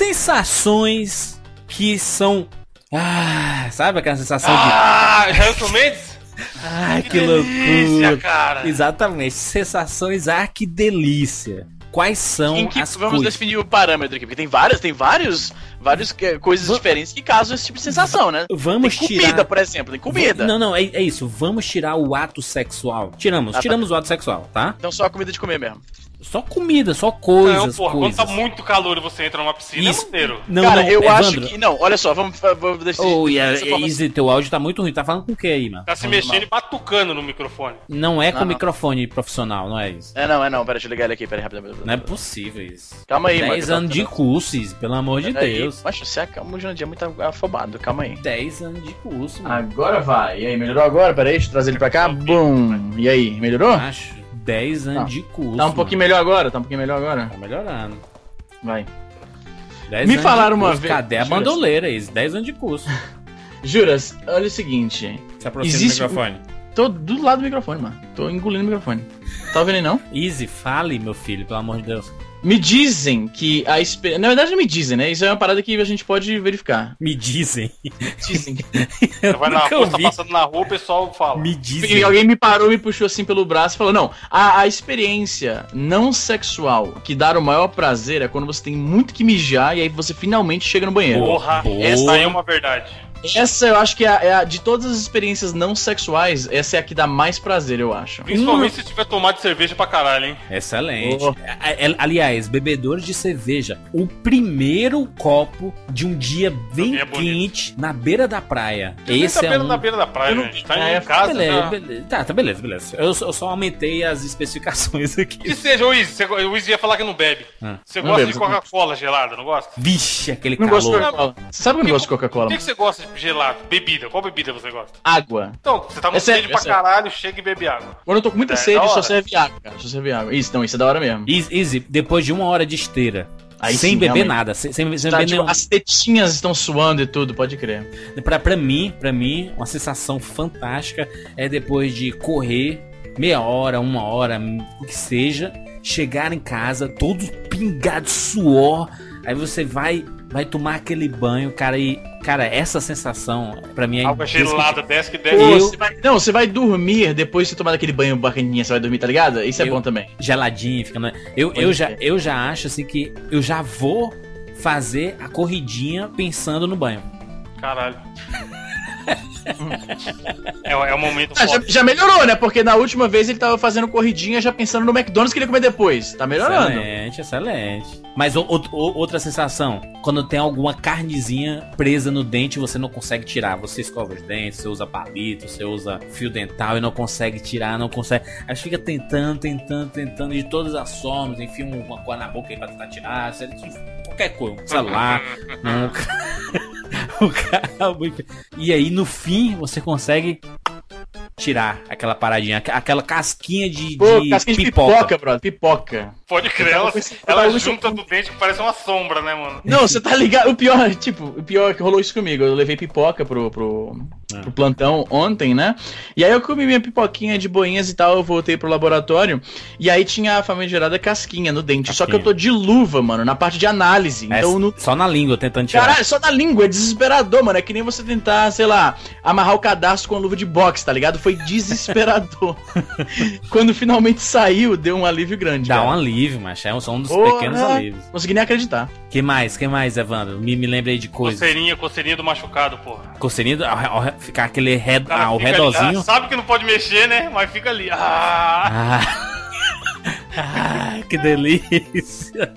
sensações que são. Ah, sabe aquela sensação de. Ah, Gelson Mendes? Ai, que, delícia, loucura. cara. Exatamente, sensações, ah, que delícia. Quais são Em que as vamos coisas? definir o parâmetro aqui? Porque tem várias, tem vários, vários eh, coisas diferentes que causam esse tipo de sensação, né? Vamos tem comida, tirar. por exemplo, tem comida. Não, não, é, é isso. Vamos tirar o ato sexual. Tiramos, Ah, tá. tiramos o ato sexual, tá? Então só a comida de comer mesmo. Só comida, só coisas, não, porra, coisas. quando tá muito calor e você entra numa piscina, Isso. é maneiro. Não, Cara, não, eu acho Evandro. que. Não, olha só, vamos, vamos. Oh, essa a, forma- Easy, teu áudio tá muito ruim. Tá falando com o que aí, mano? Tá se Vamos mexendo lá. e batucando no microfone. Não é com Não, não. microfone profissional, não é isso. É, não, é não, pera, deixa eu ligar ele aqui, pera aí, rapidamente. Não é possível isso. Calma aí, mano. 10 anos de curso, Easy, pelo amor de Deus. Macho, você acalma o Jandir é muito afobado, calma aí. 10 anos de curso, mano. Agora vai. E aí, melhorou agora? Pera aí, deixa eu trazer ele pra cá. Bum. E aí, melhorou? Acho 10 anos Não. de curso. Tá um pouquinho mano. melhor agora? Tá um pouquinho melhor agora? Tá melhorando. Vai. 10 Me falaram uma vez- Cadê a bandoleira, Easy? 10 anos de curso. Juras, olha o seguinte. Se aproxima Existe- do microfone. Tô do lado do microfone, mano. Tô engolindo o microfone. Tá ouvindo aí, não? Easy, fale, meu filho, pelo amor de Deus. Me dizem que a experiência. Na verdade, não me dizem, né? Isso é uma parada que a gente pode verificar. Me dizem. Dizem. Eu Você vai na rua, tá passando na rua, o pessoal fala. Me E dizem. alguém me parou, me puxou assim pelo braço e falou: Não, a, a experiência não sexual que dá o maior prazer é quando você tem muito que mijar e aí você finalmente chega no banheiro. Porra, Boa. essa aí é uma verdade. Essa eu acho que é a, é a- de todas as experiências não sexuais, essa é a que dá mais prazer, eu acho. Principalmente se tiver tomado cerveja pra caralho, hein? Excelente. Oh. É- é- Aliás, bebedores de cerveja. O primeiro copo de um dia bem é bonito. quente na beira da praia. Esse Esse tá é beira um... na beira da praia, Eu não- gente. Tá É, em casa. Beleza, tá- beleza. Tá, tá, beleza, beleza. Eu, só- eu só aumentei as especificações Que aqui. seja, o Izzy, o Izzy ia falar que não bebe. Ah. Você Não gosta bebo, de Coca-Cola gelada, não gosta? Vixe, aquele Não gosto de calor. Coca-Cola. Você sabe que eu não gosto de O Coca-Cola? que, que você gosta de gelado? Bebida. Qual bebida você gosta? Água. Então, você tá É muito sério, sede é pra sério. caralho, chega e bebe água. Quando eu tô com muita É, sede, da só serve água, cara. Só serve água. Isso, não, isso é da hora mesmo. Easy, Easy, depois de uma hora de esteira, Aí sem sim, beber realmente. nada, sem, sem, sem Tá, beber tipo, nenhum. as tetinhas estão suando e tudo, pode crer. Pra, pra mim, pra mim, uma sensação fantástica é depois de correr meia hora, uma hora, o que seja, chegar em casa todo pingado de suor, aí você vai vai tomar aquele banho, cara, e cara, essa sensação pra mim é Água gelada, desce que desce. Eu- você vai- não, você vai dormir depois de tomar aquele banho bacaninha, você vai dormir, tá ligado? Isso é Eu- bom também. geladinho, fica eu, eu já eu já acho assim que eu já vou fazer a corridinha pensando no banho. Caralho. É, é um momento Ah, já, já melhorou, né? Porque na última vez ele tava fazendo corridinha já pensando no McDonald's que ele ia comer depois. Tá melhorando. Excelente, excelente. Mas o- o- outra sensação, quando tem alguma carnezinha presa no dente e você não consegue tirar. Você escova os dentes, você usa palito, você usa fio dental e não consegue tirar, não consegue. Aí fica tentando, tentando, tentando de todas as formas, enfia um- uma coisa na boca aí pra tentar tirar, qualquer coisa, um celular, um, o enfim. E aí no fim você consegue tirar aquela paradinha, aqu- aquela casquinha de, Pô, de casquinha de pipoca, brother. Pipoca. Pode crer, tava ela, ela junta do dente que parece uma sombra, né, mano? Não, você tá ligado? O pior, tipo, o pior é que rolou isso comigo. Eu levei pipoca pro, pro, Ah. pro plantão ontem, né? E aí eu comi minha pipoquinha de boinhas e tal, eu voltei pro laboratório. E aí tinha a famigerada casquinha no dente. Só que eu Casquinha. tô de luva, mano, na parte de análise. É, Então no. Só na língua tentando tirar. Caralho, só na língua, é desesperador, mano. É que nem você tentar, sei lá, amarrar o cadastro com a luva de boxe, tá ligado? Foi desesperador. Quando finalmente saiu, deu um alívio grande. Dá cara. um alívio, mas é um, só um dos Porra. pequenos alívios. Consegui nem acreditar. Que mais? Que mais, Evandro? Me, me lembrei de coisas. Coceirinha, coceirinha do machucado, porra. Coceirinha, do- ao, ao- ficar aquele red, cara ao fica ali, redorzinho. ah, sabe que não pode mexer, né? Mas fica ali. Ah, Ah. ah, que delícia.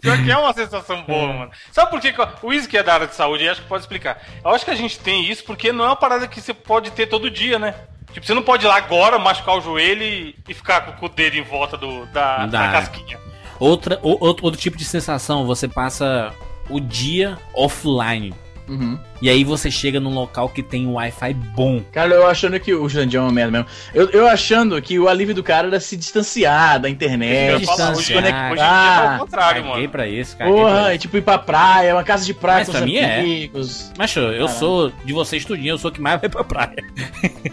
pior que é uma sensação boa, mano. Sabe por que que o Izzy que é da área de saúde, acho que pode explicar. Eu acho que a gente tem isso porque não é uma parada que você pode ter todo dia, né? Tipo, você não pode ir lá agora, machucar o joelho e, e ficar com, o dedo em volta do, da, da casquinha. Outra, outro, outro tipo de sensação, você passa o dia offline. Uhum. E aí você chega num local que tem um Wi-Fi bom. Cara, eu achando que o Jandião é uma merda mesmo. Eu, eu achando que o alívio do cara era se distanciar da internet, ia falar, se hoje, distanciar. hoje em dia conectar. ao contrário, Caguei mano. pra isso, pra Porra, isso. e tipo ir pra praia, uma casa de praia Mas com pra os mim é. amigos. Mas, eu Caralho. sou de vocês tudinho, eu sou o que mais vai pra praia.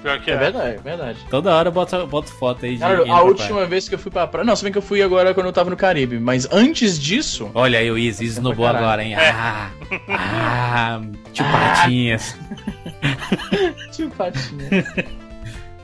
Pior que É é. verdade, é verdade. Toda hora eu boto, eu boto foto aí de. Cara, a última praia. vez que eu fui pra praia. Não, se bem que eu fui agora quando eu tava no Caribe. Mas antes disso. Olha aí o Izzy, Izzy no boa caralho. agora, hein? É. Ah, ah, tio Patinhas. Tio Patinha.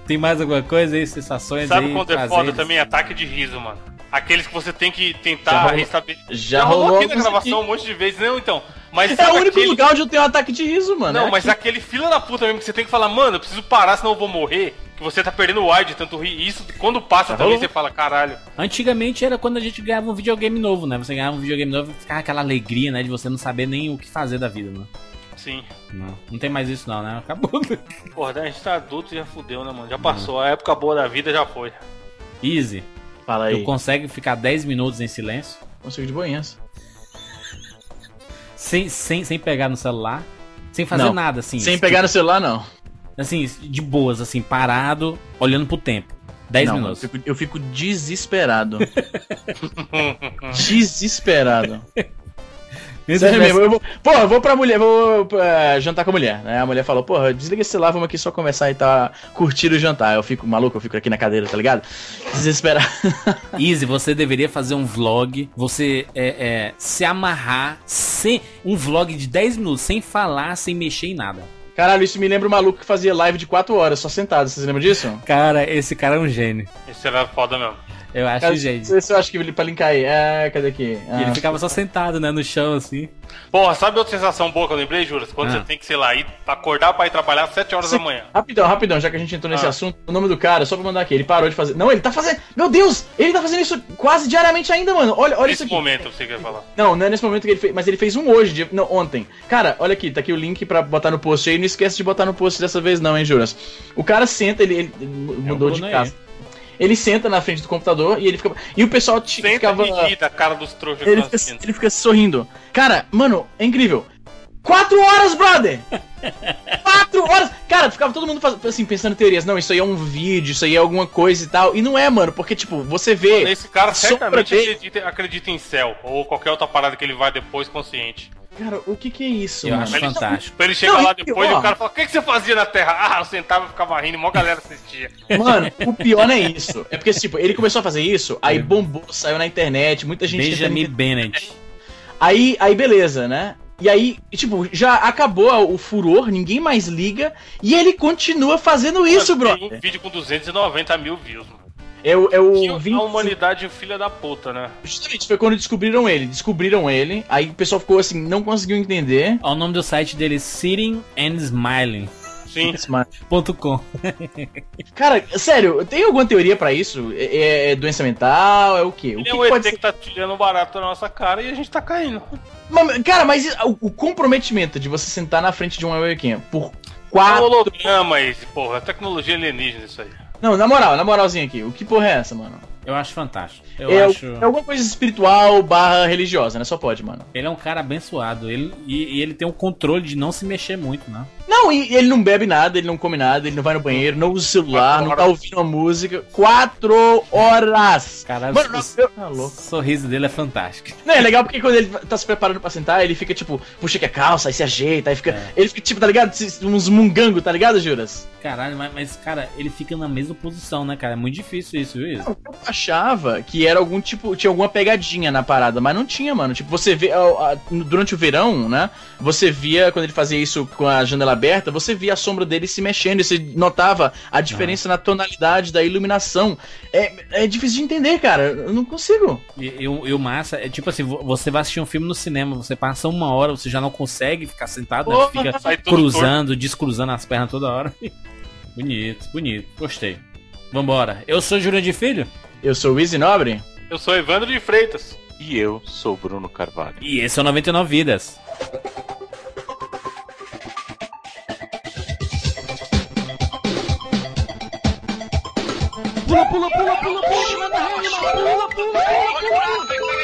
Tem mais alguma coisa aí, sensações Sabe aí? quando é prazeres? foda também? Ataque de riso, mano. Aqueles que você tem que Já tentar rolou- restabelecer. já rolou aqui na gravação aqui. um monte de vezes. Não, então. Mas É sabe o único aquele- lugar onde eu tenho um ataque de riso, mano. Não, é mas aqui. aquele fila da puta mesmo que você tem que falar, mano, eu preciso parar, senão eu vou morrer. Que você tá perdendo o ar de tanto rir. Isso, quando passa Já também, rolou. você fala, caralho. Antigamente era quando a gente ganhava um videogame novo, né? Você ganhava um videogame novo e ficava aquela alegria, né? De você não saber nem o que fazer da vida, né? Sim. Não, não tem mais isso não, né? Acabou. Porra, a gente tá adulto e já fudeu, né, mano? Já passou. A época boa da vida já foi. Easy. Fala aí. Tu consegue ficar 10 minutos em silêncio? Consigo de boinhas. Sem, sem, sem pegar no celular? Sem fazer Não. nada, assim. Sem tipo, pegar no celular, não. Assim, de boas, assim, parado, olhando pro tempo. 10 não, minutos. Eu fico, eu fico desesperado. desesperado. Sério tivesse- mesmo, eu vou. Porra, eu vou pra mulher, vou eh, jantar com a mulher, né? A mulher falou, porra, desliga esse celular, vamos aqui só conversar e tá curtir o jantar. Eu fico maluco, eu fico aqui na cadeira, tá ligado? Desesperado. Easy, você deveria fazer um vlog, você é, é, se amarrar sem um vlog de 10 minutos, sem falar, sem mexer em nada. Caralho, isso me lembra o maluco que fazia live de 4 horas só sentado, vocês lembram disso? Cara, esse cara é um gênio. Esse era foda mesmo. Eu acho Cara, gênio. se eu acho que ele pra linkar aí. É, cadê aqui? E ele Ah, ficava só sentado, né, no chão, assim. Porra, sabe outra sensação boa que eu lembrei, Juras? Quando Ah. você tem que, sei lá, ir acordar pra ir trabalhar às 7 horas da manhã. Rapidão, rapidão, já que a gente entrou nesse Ah. assunto, o nome do cara, só pra mandar aqui, ele parou de fazer. Não, ele tá fazendo. Meu Deus! Ele tá fazendo isso quase diariamente ainda, mano. Olha, olha isso Nesse aqui. momento, você quer falar. Não, não é nesse momento que ele fez, mas ele fez um hoje, de- não, ontem. Cara, olha aqui, tá aqui o link pra botar no post aí. Não esquece de botar no post dessa vez, não, hein, Juras? O cara senta, ele, ele mudou de Bruno aí. Ele senta na frente do computador e ele fica. E o pessoal Senta ficava. e da cara dos trouxas Ele fica, ele fica sorrindo. Cara, mano, é incrível. Quatro horas, brother! Quatro horas! Cara, ficava todo mundo assim, pensando em teorias. Não, isso aí é um vídeo, isso aí é alguma coisa e tal. E não é, mano, porque, tipo, você vê. Esse cara certamente dele. acredita, acredita em céu, ou qualquer outra parada que ele vai depois consciente. Cara, o que que é isso, Eu mano? acho fantástico. Pra ele chegar Não, lá e- depois ó. e o cara fala, o que, que você fazia na Terra? Ah, eu sentava e ficava rindo, mó galera assistia. Mano, o pior não é isso. É porque, tipo, ele começou a fazer isso, aí bombou, saiu na internet, muita gente tentando Benjamin. Bennett. Aí, aí beleza, né? E aí, tipo, já acabou o furor, ninguém mais liga, e ele continua fazendo isso, tem brother. Um vídeo com 290 mil views, mano. É o, é o Que 25 a humanidade é filha da puta, né? Justamente, foi quando descobriram ele. Descobriram ele, aí o pessoal ficou assim, não conseguiu entender. Ó, O nome do site dele é Sitting and Smiling. Sim. Ponto com. Cara, sério, tem alguma teoria pra isso? É, é- é doença mental? É o quê? O que, é que o ET pode que ser? tá tirando barato da nossa cara e a gente tá caindo. Mas, Cara, mas o, o comprometimento de você sentar na frente de uma webcam por É quatro. holograma esse, porra. É tecnologia alienígena isso aí. Não, na moral, na moralzinha aqui, o que porra é essa, mano? Eu acho fantástico. Eu é, acho. é alguma coisa espiritual barra religiosa, né? Só pode, mano. Ele é um cara abençoado. Ele, e, e ele tem um controle de não se mexer muito, né? Não, e ele não bebe nada, ele não come nada, ele não vai no banheiro, não usa o celular, não tá ouvindo a música. Quatro horas! Caralho, Mano, o, eu... tá louco. o sorriso dele é fantástico. Não, é legal porque quando ele tá se preparando pra sentar, ele fica tipo, puxa que a calça, aí se ajeita, aí fica. É. Ele fica tipo, tá ligado? Uns mungango, tá ligado, Juras? Caralho, mas, mas, cara, ele fica na mesma posição, né, cara? É muito difícil isso, viu? Isso? Eu achava que era algum tipo, tinha alguma pegadinha na parada, mas não tinha, mano. Tipo, você vê, durante o verão, né? Você via, quando ele fazia isso com a janela aberta, você via a sombra dele se mexendo e você notava a diferença na tonalidade da iluminação. É, é difícil de entender, cara. Eu não consigo. E, e o- massa é tipo assim: vo- você vai assistir um filme no cinema, você passa uma hora, você já não consegue ficar sentado, né? Porra, Fica cruzando, descruzando as pernas toda hora. bonito, bonito, gostei. Vambora. Eu sou Júlio de Filho eu sou o Easy Nobre. Eu sou Evandro de Freitas. E eu sou Bruno Carvalho. E esse é o 99 Vidas. Pula, pula, pula, pula, pula, pula, pula, pula, pula, pula, pula, pula, pula,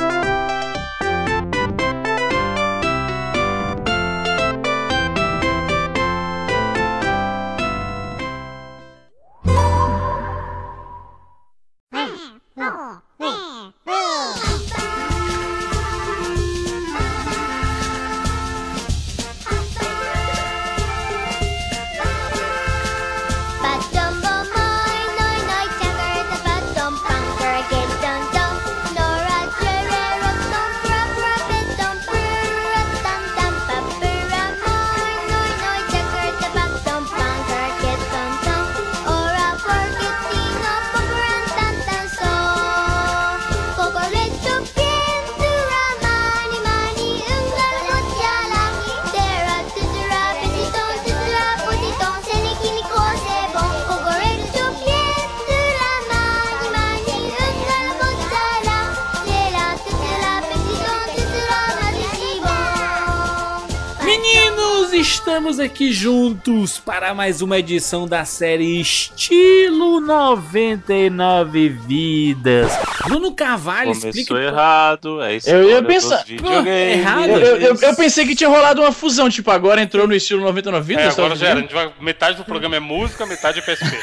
Aqui juntos para mais uma edição da série Estilo 99 Vidas. Bruno Carvalho, Começou explica. errado, é isso. Eu ia pensar- errado. Eu, eu- eu- eu pensei que tinha rolado uma fusão, tipo, agora entrou no estilo 99 vidas. É, agora já era. A dizendo? gente vai, metade do programa é música, metade é PSP.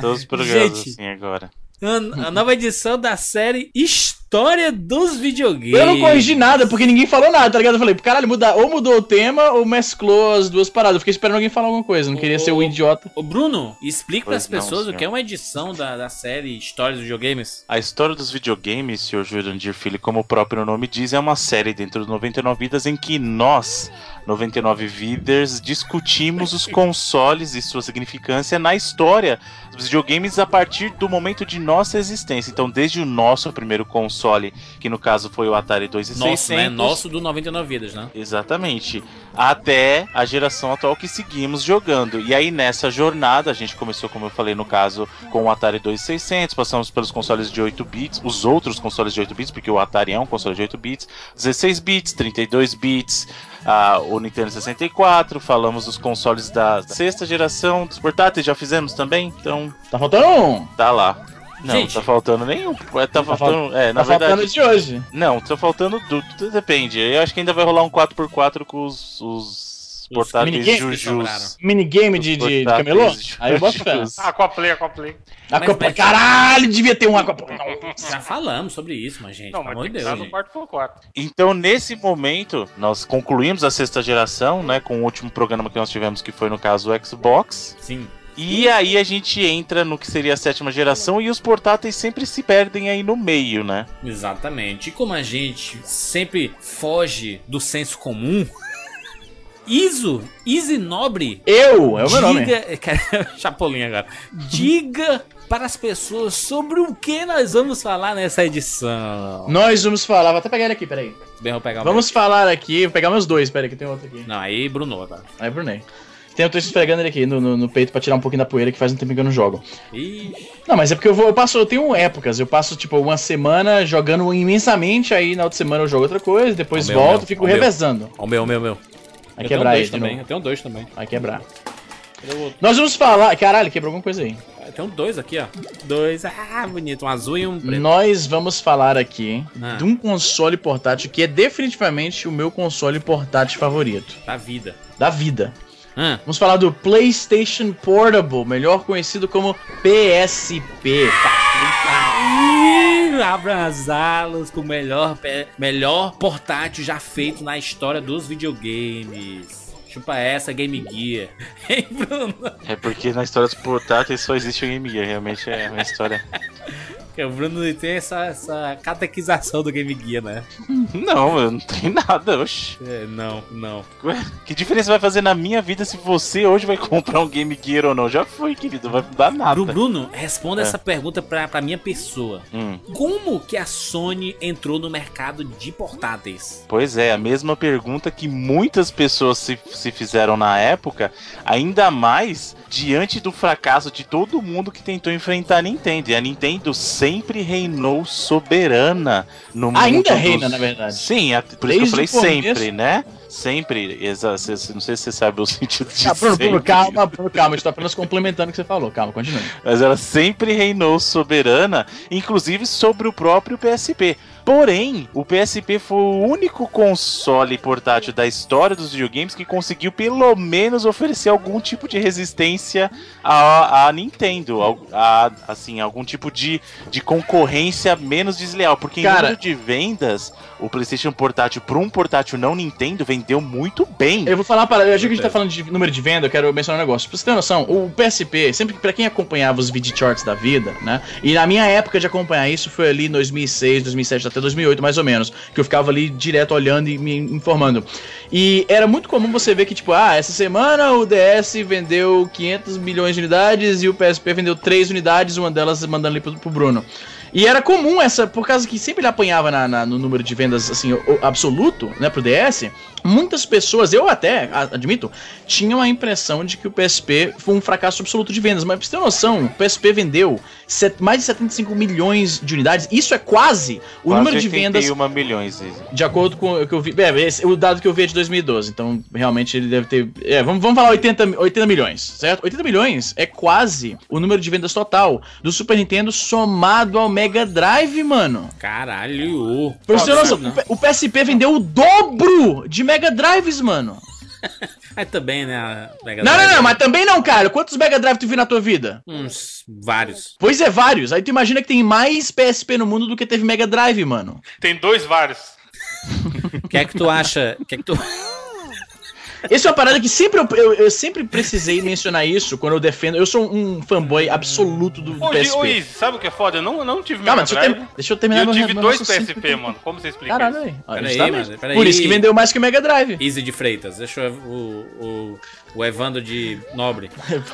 Todos os programas Gente. assim agora. A a nova edição da série História dos Videogames. Eu não corrigi nada, porque ninguém falou nada, tá ligado? Eu falei, caralho, muda, ou mudou o tema ou mesclou as duas paradas. Eu fiquei esperando alguém falar alguma coisa, não queria ser o idiota. Ô Bruno, explica para as Pois não, pessoas o senhor. que é uma edição da, da série História dos Videogames. A história dos videogames, Sr. Jurandir Filho, como o próprio nome diz, é uma série dentro do 99 Vidas em que nós, 99 Vidas, discutimos os consoles e sua significância na história dos videogames a partir do momento de nossa existência. Então, desde o nosso primeiro console, que no caso foi o Atari 2600, Nosso, né? Nosso do 99 Vidas, né? Exatamente. Até a geração atual que seguimos jogando. E aí nessa jornada, a gente começou, como eu falei no caso, com o Atari 2600, passamos pelos consoles de 8 bits, os outros consoles de 8 bits, porque o Atari é um console de 8 bits, 16 bits, 32 bits, ah, o Nintendo 64, falamos dos consoles da sexta geração, dos portáteis já fizemos também, então Tá faltando um. tá lá. Não, Gente. tá faltando nenhum. É, Tá Tá faltando. É, na tá verdade. faltando de hoje. Não, tá faltando do, tudo depende. Eu acho que ainda vai rolar um 4x4 com os, os portáteis sobraram. Jujus. Minigame de, de, de camelô? Aí eu boto fé. Ah, Aquaplay, Aquaplay. Aquaplay. mas- Caralho, devia ter um Aquaplay. Já falamos sobre isso, mas gente, Não, pelo amor de Deus, gente. 4x4. Então, nesse momento, nós concluímos a sexta geração, né? Com o último programa que nós tivemos, que foi no caso o Xbox. Sim. E aí a gente entra no que seria a sétima geração e os portáteis sempre se perdem aí no meio, né? Exatamente. E como a gente sempre foge do senso comum, Iso, Easy Nobre, Eu, é o meu nome. diga, Cara, Chapolin agora. Diga para as pessoas sobre o que nós vamos falar nessa edição. Nós vamos falar, vou até pegar ele aqui, peraí. Bem, vou pegar Vamos falar aqui, vou pegar meus dois, peraí, que tem outro aqui. meu. Não, aí Bruno agora. Aí, Brunei. Tem, eu tô esfregando ele aqui no, no, no peito pra tirar um pouquinho da poeira que faz um tempo que eu não jogo. Ih, Não, mas é porque eu vou, eu passo, eu tenho épocas, eu passo tipo uma semana jogando imensamente, aí na outra semana eu jogo outra coisa, depois Ó, meu, volto, meu, fico meu. revezando. ó o meu, o meu, o meu. Vai eu quebrar tenho dois também, eu tenho dois também. Vai quebrar. Nós vamos falar. Caralho, quebrou alguma coisa aí. Eu tenho dois aqui, ó. Dois, ah, bonito, um azul e um preto. Nós vamos falar aqui Ah. de um console portátil que é definitivamente o meu console portátil favorito. Da vida. Da vida. Ah, Vamos falar do PlayStation Portable, melhor conhecido como PSP. Ih, abra as alas com o melhor, melhor portátil já feito na história dos videogames. Chupa essa, Game Gear. Hein, Bruno? É porque na história dos portáteis só existe o Game Gear, realmente é uma história. O Bruno tem essa, essa catequização do Game Gear, né? Não, eu não tenho nada, oxi. É, não, não. Ué, Que diferença vai fazer na minha vida se você hoje vai comprar um Game Gear ou não? Já foi, querido, vai mudar nada. Bru- Bruno, responda É. essa pergunta pra, pra minha pessoa. Hum, Como que a Sony entrou no mercado de portáteis? pois é, a mesma pergunta que muitas pessoas se, se fizeram na época, ainda mais diante do fracasso de todo mundo que tentou enfrentar a Nintendo. E a Nintendo sempre reinou soberana no mundo. Ainda dos- reina, na verdade. Sim, por isso que eu Desde falei começo. sempre, né? sempre, exa- não sei se você sabe o sentido de Ah, Bruno, Bruno, sempre, calma, Bruno, calma. A gente tá apenas complementando o que você falou. Calma, continue. mas ela sempre reinou soberana, inclusive sobre o próprio PSP. Porém, o PSP foi o único console portátil da história dos videogames que conseguiu pelo menos oferecer algum tipo de resistência à, à Nintendo, al- a, assim, algum tipo de, de concorrência menos desleal, porque em Cara- número de vendas, o PlayStation portátil para um portátil não Nintendo vendeu muito bem. Eu vou falar para. Eu acho que a gente tá falando de número de venda, eu quero mencionar um negócio. Pra você ter noção, o PSP, sempre pra quem acompanhava os video charts da vida, né? E na minha época de acompanhar isso foi ali em 2006, 2007 até 2008, mais ou menos, que eu ficava ali direto olhando e me informando. E era muito comum você ver que, tipo, ah, essa semana o DS vendeu 500 milhões de unidades e o PSP vendeu 3 unidades, uma delas mandando ali pro, pro Bruno. E era comum essa, por causa que sempre ele apanhava na- na- no número de vendas, assim, absoluto, né, pro DS, muitas pessoas, eu até admito, tinham a impressão de que o PSP foi um fracasso absoluto de vendas. Mas pra você ter noção, o PSP vendeu set- mais de 75 milhões de unidades. Isso é quase o Quase número de vendas 81 milhões. De acordo com o que eu vi. É, esse- o dado que eu vi é de 2012, então realmente ele deve ter. É, vamos, vamos falar 80, mi- 80 milhões, certo? 80 milhões é quase o número de vendas total do Super Nintendo somado ao Mega Drive, mano. Caralho. Pra você ter noção, não. o P- o PSP vendeu o dobro de Mega Drives, mano. Aí também, né? Mega Não, não, Drive- não, mas também não, cara. Quantos Mega Drive tu viu na tua vida? Uns vários. Pois é, vários. Aí tu imagina que tem mais PSP no mundo do que teve Mega Drive, mano. Tem dois vários. O que é que tu acha? O que é que tu. Essa é uma parada que sempre eu, eu, eu sempre precisei mencionar isso quando eu defendo. Eu sou um fanboy absoluto do Ô, PSP. ô, Izzy, sabe o que é foda? Eu não, não tive Calma, Mega deixa eu, Drive. ter- deixa eu terminar eu meu- tive meu dois PSP, mano. Como você explica Caralho, isso? mano, peraí. Por isso que vendeu mais que o Mega Drive. Easy de Freitas. Deixa eu- o, o, o Evandro de Nobre.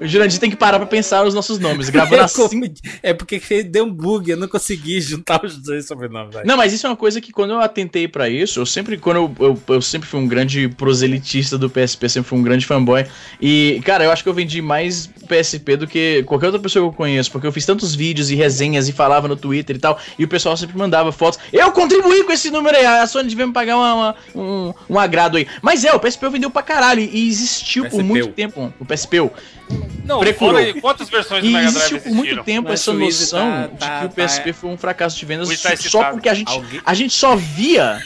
O Jurandir tem que parar pra pensar os nossos nomes. Gravando Eu assim. É porque deu um bug, eu não consegui juntar os dois sobrenomes. Não, mas isso é uma coisa que quando eu atentei pra isso, eu sempre, quando eu, eu, eu sempre fui um grande proselitista do PSP, sempre fui um grande fanboy. E, cara, eu acho que eu vendi mais PSP do que qualquer outra pessoa que eu conheço, porque eu fiz tantos vídeos e resenhas e falava no Twitter e tal, e o pessoal sempre mandava fotos. Eu contribuí com esse número aí, a Sony devia me pagar uma- uma- um, um agrado aí. Mas é, o PSP vendeu pra caralho e existiu por PSP. muito tempo. O PSP. Não, Precurou. fora aí, quantas versões do E Mega Drive existiu por muito tempo Mas essa o noção tá- de tá- que o tá- PSP foi um fracasso de vendas O tá só excitado. porque a gente, Alguém- a gente só via.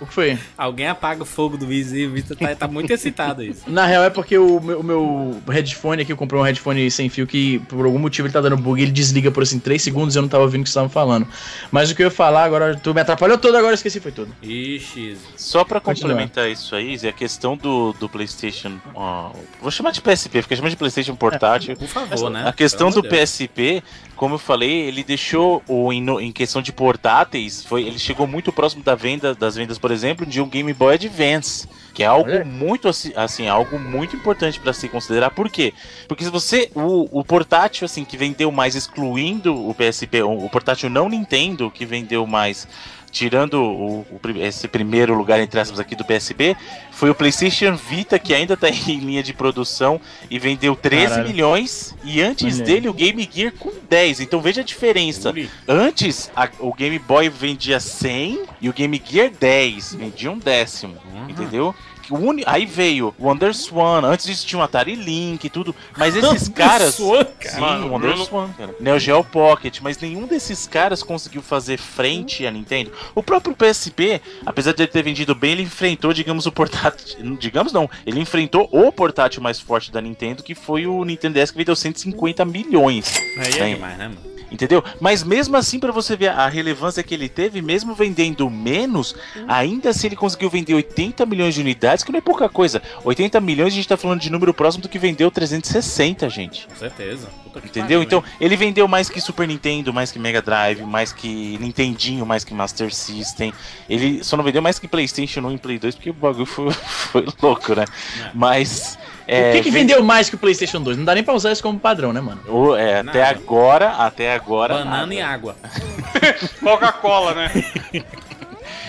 O que foi? Alguém apaga o fogo do Easy. O Vitor tá, tá muito excitado isso. Na real é porque o meu, o meu headphone aqui, eu comprei um headphone sem fio que por algum motivo ele tá dando bug, ele desliga por assim 3 segundos e eu não tava ouvindo o que vocês estavam falando. Mas o que eu ia falar agora, tu me atrapalhou todo, agora eu esqueci foi tudo. Ixi. Só pra complementar isso aí, Zé, a questão do, do PlayStation. ó, vou chamar de PSP, porque chama de PlayStation portátil. Por favor, né? A questão Pelo do Deus. PSP, como eu falei, ele deixou o em, questão de portáteis, foi, ele chegou muito próximo da venda, das vendas, por exemplo, de um Game Boy Advance, que é algo Olha. muito assim, algo muito importante para se considerar. Por quê? Porque se você o, o portátil assim que vendeu mais excluindo o PSP, o portátil não Nintendo que vendeu mais Tirando o, o esse primeiro lugar, entre aspas, aqui do PSP, foi o PlayStation Vita, que ainda tá em linha de produção e vendeu 13 Caralho. milhões. E antes Olha dele, o Game Gear com 10. Então veja a diferença. Antes, a- o Game Boy vendia 100 e o Game Gear 10. Vendia um décimo. Uhum. Entendeu? Que o uni- Aí veio o WonderSwan. Antes disso tinha o Atari Link e tudo. Mas esses caras. Swan, Sim, cara. Mano, o WonderSwan, cara. Neo Geo Pocket, mas nenhum desses caras conseguiu fazer frente à Nintendo. O próprio PSP, apesar de ele ter vendido bem, ele enfrentou, digamos, o portátil. Digamos não, ele enfrentou o portátil mais forte da Nintendo, que foi o Nintendo DS, que vendeu 150 milhões. Aí é demais, né, mano? Entendeu? Mas mesmo assim, pra você ver a relevância que ele teve, mesmo vendendo menos, ainda assim ele conseguiu vender 80 milhões de unidades, que não é pouca coisa. 80 milhões a gente tá falando de número próximo do que vendeu 360, gente. Com certeza. Puta que Entendeu? pariu, Então, hein? ele vendeu mais que Super Nintendo, mais que Mega Drive, mais que Nintendinho, mais que Master System. Ele só não vendeu mais que PlayStation 1 e Play 2, porque o bagulho foi, foi louco, né? É. Mas. O é, que, que vem- vendeu mais que o PlayStation 2? Não dá nem pra usar isso como padrão, né, mano? o- é, até Nada. agora, até agora. Banana nada. e água. Coca-Cola, né?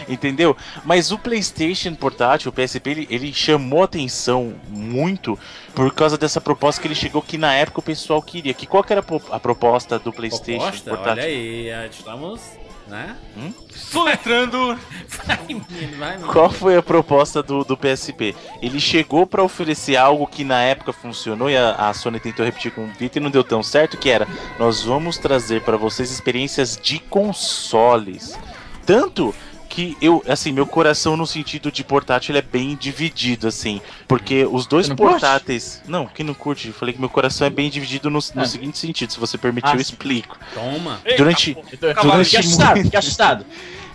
Entendeu? Mas o PlayStation portátil, o PSP, ele, ele chamou atenção muito por causa dessa proposta que ele chegou que na época o pessoal queria. Que qual que era a pro- a proposta do PlayStation Proposta? portátil? Olha aí, estamos né? Soletrando. Vai, menino, vai, menino. Qual foi a proposta do, do PSP? Ele chegou pra oferecer algo que na época funcionou e a, a Sony tentou repetir com o Vita e não deu tão certo, que era nós vamos trazer pra vocês experiências de consoles. Tanto que eu, assim, meu coração no sentido de portátil é bem dividido, assim, porque os dois não curte? portáteis, não, quem não curte, eu falei que meu coração é bem dividido no, no Ah. seguinte sentido, se você permitir Ah, eu explico. Toma. Durante Eu tô- Cavalo, Fiquei assustado, fiquei assustado.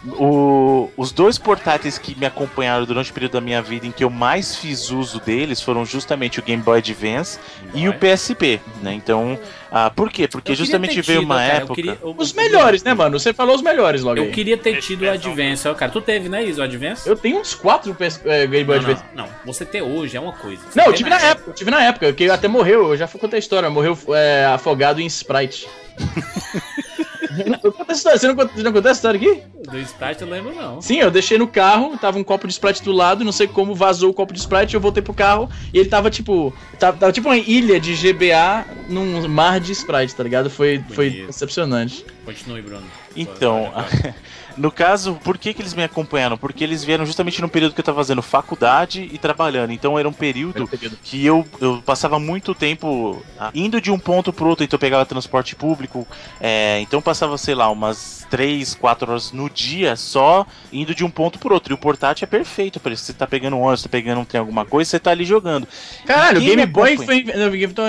O- os dois portáteis que me acompanharam durante o período da minha vida em que eu mais fiz uso deles foram justamente o Game Boy Advance e o. PSP, né? Então, ah, por quê? Porque justamente ter veio tido, uma cara, época. queria- eu- Os melhores, né, mano? Você falou os melhores logo Eu aí. queria ter tido o peçam. Advance, cara. Tu teve, né, Isa, o Advance? Eu tenho uns quatro PS, é, Game Boy não, Advance. não, não. Você ter hoje é uma coisa. Você Não, eu tive na época, eu tive na época, que até morreu, eu já contei a história, morreu é, afogado em Sprite. Eu conto essa história, Você não, conta- você não contou essa história aqui? Do Sprite eu lembro, não. Sim, eu deixei no carro, tava um copo de Sprite do lado, não sei como vazou o copo de Sprite, eu voltei pro carro e ele tava tipo. Tava, tava tipo uma ilha de GBA num mar de Sprite, tá ligado? Foi, foi decepcionante. Continue, Bruno. Então, no caso, por que, que eles me acompanharam? Porque eles vieram justamente no período que eu tava fazendo faculdade e trabalhando. Então era um período que eu, eu passava muito tempo ah, indo de um ponto pro outro, então eu pegava transporte público, é, então eu passava, sei lá, umas 3, 4 horas no dia só indo de um ponto pro outro. E o portátil é perfeito para isso. Você tá pegando um ônibus, você tá pegando um trem, alguma coisa, você tá ali jogando. Caralho, o Game me Boy foi.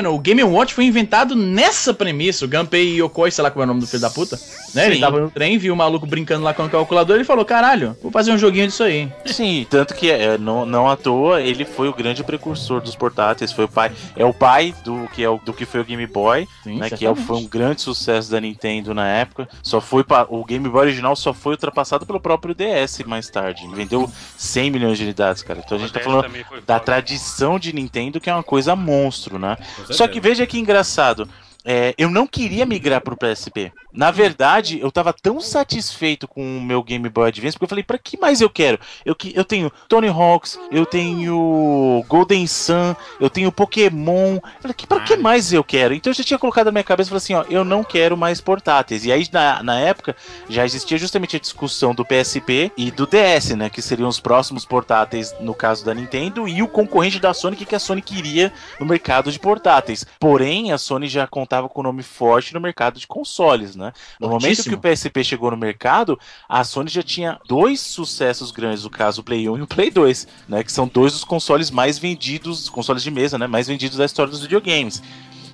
Não, o Game Watch foi inventado nessa premissa. O Gunpei Yokoi, sei lá qual é o nome do filho da puta. Né? Ele tava no trem, viu o maluco brincando lá com o calculador e falou: caralho, vou fazer um joguinho disso aí. Sim, tanto que é, não, não à toa ele foi o grande precursor dos portáteis, foi o pai, é o pai do que é o, do que foi o Game Boy, Sim, né, que é, o- foi um grande sucesso da Nintendo na época. Só foi o Game Boy original só foi ultrapassado pelo próprio DS mais tarde. Vendeu 100 milhões de unidades, cara. Então a gente tá falando da tradição de Nintendo, que é uma coisa monstro, né? Só que veja que engraçado. É, eu não queria migrar pro PSP. Na verdade, eu tava tão satisfeito com o meu Game Boy Advance, porque eu falei, pra que mais eu quero? Eu, eu tenho Tony Hawks, eu tenho Golden Sun, eu tenho Pokémon. Eu falei, que, pra que mais eu quero? Então eu já tinha colocado na minha cabeça, falei assim, ó, eu não quero mais portáteis. E aí, na, na época, já existia justamente a discussão do PSP e do DS, né? Que seriam os próximos portáteis, no caso da Nintendo, e o concorrente da Sony, que, que a Sony queria no mercado de portáteis. Porém, a Sony já contava com um nome forte no mercado de consoles, né? No momento que o PSP chegou no mercado, a Sony já tinha dois sucessos grandes, no caso o Play 1 e o Play 2, né? Que são dois dos consoles mais vendidos, consoles de mesa, né? Mais vendidos da história dos videogames.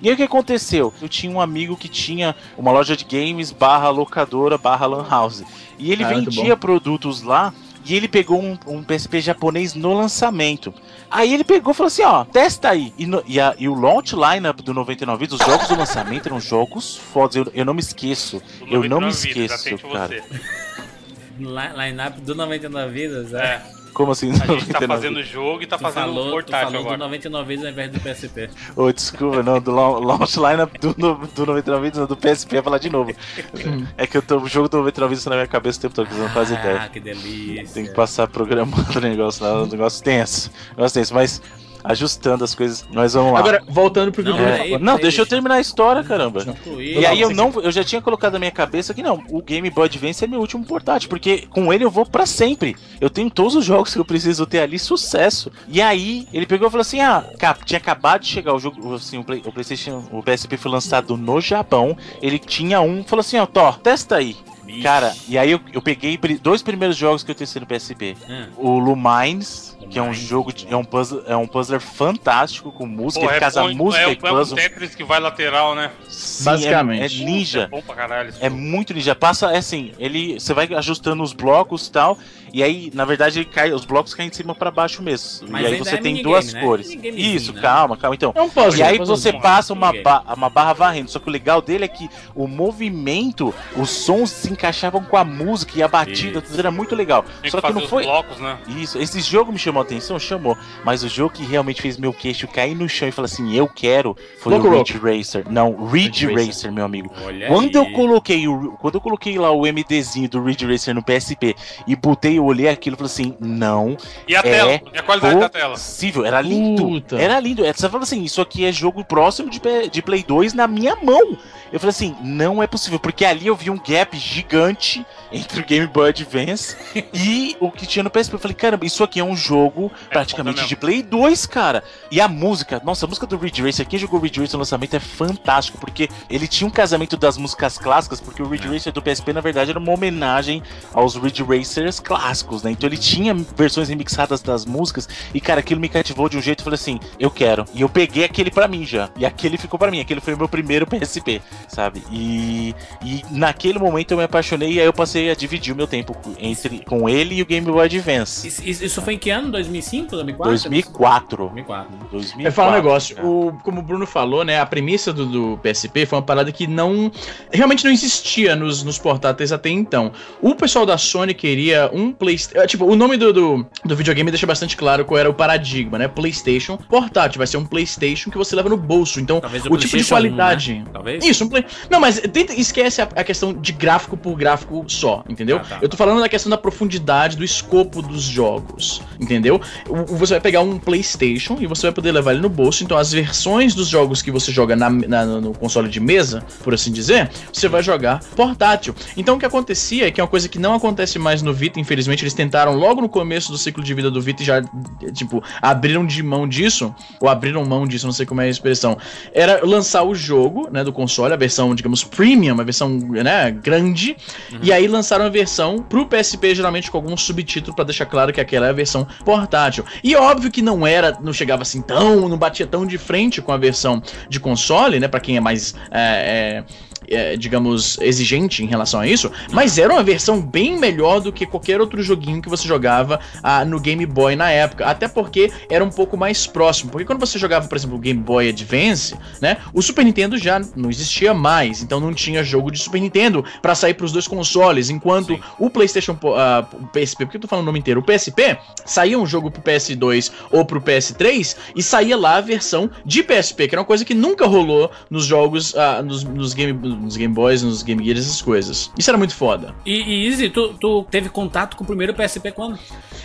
E aí o que aconteceu? Eu tinha um amigo que tinha uma loja de games barra locadora barra lan house. E ele Ah, vendia produtos lá e ele pegou um, um PSP japonês no lançamento. Aí ele pegou e falou assim, ó, testa aí. E, no- e a- e o launch lineup do 99 Vidas, os jogos do lançamento eram jogos fodas. Eu, eu não me esqueço. Eu não me esqueço, cara. Li- Line-up do 99 Vidas, é. É, Como assim? a gente tá 99? fazendo jogo e tá Tu fazendo falou, um tu portátil falou do agora. 99 Vidas ao invés do PSP. Ô, desculpa, não, do lau- launch lineup do, do 99 Vidas, não, do PSP, ia falar de novo. É que eu tô, o jogo do 99 Vidas tá na minha cabeça o tempo todo, que não faz ideia. Ah, que delícia. Tem que passar programando o negócio lá, um negócio tenso. Negócio tenso, mas ajustando as coisas, nós vamos lá. Agora, voltando pro que Não, Bruno É, peraí, falou. não, deixa eu terminar a história, caramba. E aí eu não, eu já tinha colocado na minha cabeça que não, o Game Boy Advance é meu último portátil, porque com ele eu vou pra sempre. Eu tenho todos os jogos que eu preciso ter ali sucesso. E aí ele pegou e falou assim: "Ah, cap, tinha acabado de chegar o jogo, assim, o, Play- o PlayStation, o PSP foi lançado no Japão. Ele tinha um, falou assim: "Ó, Thor, testa aí". Bicho. Cara, e aí eu, eu peguei dois primeiros jogos que eu testei no PSP. Hum. O Lumines, que é um jogo, de, é um puzzle, é um puzzler fantástico com música, Pô, é casa bom- música é, e um- é um puzzle. Tetris que vai lateral, né? Sim, Basicamente. É, é ninja. É bom pra caralho. É muito ninja. Passa, é assim, ele. Você vai ajustando os blocos e tal. E aí, na verdade, ele cai, os blocos caem de cima pra baixo mesmo. Mas e aí você é tem duas né? cores. Isso, né? calma, calma. Então. É um puzzle. E aí é um você passa uma, ba- uma barra varrendo. Só que o legal dele é que o movimento, os sons se encaixavam com a música e a batida, Isso. tudo era muito legal. Tem Só que que não foi. blocos, né? Isso, esse jogo me chamou a atenção, chamou. Mas o jogo que realmente fez meu queixo cair no chão e falar assim, eu quero, foi Loco o Ridge Racer. Não, Ridge Ridge Racer, Racer. meu amigo. Olha Quando eu aí. coloquei o, quando eu coloquei lá o MDzinho do Ridge Racer no PSP e botei eu olhei aquilo e falei assim, não E a é tela? E a qualidade da tela? possível. Era lindo. Puta. Era lindo. Você fala assim, isso aqui é jogo próximo de, de Play 2 na minha mão. Eu falei assim, não é possível, porque ali eu vi um gap gigante entre o Game Boy Advance e o que tinha no PSP. Eu falei, caramba, isso aqui é um jogo praticamente foda de Play 2, cara. E a música, nossa, a música do Ridge Racer, quem jogou Ridge Racer no lançamento é fantástico, porque ele tinha um casamento das músicas clássicas, porque o Ridge Racer do PSP, na verdade, era uma homenagem aos Ridge Racers clássicos, né? Então ele tinha versões remixadas das músicas, e cara, aquilo me cativou de um jeito, eu falei assim, eu quero. E eu peguei aquele pra mim já, e aquele ficou pra mim, aquele foi o meu primeiro PSP, sabe? E, e naquele momento eu me apaixonei, e aí eu passei a dividir o meu tempo entre, com ele e o Game Boy Advance. Isso, isso- foi em que ano? 2005? 2004? 2004. 2004. né? 2004. É falar um negócio, cara. o, como o Bruno falou, né? A premissa do, do PSP foi uma parada que não. realmente não existia nos, nos portáteis até então. O pessoal da Sony queria um PlayStation. Tipo, o nome do, do, do videogame deixa bastante claro qual era o paradigma, né? PlayStation portátil. Vai ser um PlayStation que você leva no bolso. Então, Talvez o, o tipo de 1, qualidade. né? Talvez? Isso, um play... Não, mas tenta, esquece a, a questão de gráfico por gráfico só, entendeu? Ah, tá. Eu tô falando da questão da profundidade, do escopo dos jogos, entendeu? O- Você vai pegar um PlayStation e você vai poder levar ele no bolso. Então, as versões dos jogos que você joga na, na- no console de mesa, por assim dizer, você vai jogar portátil. Então, o que acontecia é que é uma coisa que não acontece mais no Vita, infelizmente, eles tentaram logo no começo do ciclo de vida do Vita e já, tipo, abriram de mão disso, ou abriram mão disso, não sei como é a expressão. Era lançar o jogo, né, do console, a versão, digamos, premium, a versão, né, grande, e aí lançaram a versão pro PSP, geralmente com algum subtítulo pra deixar claro que aquela é a versão portátil. E óbvio que não era, não chegava assim tão, não batia tão de frente com a versão de console, né, Pra quem é mais é, é, é, digamos, exigente em relação a isso, mas era uma versão bem melhor do que qualquer outro joguinho que você jogava ah, no Game Boy na época, até porque era um pouco mais próximo, porque quando você jogava, por exemplo, o Game Boy Advance, né, o Super Nintendo já não existia mais, então não tinha jogo de Super Nintendo pra sair pros dois consoles, enquanto o PlayStation, ah, o PSP, por que eu tô falando o nome inteiro? O PSP saía um jogo pro PS2 ou pro PS3 e saía lá a versão de PSP, que era uma coisa que nunca rolou nos jogos, ah, nos, nos Game, nos Game Boys, nos Game Gears, essas coisas. Isso era muito foda. E, e Izzy, tu, tu teve contato com o primeiro PSP quando?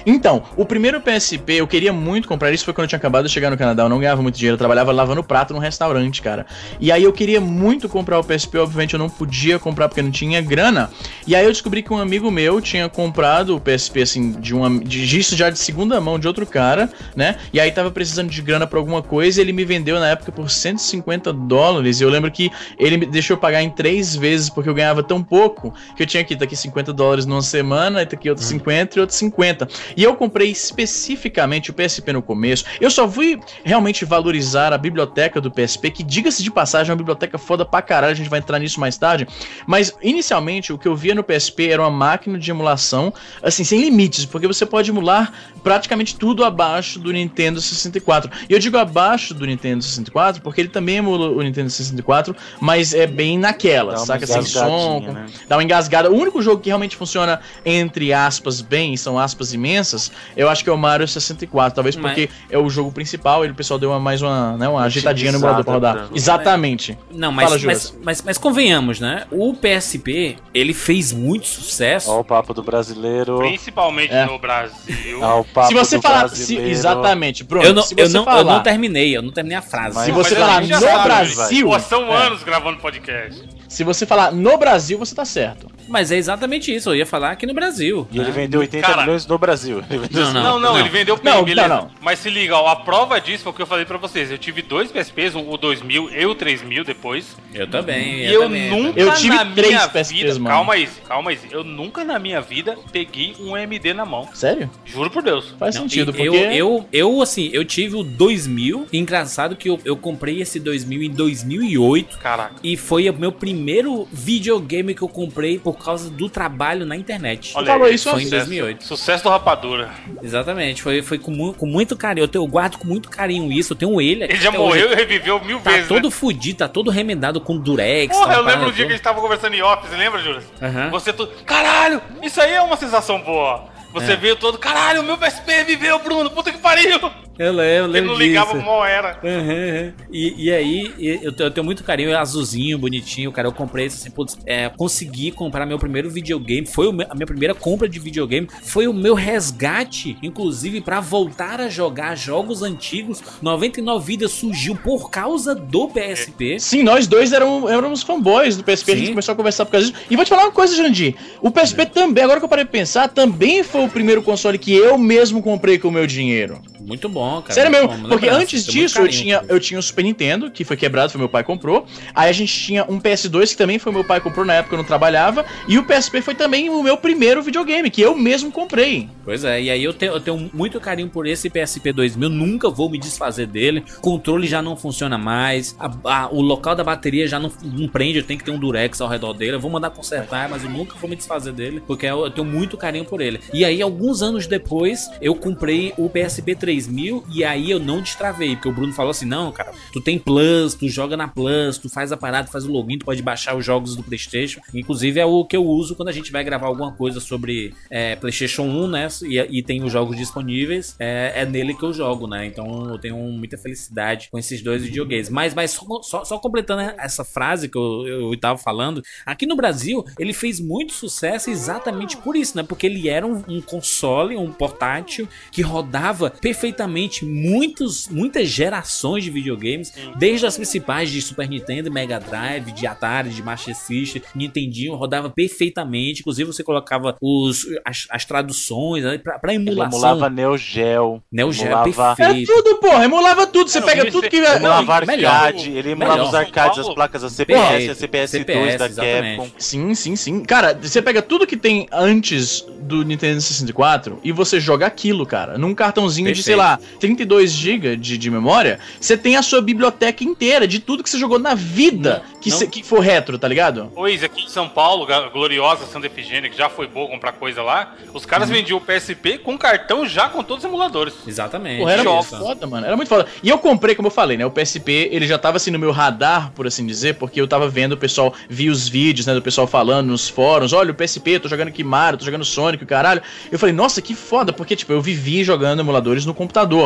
Então, o primeiro PSP, eu queria muito comprar isso, foi quando eu tinha acabado de chegar no Canadá, eu não ganhava muito dinheiro, eu trabalhava lavando prato num restaurante, cara. E aí eu queria muito comprar o PSP, obviamente eu não podia comprar porque não tinha grana. E aí eu descobri que um amigo meu tinha comprado o PSP, assim, de uma de isso já de segunda mão de outro cara, né? E aí tava precisando de grana pra alguma coisa, e ele me vendeu na época por 150 dólares. E eu lembro que ele me deixou eu pagar em três vezes, porque eu ganhava tão pouco, que eu tinha que daqui 50 dólares numa semana, e daqui outros 50 e outros 50. E eu comprei especificamente o PSP no começo. Eu só fui realmente valorizar a biblioteca do PSP, que diga-se de passagem, é uma biblioteca foda pra caralho, a gente vai entrar nisso mais tarde. Mas inicialmente o que eu via no PSP era uma máquina de emulação, assim, sem limites, porque você pode emular praticamente tudo abaixo do Nintendo 64. E eu digo abaixo do Nintendo 64 porque ele também emula o Nintendo 64, mas é bem naquela, saca? Sem som, né? dá uma engasgada. O único jogo que realmente funciona, entre aspas, bem, e são aspas imensas, eu acho que é o Mario 64. Talvez Mas- porque é o jogo principal e o pessoal deu uma, mais uma, né, uma ajeitadinha no emulador pra rodar. pra- Exatamente. Não, mas, Fala, mas, mas, mas convenhamos, né? O PSP, ele fez muito sucesso. Ó o papo do brasileiro. Principalmente É. no Brasil. Ó o papo se você do falar. se- exatamente, Bruno. eu, não, se eu, você não, eu falar, não terminei, eu não terminei a frase. Mas- Se você falar no sabe, Brasil. Pô, são é. anos gravando podcast. Se você falar no Brasil, você tá certo. Mas é exatamente isso, eu ia falar aqui no Brasil. E ele né? vendeu 80 Cara- milhões no Brasil. Ele Não, Não, não, não. ele vendeu Não, beleza. não, não. Mas se liga, ó, a prova disso foi o que eu falei pra vocês. Eu tive dois PSPs, o 2000 e o 3000 depois. Eu também. E eu também, nunca Eu tive na três minha PSPs, vida. mano. Calma aí, calma aí. Eu nunca na minha vida peguei um MD na mão. Sério? Juro por Deus. Faz Não, sentido, porque. eu, eu, eu, assim, eu tive o 2000. Engraçado que eu, eu comprei esse 2000 em 2008. Caraca. E foi o meu primeiro videogame que eu comprei por causa do trabalho na internet. Olha falou isso Foi em sucesso- 2008. Sucesso do Rapadura. Exatamente, foi, foi com, mu- com muito carinho. Eu, tenho, eu guardo com muito carinho isso. Eu tenho ele. aqui Ele já morreu hoje. e reviveu mil Tá vezes. todo né? fudido, tá todo remendado com durex. Porra, tá eu lembro um dia que a gente tava conversando em office, lembra, Júlio? Aham. Você tu. Caralho, isso aí é uma sensação boa. Você É. veio todo, caralho, meu PSP viveu, Bruno, puta que pariu! Eu lembro, eu Ele não ligava disso. mó era. Uhum, uhum. E, e aí, eu, te- eu tenho muito carinho, é azulzinho, bonitinho, cara. Eu comprei esse assim, putz, é, consegui comprar meu primeiro videogame. Foi o meu- a minha primeira compra de videogame. Foi o meu resgate, inclusive, pra voltar a jogar jogos antigos. 99 Vidas surgiu por causa do PSP. Sim, nós dois éramos, éramos fanboys do PSP, a gente Sim. começou a conversar por causa disso. E vou te falar uma coisa, Jandir. O PSP também, agora que eu parei de pensar, também foi o primeiro console que eu mesmo comprei com o meu dinheiro. Muito bom, cara. Sério mesmo, bom, porque antes disso eu tinha, eu tinha o Super Nintendo, que foi quebrado, foi meu pai comprou. Aí a gente tinha um PS2, que também foi meu pai comprou, na época eu não trabalhava. E o PSP foi também o meu primeiro videogame, que eu mesmo comprei. Pois é, e aí eu tenho, eu tenho muito carinho por esse PSP 2000, nunca vou me desfazer dele. O controle já não funciona mais, a- a- o local da bateria já não, não prende, eu tenho que ter um durex ao redor dele. Eu vou mandar consertar, mas eu nunca vou me desfazer dele, porque eu, eu tenho muito carinho por ele. E aí, alguns anos depois, eu comprei o PSP 3000 e aí eu não destravei, porque o Bruno falou assim: não, cara, tu tem Plus, tu joga na Plus, tu faz a parada, faz o login, tu pode baixar os jogos do PlayStation. Inclusive, é o que eu uso quando a gente vai gravar alguma coisa sobre é, PlayStation 1, né? E, e tem os jogos disponíveis, é, é nele que eu jogo, né? Então eu tenho muita felicidade com esses dois videogames. Mas, mas só, só- só completando essa frase que eu, eu tava falando, aqui no Brasil ele fez muito sucesso exatamente por isso, né? Porque ele era um, um console, um portátil que rodava perfeitamente muitos, muitas gerações de videogames, desde as principais de Super Nintendo, Mega Drive, de Atari, de Master System, Nintendinho, rodava perfeitamente. Inclusive você colocava os, as, as traduções né, pra, pra Ele emulação. emulava Neo Geo. Neo Geo emulava- Era perfeito. tudo, porra, emulava tudo. Você Não, pega ele tudo fe- que. Ele emulava melhor. arcade, ele emulava Melhor. os arcades, as placas da CPS, a Perfeito. CPS 2 CPS, da exatamente. Capcom. Sim, sim, sim. Cara, você pega tudo que tem antes do Nintendo 64 e você joga aquilo, cara. Num cartãozinho de, sei Perfeito. lá, 32 GB de, de memória, você tem a sua biblioteca inteira de tudo que você jogou na vida que, não. cê- que for retro, tá ligado? Izzy, aqui em São Paulo, gloriosa Santa Efigênia, que já foi boa comprar coisa lá, os caras vendiam o PSP com cartão já com todos os emuladores. Exatamente. Porra, era Joga. muito foda, mano. Era muito foda. E eu comprei, como eu falei, né? O PSP, ele já tava assim no meu radar, por assim dizer, porque eu tava vendo o pessoal, vi os vídeos, né, do pessoal falando nos fóruns, olha, o PSP, tô jogando aqui Mario, tô jogando Sonic, o caralho. Eu falei, nossa, que foda, porque, tipo, eu vivi jogando emuladores no computador.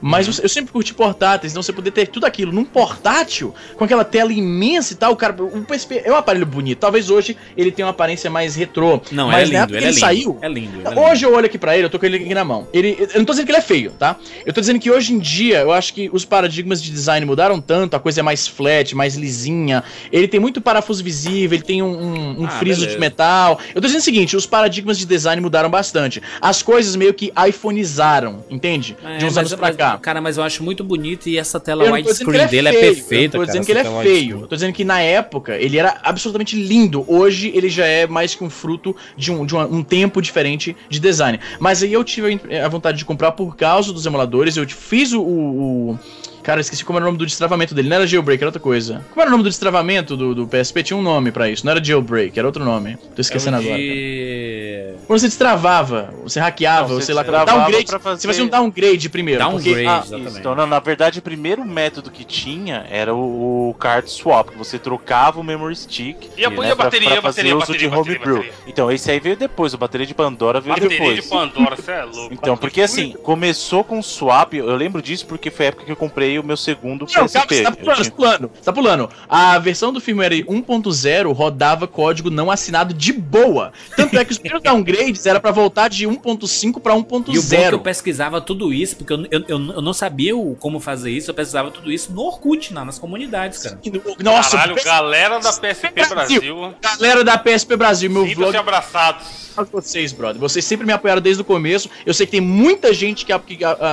Mas eu, eu sempre curti portáteis, então você poder ter tudo aquilo num portátil, com aquela tela imensa e tal, cara, o PSP é um aparelho bonito. Talvez hoje ele tenha uma aparência mais retrô. Não, mas é na época ele é ele lindo. saiu, É lindo. ele é lindo. Hoje eu olho aqui pra ele, eu tô com ele aqui na mão. Ele, eu não tô dizendo que ele é feio, tá? Eu tô dizendo que hoje em dia eu acho que os paradigmas de design mudaram tanto, a coisa é mais flat, mais lisinha. Ele tem muito parafuso visível, ele tem um, um, um Ah, friso beleza. de metal. Eu tô dizendo o seguinte: os paradigmas de design mudaram bastante. As coisas meio que iPhoneizaram, entende? É, de uns anos pra mas, cá. Cara, mas eu acho muito bonito e essa tela widescreen ele dele é, feio, perfeita, Eu tô cara. dizendo que ele é feio. Eu tô dizendo que na época ele era absolutamente lindo. Hoje ele já é mais que um fruto de um, de uma- um tempo diferente de design. Mas aí eu tive a vontade de comprar por causa dos emuladores. Eu fiz o- o- Cara, eu esqueci como era o nome do destravamento dele. Não era jailbreak, era outra coisa. Como era o nome do destravamento do, do PSP? Tinha um nome pra isso. Não era jailbreak, era outro nome. Tô esquecendo É agora. cara. Quando você destravava, você hackeava, Não, ou você sei lá, downgrade. pra fazer- Você fazia um downgrade primeiro. porque- Downgrade, ah, exatamente. Isso, então, não, na verdade, o primeiro método que tinha era o, o card swap, que você trocava o memory stick. E a, né, e a pra- bateria, pra a fazer bateria, uso bateria, de a bateria, homebrew. bateria. Então, esse aí veio depois, o bateria de Pandora veio Bateria depois. de Pandora, você é louco. Então, porque assim, começou com swap, eu lembro disso porque foi a época que eu comprei o meu segundo Não, calma, PSP. você tá Eu pulando, tinha- tá pulando, tá pulando. A versão do firmware 1.0 rodava código não assinado de boa. Tanto é que os primeiros downgrades era pra voltar de 1.5 pra E o bom é que eu 1.0. pesquisava tudo isso, porque eu, eu, eu, eu não sabia o- como fazer isso, eu pesquisava tudo isso no Orkut, na- nas comunidades, cara. Nossa, Caralho, o galera da PSP Brasil, galera da PSP Brasil, meu sintam-se vlog abraçados. vocês, brother. Vocês sempre me apoiaram desde o começo. Eu sei que tem muita gente que,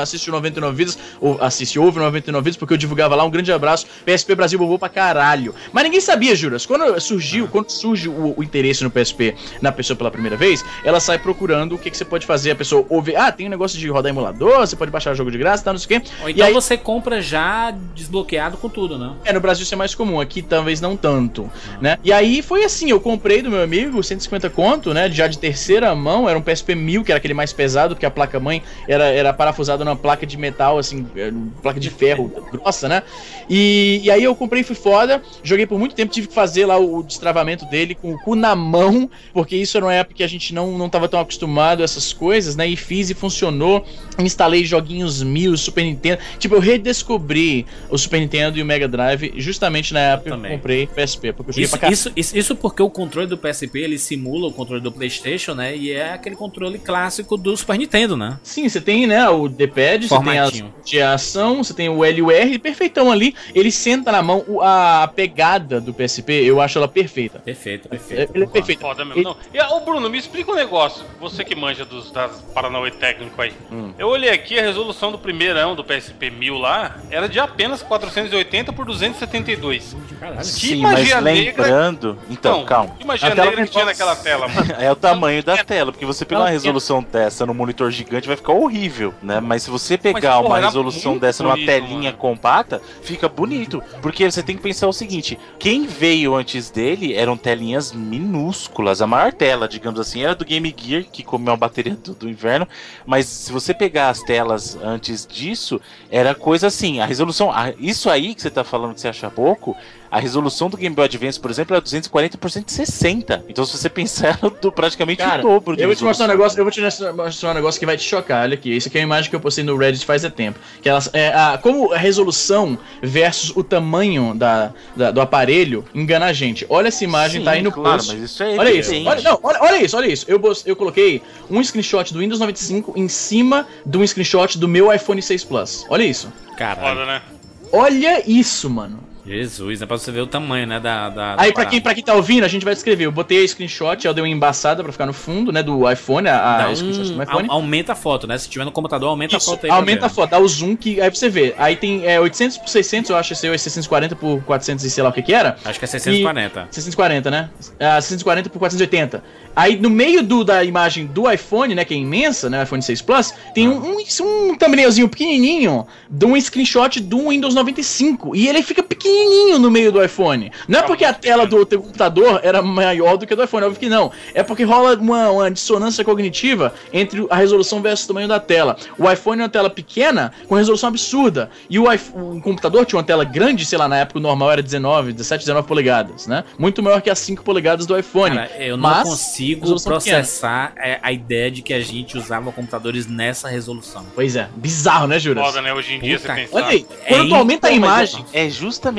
assiste o 99 Vidas, ou assiste, ouve o 99 Vidas, porque eu divulgava lá. Um grande abraço. PSP Brasil bombou pra caralho. Mas ninguém sabia, Juras. Quando surgiu, quando surge o, o interesse no PSP na pessoa pela primeira vez, ela sai procurando o que, que você pode fazer. A pessoa ouve, ah, tem um negócio de rodar emulador, você pode baixar jogo de graça, tá, não sei o quê. Ou E então aí- você compra já desbloqueado com tudo, né? É, no Brasil isso é mais comum, aqui talvez não tanto, né? E aí foi assim, eu comprei do meu amigo 150 conto, né? Já de terceira mão, era um PSP 1000, que era aquele mais pesado, porque a placa-mãe era, era parafusada numa placa de metal, assim, é, placa de ferro ferro grossa, né? E, e aí eu comprei, fui foda, joguei por muito tempo, tive que fazer lá o, destravamento dele com o cu na mão, porque isso era uma época que a gente não, não tava tão acostumado a essas coisas, né? E fiz e funcionou. Instalei joguinhos mil, Super Nintendo. Tipo, eu redescobri o Super Nintendo e o Mega Drive justamente na época que eu comprei PSP, porque eu Isso, pra caralho. isso, isso, isso porque o controle do PSP ele simula o controle do PlayStation, né? E é aquele controle clássico do Super Nintendo, né? Sim, você tem, né, o D-pad, você tem a ação, você tem o L e o R, perfeitão ali. Ele senta na mão, a, pegada do PSP, eu acho ela perfeita. Perfeito, perfeito. Ele é perfeito. Foda mesmo. Não. E, ô, Bruno, me explica um negócio. Você que manja dos das Paranauê técnico aí. Hum. Eu olhei aqui, a resolução do primeirão do PSP 1000 lá era de apenas 480 por 272. Caralho. Que Sim, mas negra- lembrando. Então, calma. Que magia A tela negra que tinha naquela tela, mano. É o tamanho da tela, porque você pegar uma resolução dessa no monitor gigante vai ficar horrível, né? Mas se você pegar porra, uma resolução dessa numa telinha mano. compacta, fica bonito. Porque você tem que pensar o seguinte: quem veio antes dele eram telinhas minúsculas. A maior tela, digamos assim, era do Game Gear, que comeu a bateria do, do inverno. Mas se você pegar as telas antes disso, era coisa assim, a resolução. a- isso aí que você tá falando que você acha pouco. A resolução do Game Boy Advance, por exemplo, é 240 por 160. Então, se você pensar, é do- praticamente Cara, o dobro de Eu vou te mostrar um negócio, eu vou te mostrar- um negócio que vai te chocar. Olha aqui, isso aqui é uma imagem que eu postei no Reddit faz é tempo. Que elas, é, a, como a resolução versus o tamanho da, da- do aparelho engana a gente. Olha essa imagem, Sim, tá aí no claro, post. mas isso é Olha isso, olha, não, olha, olha isso, olha isso. Eu, eu coloquei um screenshot do Windows 95 em cima de um screenshot do meu iPhone 6 Plus. Olha isso. Caralho. Foda, né? Olha isso, mano. Jesus, é pra você ver o tamanho, né? Da, da, Aí, pra quem, pra quem tá ouvindo, a gente vai descrever. Eu botei a screenshot, ela deu uma embaçada pra ficar no fundo, né? Do iPhone, a, a Dá screenshot do um, iPhone. au- aumenta a foto, né? Se tiver no computador, aumenta Isso, a foto aí. aumenta a foto, dá o zoom que aí pra você ver. Aí tem é, 800 por 600, eu acho esse é 640 por 400 e sei lá o que que era. Acho que é 640. 640, né? Ah, 640 por 480. Aí no meio do, da imagem do iPhone, né, que é imensa, né, iPhone 6 Plus, tem um, um, um thumbnailzinho pequenininho de um screenshot do Windows 95 e ele fica pequenininho no meio do iPhone. Não é porque a tela do teu computador era maior do que a do iPhone, óbvio que não. É porque rola uma, uma dissonância cognitiva entre a resolução versus o tamanho da tela. O iPhone é uma tela pequena com resolução absurda e o, iPhone, o computador tinha uma tela grande, sei lá, na época o normal era 19, 17, 19 polegadas, né? Muito maior que as 5 polegadas do iPhone. Cara, eu não Mas, consigo processar é, a ideia de que a gente usava computadores nessa resolução. Pois é, bizarro, né, Juras? Foda, né? Hoje em dia Puta você que- pensar. Olha aí, É quando tu aumenta a imagem. É, é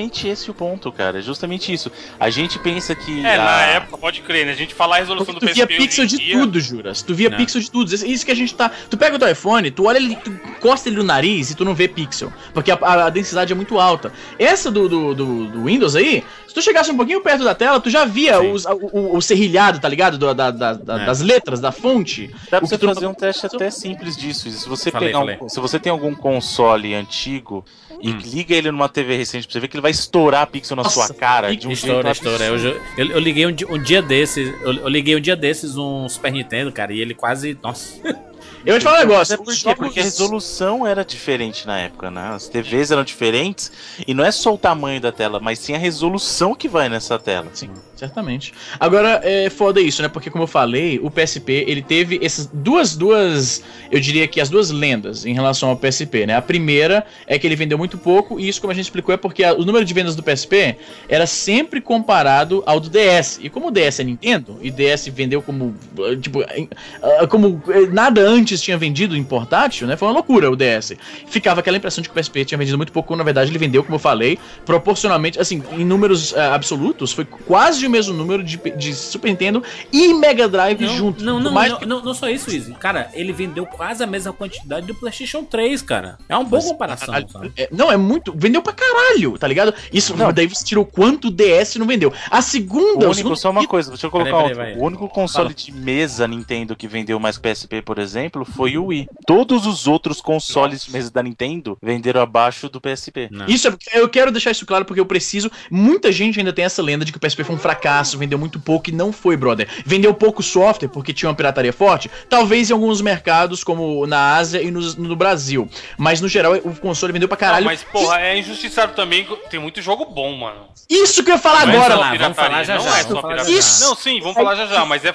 justamente esse o ponto, cara. É justamente isso. A gente pensa que. É, na a- época, pode crer, né? A gente falar a resolução Porque do tu via PSP pixel hoje em de dia- tudo, Juras. Tu via Não. pixel de tudo. Isso que a gente tá. Tu pega o teu iPhone, tu olha ele, tu encosta ele no nariz e tu não vê pixel. Porque a, a- a densidade é muito alta. Essa do, do, do- do Windows aí, se tu chegasse um pouquinho perto da tela, tu já via os- o, o- o serrilhado, tá ligado? Do- da- da- da- É. Das letras, da fonte. Dá pra você tu não- fazer um teste até simples disso. Se você, Falei, pegar um- se você tem algum console antigo e Hum. liga ele numa TV recente pra você ver que ele vai estourar pixel na Nossa, sua cara de um Estoura, jeito estoura. Eu, eu, eu liguei um, um dia desses. Eu, eu liguei um dia desses um Super Nintendo, cara, e ele quase. Nossa. Eu vou te falar um negócio. Mas é por quê? Porque a resolução era diferente na época, né? As TVs eram diferentes e não é só o tamanho da tela, mas sim a resolução que vai nessa tela. Sim, certamente. Agora, é foda isso, né? Porque, como eu falei, o PSP, ele teve essas duas, duas, eu diria que as duas lendas em relação ao PSP, né? A primeira é que ele vendeu muito pouco, e isso, como a gente explicou, é porque a- o número de vendas do PSP era sempre comparado ao do DS. E como o DS é Nintendo, e DS vendeu como, tipo, ah, como eh, nada antes tinha vendido em portátil, né? Foi uma loucura o DS. Ficava aquela impressão de que o PSP tinha vendido muito pouco, quando na verdade ele vendeu, como eu falei, proporcionalmente, assim, em números ah, absolutos, foi quase o mesmo número de, de Super Nintendo e Mega Drive Não, junto. não, não, mais não, que- não, não só isso, Izzy. Cara, ele vendeu quase a mesma quantidade do PlayStation 3, cara. É uma boa Mas, comparação, é, não, é muito. Vendeu pra caralho, tá ligado? Isso, Não. daí você tirou quanto o DS não vendeu. A segunda. O único, só uma coisa, deixa eu colocar Peraí, outro. peraí, vai. O único console de mesa Nintendo que vendeu mais PSP, por exemplo, foi o Wii. Todos os outros consoles de mesa da Nintendo venderam abaixo do PSP. Não. Isso, é- eu quero deixar isso claro porque eu preciso. Muita gente ainda tem essa lenda de que o PSP foi um fracasso, vendeu muito pouco e não foi, brother. Vendeu pouco software porque tinha uma pirataria forte, talvez em alguns mercados, como na Ásia e no, no Brasil. Mas no geral, o console vendeu pra Ah, caralho. mas, porra, é injustiçado também. Tem muito jogo bom, mano. Isso que eu ia falar Vamos agora, falar, mano. vamos falar já não já. é só pirataria. Isso. Não, sim, vamos falar já já, mas é,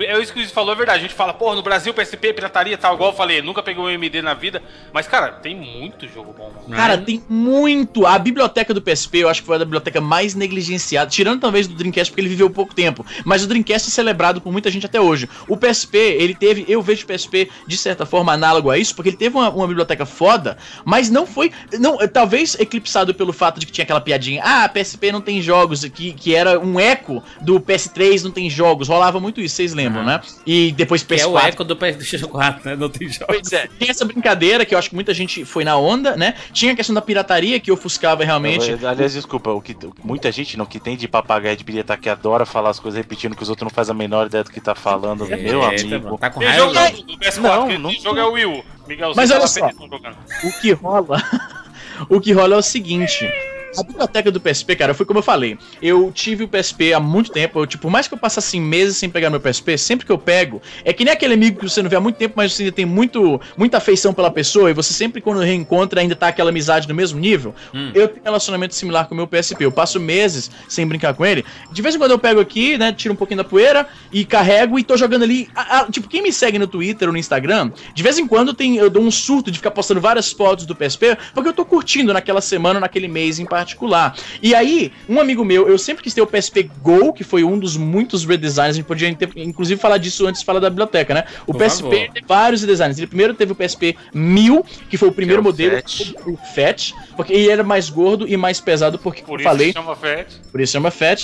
é isso que o Luiz falou, é verdade. A gente fala, porra, no Brasil PSP, pirataria. tal. Igual eu falei, nunca peguei um MD na vida. Mas, cara, tem muito jogo bom, mano. Cara, tem muito. A biblioteca do PSP, eu acho que foi a da biblioteca mais negligenciada, tirando talvez do Dreamcast, porque ele viveu pouco tempo. Mas o Dreamcast é celebrado por muita gente até hoje. O PSP, ele teve. Eu vejo o PSP de certa forma análogo a isso, porque ele teve uma, uma biblioteca foda, mas não foi. Não, talvez eclipsado pelo fato de que tinha aquela piadinha. Ah, PSP não tem jogos, que, que era um eco do PS3 não tem jogos. Rolava muito isso, vocês lembram, né? E depois Que é o PS4. eco do PlayStation 4, né? Não tem jogos. Pois é, tem essa brincadeira que eu acho que muita gente foi na onda, né? Tinha a questão da pirataria que ofuscava realmente. Aliás, desculpa, o que, muita gente não que tem de papagaio de pirata que adora falar as coisas repetindo que os outros não fazem a menor ideia do que tá falando, meu Eita, amigo. mano, Tá com Tem jogo raiva? do PS4, Não, não esse jogo é o Wii U. Miguel, Mas você olha só. não. O que rola. o que rola é o seguinte. A biblioteca do PSP, cara, foi como eu falei. Eu tive o PSP há muito tempo. Eu, tipo, por mais que eu passasse meses sem pegar meu PSP, sempre que eu pego, é que nem aquele amigo que você não vê há muito tempo, mas você ainda tem muito, muita afeição pela pessoa, e você sempre, quando reencontra, ainda tá aquela amizade no mesmo nível. Eu tenho um relacionamento similar com o meu PSP. Eu passo meses sem brincar com ele. De vez em quando eu pego aqui, né, tiro um pouquinho da poeira e carrego e tô jogando ali. Ah, ah, tipo, quem me segue no Twitter ou no Instagram, de vez em quando tem, eu dou um surto de ficar postando várias fotos do PSP, porque eu tô curtindo naquela semana, naquele mês em particular. E aí, um amigo meu, eu sempre quis ter o PSP Go, que foi um dos muitos redesigns, a gente podia ter- inclusive falar disso antes de falar da biblioteca, né? O Por PSP favor. teve vários redesigns. Ele primeiro teve o PSP 1000, que foi o primeiro é modelo, Fat. o Fat, porque ele era mais gordo e mais pesado, porque Por eu isso falei, chama Fat. por isso chama Fat.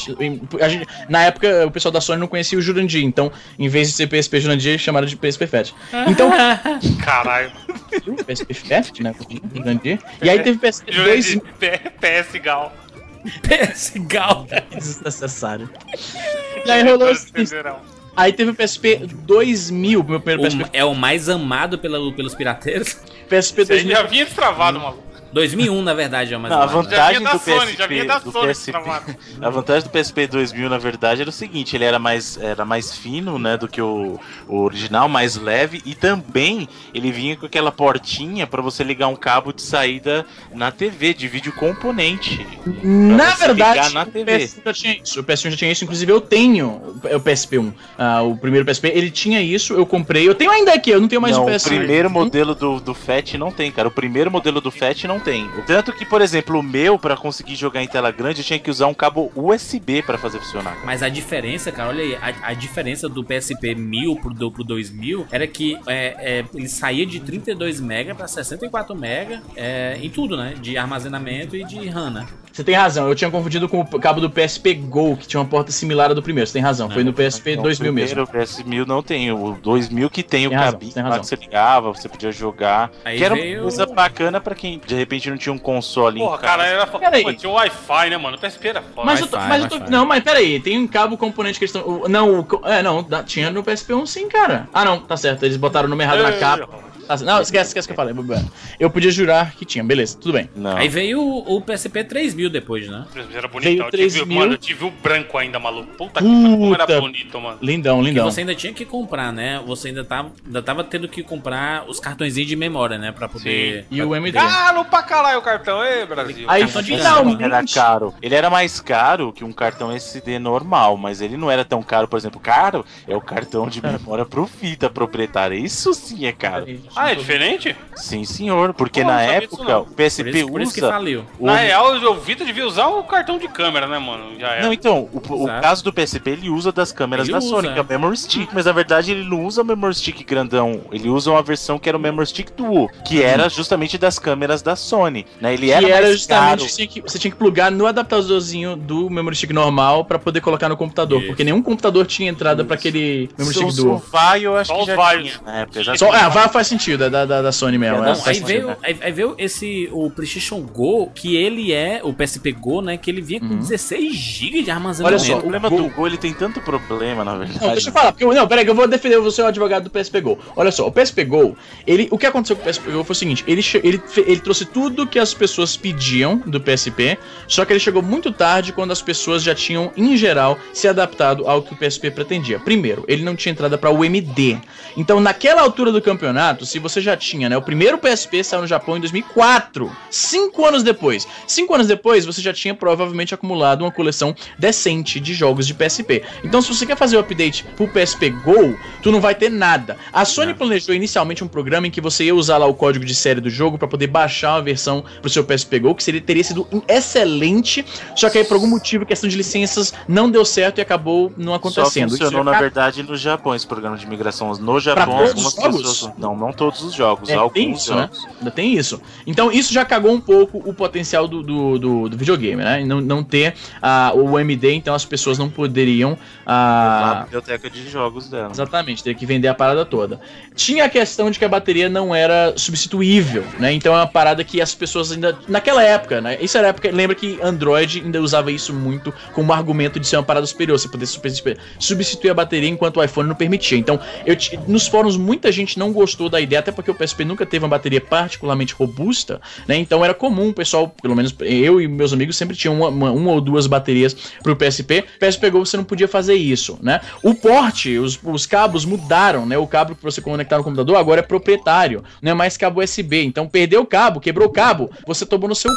A gente- na época, o pessoal da Sony não conhecia o Jurandir, então, em vez de ser PSP Jurandir, chamaram de PSP Fat. Então, Caralho. PSP Fat, né? Jurandir. E aí teve PSP 2 Jurandir, P- PS Gal. PS Gal. desnecessário. E aí rolou. Aí teve o PSP 2000, meu primeiro PSP, O- é o mais amado pela, pelos pirateiros. PSP Isso aí 2000. já vinha destravado, maluco. 2001, na verdade, é o mais Não, a amado. Já vinha vantagem da do Sony, PSP, já vinha da do PSP. A vantagem do PSP 2000, na verdade, era o seguinte: ele era mais, era mais fino, né, do que o, o original, mais leve, e também ele vinha com aquela portinha pra você ligar um cabo de saída na TV, de vídeo componente. Na verdade, na o TV. PS1 já tinha isso. O PS1 já tinha isso. Inclusive, eu tenho o o PSP1. ah, o primeiro PSP, ele tinha isso, eu comprei. Eu tenho ainda aqui, eu não tenho mais não, o o PS1. primeiro modelo do, do FAT não tem, cara. O primeiro modelo do FAT não tem. Tanto que, por exemplo, o meu, pra conseguir jogar em tela grande, eu tinha que usar um cabo USB pra fazer funcionar. Mas a diferença, cara, olha aí, a, a diferença do PSP 1000 pro, do, pro 2000 era que é, é, ele saía de 32 MB pra 64 MB é, em tudo, né? De armazenamento e de RAM, né? Você tem razão, eu tinha confundido com o cabo do PSP Go, que tinha uma porta similar à do primeiro. Você tem razão, foi no PSP Então, 2000 o mesmo. primeiro PS1000 não tem. O 2000 que tem o Tem razão, cabinho tem lá razão. que você ligava, você podia jogar. Aí que era veio- uma coisa bacana pra quem de repente não tinha um console Porra, em casa. cara, era foda. Peraí. Pô, Tinha o Wi-Fi, né, mano? O PSP era foda. Mas eu tô, mas eu tô, não, mas peraí, tem um cabo componente que eles estão. Não, o é, não, tinha no PSP1 sim, cara. Ah, não, tá certo, eles botaram o nome errado na capa. Tá certo. não, esquece, esquece que eu falei. Eu podia jurar que tinha, beleza, tudo bem. Não. Aí veio o, o PSP 3000 depois, né? Era bonito. Veio Eu tive, 3000. mano, eu tive o branco ainda, maluco. Puta que pariu, era Puta. bonito, mano. Lindão, lindão. você ainda tinha que comprar, né? Você ainda tava, ainda tava tendo que comprar os cartõezinhos de memória, né? Pra poder. E o MD. Caro pra caralho o cartão, ei, Brasil. Aí finalmente. Era caro. Ele era mais caro que um cartão SD normal, mas ele não era tão caro, por exemplo, caro é o cartão de memória pro fita proprietária. Isso sim é caro. Ah, é diferente? Sim, senhor, porque Pô, na época o Por PSP isso, por isso que usa faliu. o Na real, o Vita devia usar o cartão de câmera, né, mano? Já era. Não, então, o, o caso do PSP, ele usa das câmeras Ele da usa, Sony, é. que é o Memory Stick, mas na verdade ele não usa o Memory Stick grandão, ele usa uma versão que era o Memory Stick Duo, que era justamente das câmeras da Sony, né? Ele era, que era mais justamente caro. que você, tinha que, você tinha que plugar no adaptadorzinho do memory stick normal pra poder colocar no computador, Isso. porque nenhum computador tinha entrada pra aquele memory stick só duo. Vai, eu acho Só que já vários. tinha na época, já Só, ah, vai faz sentido, é da, da, da Sony mesmo. É, é, aí sentido. veio, aí, aí veio esse, o PlayStation Go, que ele é, o PSP Go, né, que ele vinha com 16 GB de Olha armazenamento. só, O problema do Go, ele tem tanto problema, na verdade. Não, deixa eu falar, porque eu, não, peraí, que eu vou defender você, o advogado do PSP Go. Olha só, o PSP Go, ele, o que aconteceu com o PSP Go foi o seguinte: ele, ele, ele trouxe tudo que as pessoas pediam do PSP, só que ele chegou muito tarde quando as pessoas já tinham, em geral, se adaptado ao que o PSP pretendia. Primeiro, ele não tinha entrada para o MD. Então, naquela altura do campeonato, se se você já tinha, né? O primeiro PSP saiu no Japão em 2004. Cinco anos depois. Cinco anos depois, você já tinha provavelmente acumulado uma coleção decente de jogos de PSP. Então, se você quer fazer o update pro PSP Go, tu não vai ter nada. A Sony planejou inicialmente um programa em que você ia usar lá o código de série do jogo para poder baixar uma versão pro seu PSP Go, que seria, teria sido excelente. Só que aí, por algum motivo, questão de licenças, não deu certo e acabou não acontecendo. Só funcionou, Isso na verdade, no Japão, esse programa de migração. No Japão, algumas jogos? pessoas. Não, não todos os jogos, É, alguns tem isso, né? jogos. Ainda tem isso. Então isso já cagou um pouco o potencial do, do, do- do videogame, né? Não, não ter ah, o MD, então as pessoas não poderiam. Na ah, biblioteca de jogos dela. Exatamente, teria que vender a parada toda. Tinha a questão de que a bateria não era substituível, né? Então é uma parada que as pessoas ainda. Naquela época, né? Isso era a época. Lembra que Android ainda usava isso muito como argumento de ser uma parada superior. Você poder substituir a bateria enquanto o iPhone não permitia. Então, eu nos fóruns muita gente não gostou da ideia, até porque o PSP nunca teve uma bateria particularmente robusta, né? Então era comum o pessoal, pelo menos eu e meus amigos, sempre tinham uma, uma- uma ou duas baterias pro PSP. PSP Go você não podia fazer isso, né? O porte, os, os cabos mudaram, né? O cabo que você conectar no computador agora é proprietário, não é mais cabo USB. Então perdeu o cabo, quebrou o cabo, você tomou no seu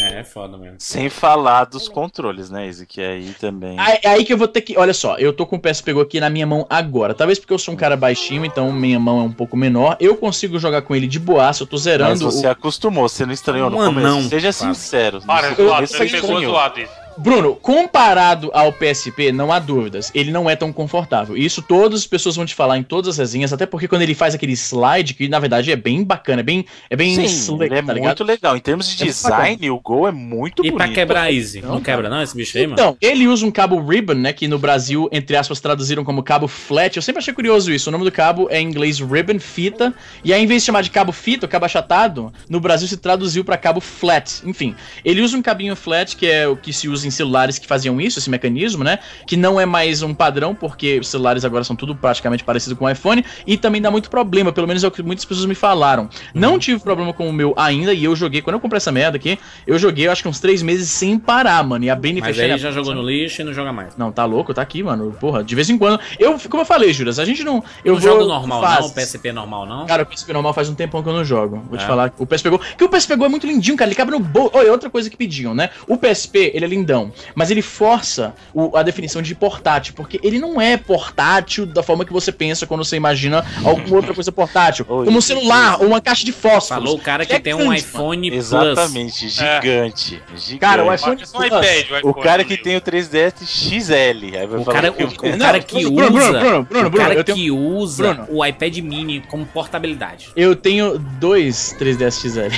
É, é foda mesmo. Sem falar dos controles, né, Izzy? Que aí também. Aí, é aí que eu vou ter que. Olha só, eu tô com o PSP Go aqui na minha mão agora. Talvez porque eu sou um cara baixinho, então minha mão é um pouco menor. Eu consigo jogar com ele de boaço, eu tô Mas zerando. você o- acostumou, você não estranhou no Um começo. anão, Seja sincero. Para, no você você pegou zoado isso. Bruno, comparado ao PSP, não há dúvidas. Ele não é tão confortável. E isso todas as pessoas vão te falar em todas as resenhas, até porque quando ele faz aquele slide, que na verdade é bem bacana, é bem, é bem Sim, slick, ele é tá muito legal. Em termos de É design, o Gol é muito E bonito. pra quebrar easy? Não, Não, quebra não esse bicho aí, mano? Então, ele usa um cabo ribbon, né? Que no Brasil, entre aspas, traduziram como cabo flat. Eu sempre achei curioso isso. O nome do cabo é em inglês ribbon, fita. E aí, em vez de chamar de cabo fita, cabo achatado, no Brasil se traduziu pra cabo flat. Enfim, ele usa um cabinho flat, que é o que se usa em celulares que faziam isso, esse mecanismo, né? Que não é mais um padrão, porque os celulares agora são tudo praticamente parecido com o iPhone. E também dá muito problema, pelo menos é o que muitas pessoas me falaram. Não tive problema com o meu ainda, e eu joguei, quando eu comprei essa merda aqui, eu joguei, acho que uns três meses sem parar, mano. E abrindo e Mas fechando. aí a- já jogou no lixo e não joga mais. não, tá louco, tá aqui, mano. Porra, de vez em quando. Eu, como eu falei, Juras, a gente não. Eu não vou jogo normal fases. não? PSP normal não? Cara, o PSP normal faz um tempão que eu não jogo. Vou te É. falar. O PSP Go. Que o PSP Go é muito lindinho, cara. Ele cabe no bolso. Olha, outra coisa que pediam, né? O PSP, ele é lindão. Mas ele força o- a definição de portátil. Porque ele não é portátil da forma que você pensa quando você imagina alguma outra coisa portátil. Oi, como um celular isso. ou uma caixa de fósforos. Falou o cara que É tem um grande, mano. iPhone Plus. Exatamente, gigante. gigante. Cara, o iPhone é um Plus. iPad, O iPhone, cara que tem o 3DS XL. Aí vai O falar cara, que o, o Não, cara que Bruno, usa, Bruno, Bruno, Bruno, o cara tenho- que usa Bruno. o iPad Mini como portabilidade. Eu tenho dois 3DS XL.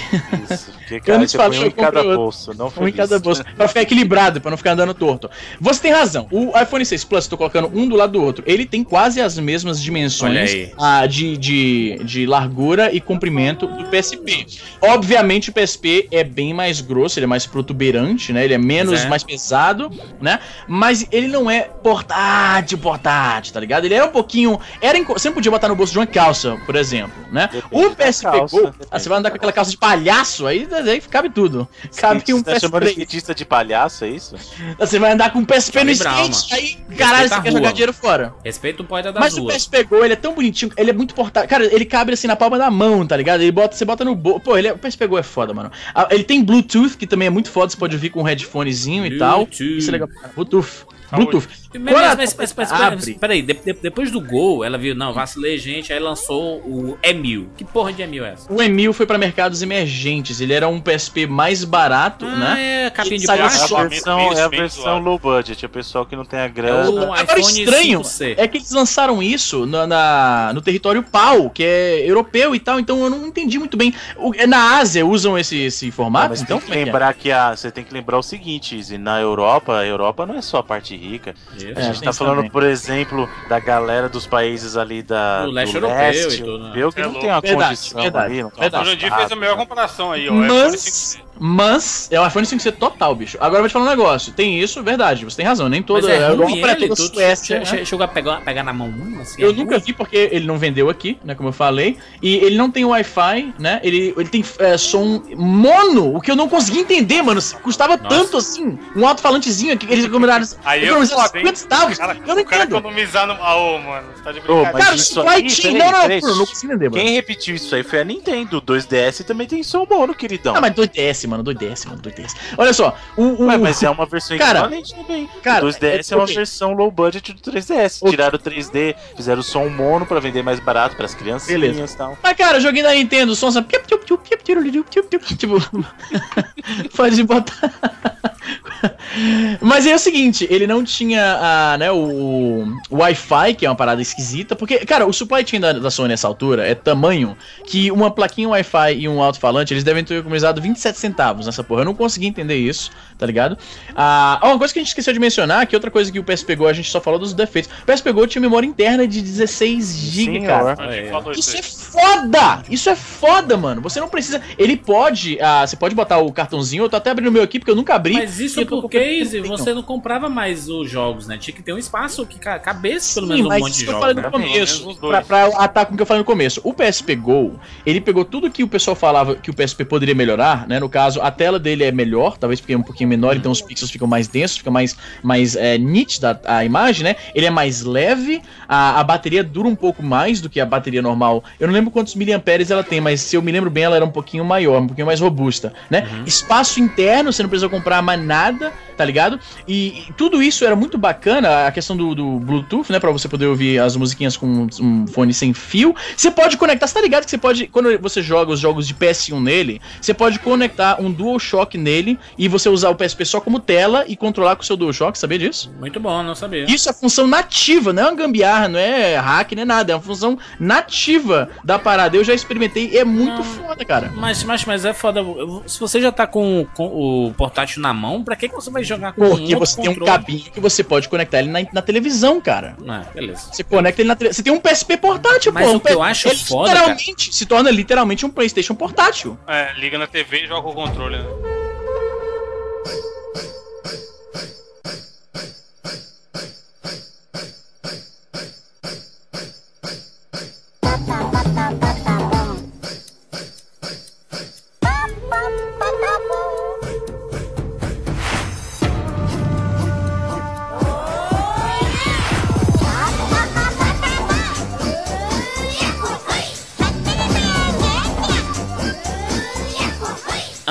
isso. Porque, Eu cara, não te falei, um eu em cada outro. bolso. Não Um em cada bolso. Pra ficar equilibrado, pra não ficar andando torto. Você tem razão. O iPhone 6 Plus, tô colocando um do lado do outro. Ele tem quase as mesmas dimensões ah, de, de, de largura e comprimento do PSP. Obviamente o PSP é bem mais grosso, ele é mais protuberante, né? Ele é menos, é. mais pesado, né? Mas ele não é portátil, portátil, tá ligado? Ele era um pouquinho. Era inco- Você não podia botar no bolso de uma calça, por exemplo, né? Depende o PSP Go, ah, você vai andar da com aquela calça de palhaço, aí, aí cabe tudo. Cabe um Você tá chamando o PSP. skatista de palhaço, é isso? Você vai andar com um PSP no skate, aí, caralho, Respeita você a quer jogar dinheiro fora. Respeita o poeta da Mas o. PSP Go, ele é tão bonitinho, ele é muito portátil. Cara, ele cabe assim na palma da mão, tá ligado? Ele bota, você bota no bolso. Pô, ele é, o PSP Go é foda, mano. Ah, Ele tem Bluetooth, que também é muito foda, você pode ouvir com um headphonezinho e tal. Bluetooth. Isso é legal. Bluetooth. Bluetooth. Mas, mas, mas, mas, mas, abre. peraí, de- de- depois do gol, ela viu, não, vacilei, gente, aí lançou o E1000. Que porra de E1000 é essa? O Emil foi pra mercados emergentes. Ele era um PSP mais barato, Ah, né? é capinha de Saiu É a plástico. só- versão, é a versão low budget. É o pessoal que não tem a É grana. o Agora, estranho 5C. é que eles lançaram isso na, na- no território PAL, que é europeu e tal, então eu não entendi muito bem. O- na Ásia usam esse, esse Ah, formato? mas então, tem que é é? lembrar que a, você tem que lembrar o seguinte, Izzy, na Europa, a Europa não é só a parte rica. Isso. A É, gente tem tá falando, também. por exemplo, da galera dos países ali da Do leste europeu e tudo, né? europeu, que É não tem uma Verdade, condição verdade, ali, não O verdade. Jurandir fez a melhor comparação aí, ó. Mas- iPhone 5C. Mas é o iPhone 5C total, bicho. Agora eu vou te falar um negócio. Tem isso, verdade, você tem razão. Nem todo. Mas é ruim ele, toda tu Suécia, che- né? che- chegou a pegar, pegar na mão um, assim, Eu é nunca ruim? vi porque ele não vendeu aqui, né? Como eu falei. E ele não tem Wi-Fi, né? Ele, ele tem é, som mono, o que eu não consegui entender, mano. Custava Nossa. tanto assim. Um alto-falantezinho aqui que eles economizaram. Aí eu foda, hein? 50 centavos. Cara, Eu não cara entendo. economizar no. Ah, ô, mano, tá de brincadeira. mas Cara, isso aí, chain. peraí, Não, não, não consigo entender, mano. Quem repetiu isso aí foi a Nintendo. O 2DS também tem som mono, queridão. Ah, mas 2DS, mano, 2DS, mano, 2DS. Olha só, o. o Ué, mas é uma versão Cara, equivalente também. cara, o 2DS é, é- uma ok. versão low budget do 3DS. Ok. Tiraram o 3D, fizeram o som mono pra vender mais barato pras criancinhas Beleza. e tal. Mas, cara, joguinho da Nintendo, o som só. Tipo. Pode botar. Mas é o seguinte, ele não tinha a, né, o, o Wi-Fi, que é uma parada esquisita, porque, cara, o supply chain da, da Sony nessa altura é tamanho que uma plaquinha Wi-Fi e um alto-falante, eles devem ter economizado 27 centavos nessa porra. Eu não consegui entender isso, tá ligado? Ah, uma coisa que a gente esqueceu de mencionar, que outra coisa que o PS pegou, a gente só falou dos defeitos. O PS pegou tinha memória interna de 16 GB, cara. É. Isso é foda! Isso é foda, mano. Você não precisa. Ele pode. Ah, você pode botar o cartãozinho. Eu tô até abrindo o meu aqui porque eu nunca abri. Mas isso porque, Izzy, você não comprava mais os jogos, né? Tinha que ter um espaço que ca- cabesse pelo Sim, menos um mas monte isso de jogos, falei no né? Menos começo. Pra, pra atar com o que eu falei no começo. O PSP Go, ele pegou tudo que o pessoal falava que o PSP poderia melhorar, né? No caso, a tela dele é melhor, talvez porque é um pouquinho menor, então os pixels ficam mais densos, fica mais, mais é, nítida a imagem, né? Ele é mais leve, a, a bateria dura um pouco mais do que a bateria normal. Eu não lembro quantos miliamperes ela tem, mas se eu me lembro bem, ela era um pouquinho maior, um pouquinho mais robusta, né? Espaço interno, você não precisa comprar mais nada, tá ligado? E, e tudo isso era muito bacana, a questão do, do Bluetooth, né? Pra você poder ouvir as musiquinhas com um, um fone sem fio. Você pode conectar, você tá ligado que você pode, quando você joga os jogos de PS1 nele, você pode conectar um DualShock nele e você usar o PSP só como tela e controlar com o seu DualShock, sabia disso? Muito bom, não sabia. Isso é função nativa, não é uma gambiarra, não é hack, nem nada, é uma função nativa da parada. Eu já experimentei e é muito Não. foda, cara. Mas, mas, mas é foda. Se você já tá com, com o portátil na mão, pra que, que você vai jogar com Porque outro você tem um controle? cabinho que você pode conectar ele na, na televisão, cara. Ah, beleza. Você conecta ele na televisão. Você tem um PSP portátil, Mas pô. o um que eu acho ele foda, literalmente se torna literalmente um PlayStation portátil. É, liga na TV e joga o controle, né?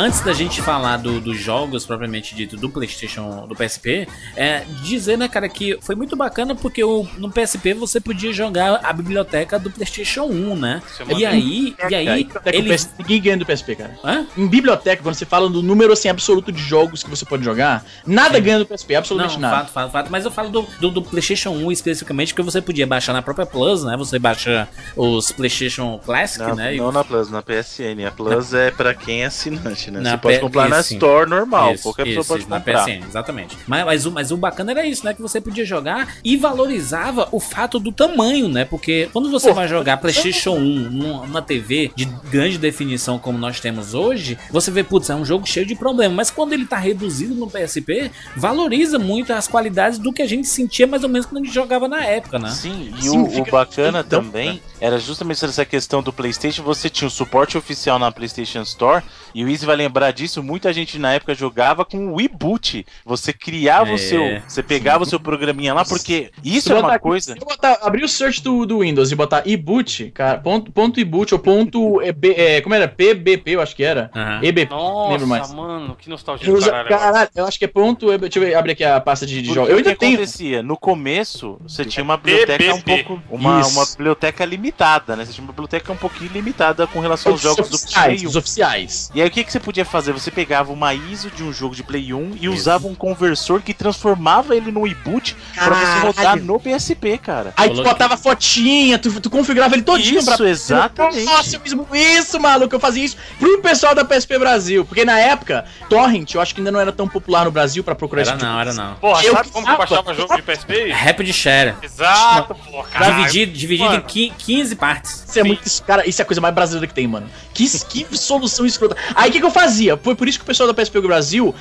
Antes da gente falar do- dos jogos propriamente dito do PlayStation, do PSP, é dizer, né, cara, que foi muito bacana porque o, no PSP você podia jogar a biblioteca do PlayStation 1, né? É E aí, e aí, ele. Ninguém ganha do PSP, cara. Hã? Em biblioteca, quando você fala do número assim, absoluto de jogos que você pode jogar, nada ganha do PSP, absolutamente Não, nada. fato, fato, fato. Mas eu falo do, do, do PlayStation 1 especificamente, que você podia baixar na própria Plus, né? Você baixa os PlayStation Classic, Não, né? e- não na Plus, na PSN. A Plus é pra quem é assinante, né? Na Você pode comprar na isso, Store normal. Isso, qualquer isso, pessoa pode isso, na comprar. PSN, exatamente. Mas, mas, o, mas o bacana era isso, né? Que você podia jogar e valorizava o fato do tamanho, né? Porque quando você Pô, vai jogar PlayStation 1 numa, TV de grande definição como nós temos hoje, você vê, putz, é um jogo cheio de problemas. Mas quando ele tá reduzido no PSP, valoriza muito as qualidades do que a gente sentia mais ou menos quando a gente jogava na época, né? Sim, e Sim, o, o bacana então, também era justamente essa questão do PlayStation. Você tinha o suporte oficial na PlayStation Store, e o Easy vai lembrar disso. Muita gente na época jogava com o Weboot. Você criava É, o seu. Você pegava o seu programinha lá, porque isso é uma aqui- coisa. Se eu botar, abrir o search do, do Windows e botar eboot, cara, ponto, ponto eboot ou ponto. EB, é, como era? PBP, eu acho que era. Aham. EBP. lembro mais. Nossa, mano, que nostalgia Eu usa- caralho. caralho, eu acho que é ponto. EB, deixa eu ver, abrir aqui a pasta de, de jogos. Eu o que ainda tenho. acontecia? No começo, você tinha uma biblioteca um pouco. Uma, Isso. uma biblioteca limitada, né? Você tinha uma biblioteca um pouquinho limitada com relação aos jogos do oficiais, Play 1. os oficiais. E aí o que, que você podia fazer? Você pegava uma ISO de um jogo de Play 1 e usava um conversor que transformava ele no e-boot pra você rodar no PSP, cara. Aí tu botava fotinha, tu, tu configurava ele todinho Isso, exatamente. Nossa, eu fiz isso, maluco. Eu fazia isso pro pessoal da PSP Brasil. Porque na época, Torrent, eu acho que ainda não era tão popular no Brasil pra procurar Era esse tipo não, era não. Porra, Eu sabe como que baixava jogo de PSP? Rapid Share. Exato, porra. Dividido, dividido em Mano. qui- 15 partes. Isso é muito. Cara, isso é a coisa mais brasileira que tem, mano. Que, que solução escrota. Aí o que, que eu fazia? Foi por isso que o pessoal da PSP Brasil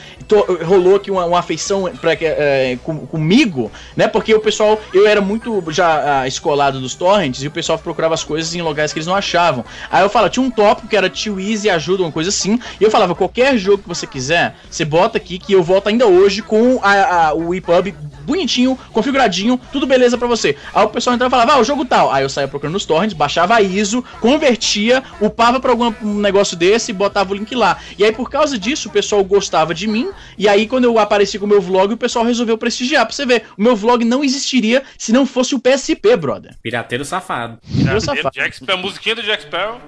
rolou aqui uma, uma afeição pra, é, com- comigo, né? Porque o pessoal, eu era muito já ah, escolado dos torrents e o pessoal procurava as coisas em lugares que eles não achavam. Aí eu falava, tinha um tópico que era Tio Easy ajuda, uma coisa assim. E eu falava, qualquer jogo que você quiser, você bota aqui que eu volto ainda hoje com a, a- o EPUB bonitinho, configuradinho, tudo beleza pra você. Aí o pessoal entrava e falava, ah, o jogo tal. Aí eu saía procurando nos torrents, baixava a ISO, convertia, upava pra algum um negócio desse e botava o link lá. E aí por causa disso o pessoal gostava de mim. E aí quando eu apareci com o meu vlog, o pessoal resolveu prestigiar. Pra você ver, o meu vlog não existiria se não fosse o PSP, brother. Pirateiro safado. Meu safado. Jack Sparrow, musiquinha do Jack Sparrow.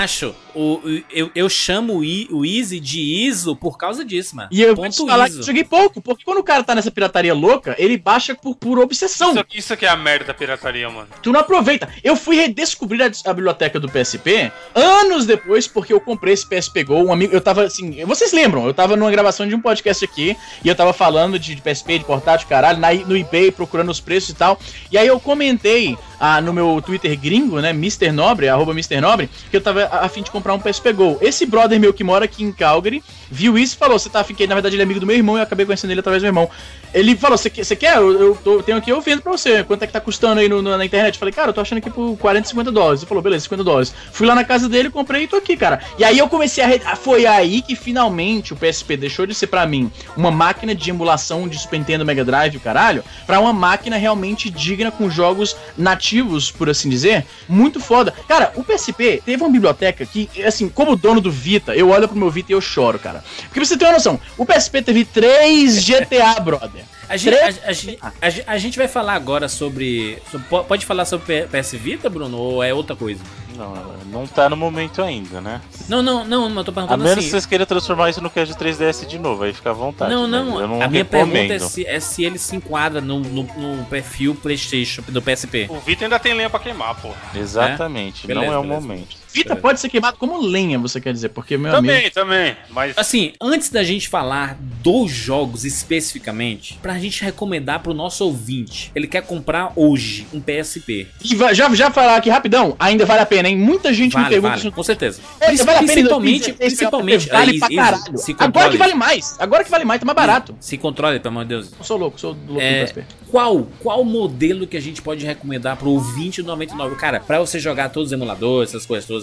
Macho, o, o- eu, eu chamo o, I- o Easy de ISO por causa disso, mano. E eu vou te falar que ISO. joguei pouco, porque quando o cara tá nessa pirataria louca, ele baixa por pura obsessão. Isso, isso aqui é a merda da pirataria, mano. Tu não aproveita. Eu fui redescobrir a, a biblioteca do PSP anos depois, porque eu comprei esse PSP Go. Um amigo, eu tava assim. Vocês lembram? Eu tava numa gravação de um podcast aqui e eu tava falando de, de PSP, de portátil, caralho, na, no eBay, procurando os preços e tal. E aí eu comentei no meu Twitter gringo, né? Mr. Nobre, arroba Mr. Nobre, que eu tava fim de comprar um PSP Go. Esse brother meu que mora aqui em Calgary viu isso e falou: Você tá afim que na verdade ele é amigo do meu irmão e eu acabei conhecendo ele através do meu irmão. Ele falou: Você quer? Eu, eu tô- tenho aqui, eu vendo pra você. Quanto é que tá custando aí no- no- na internet? Eu falei, cara, eu tô achando aqui por 40, 50 dólares. Ele falou, beleza, 50 dólares. Fui lá na casa dele, comprei e tô aqui, cara. E aí eu comecei a. Foi aí que finalmente o PSP deixou de ser pra mim uma máquina de emulação de Super Nintendo Mega Drive, caralho, pra uma máquina realmente digna com jogos nativos, por assim dizer. Muito foda. Cara, o PSP teve uma biblioteca que, assim, como dono do Vita, eu olho pro meu Vita e eu choro, cara. Porque pra você ter uma noção, o PSP teve três GTA, brother. A gente, a, a a a gente vai falar agora sobre, sobre- po- Pode falar sobre PS Vita, Bruno? Ou é outra coisa? Não, não tá no momento ainda, né? Não, não, não, mas eu tô A perguntando menos assim. que vocês queiram transformar isso no Cast 3DS de novo, aí fica à vontade. Não, né? não, Eu não a minha pergunta é recomendo. se, é se ele se enquadra no, no, no perfil PlayStation do PSP. O Vita ainda tem lenha pra queimar, porra. Exatamente, Beleza, não é o beleza. momento. Vita pode ser queimado como lenha, você quer dizer, porque, meu amigo. Também, também. Mas Assim, antes da gente falar dos jogos especificamente, pra gente recomendar pro nosso ouvinte, ele quer comprar hoje um PSP. E já, já falar aqui rapidão, ainda vale a pena, hein? Muita gente me Vale, pergunta vale, se com certeza. É, vale a pena em principalmente, 2016, principalmente, vale aí, pra isso, caralho. se Agora que vale mais, agora que vale mais, tá mais barato. Se controle, pelo amor de Deus. Eu sou louco, sou louco É, do PSP. qual, qual modelo que a gente pode recomendar pro ouvinte do 99? Cara, pra você jogar todos os emuladores, essas coisas todas.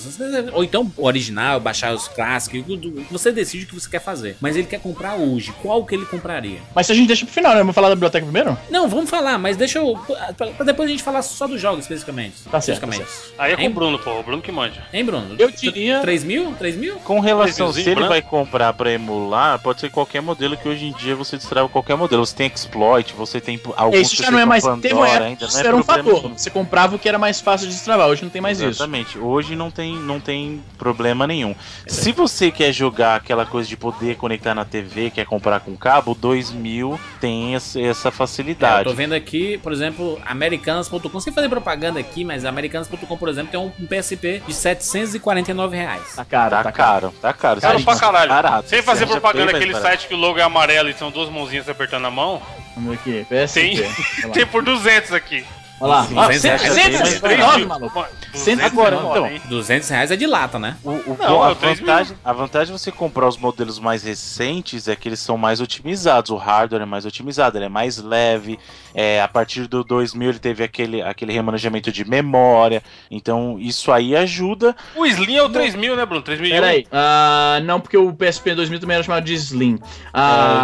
Ou então o original, baixar os clássicos. Você decide o que você quer fazer. Mas ele quer comprar hoje. Qual que ele compraria? Mas se a gente deixa pro final, né? Vamos falar da biblioteca primeiro? Não, vamos falar, mas deixa eu. Pra, depois a gente falar só dos jogos especificamente. Tá certo, especificamente. aí é com Hein? o Bruno, porra. O Bruno que manja. Hein, Bruno? Eu diria- 3 mil? 3 mil? Com relação, se ele branco. vai comprar pra emular, pode ser qualquer modelo que hoje em dia você destrava qualquer modelo. Você tem exploit, você tem alguns Isso que já não é mais. Pandora Teve uma época ainda, não isso é era um fator. Você comprava o que era mais fácil de destravar, hoje não tem mais isso. Exatamente. Hoje não tem, não tem problema nenhum. Se você quer jogar aquela coisa de poder conectar na TV, quer comprar com cabo, 2000 tem essa, essa É, eu facilidade. tô vendo aqui, por exemplo, americanas.com. Sem fazer propaganda aqui, mas americanas.com, por exemplo, tem um, um PSP de 749 reais. Tá caro, Tá, caro, tá caro. Caro pra caralho. barato. Sem fazer propaganda aquele barato. site que o logo é amarelo e são duas mãozinhas apertando a mão. Vamos ver aqui. PSP. Tem, tem por 200 aqui. Olha lá. Ó, 200 cem- reais, cem- bem mais cem- barato. nove, maluco. Mano, Cento 200 agora, então. hein? 200 reais é de lata, né? O, o- Não, a, é o 3 mil. vantagem, a vantagem de você comprar os modelos mais recentes é que eles são mais otimizados. O hardware é mais otimizado, ele é mais leve. É, a partir do 2000 ele teve aquele, aquele remanejamento de memória. Então isso aí ajuda. O Slim é o 3000, né, Bruno? 3001. Pera aí. Ah, não, porque o PSP 2000 também era chamado de Slim. Ser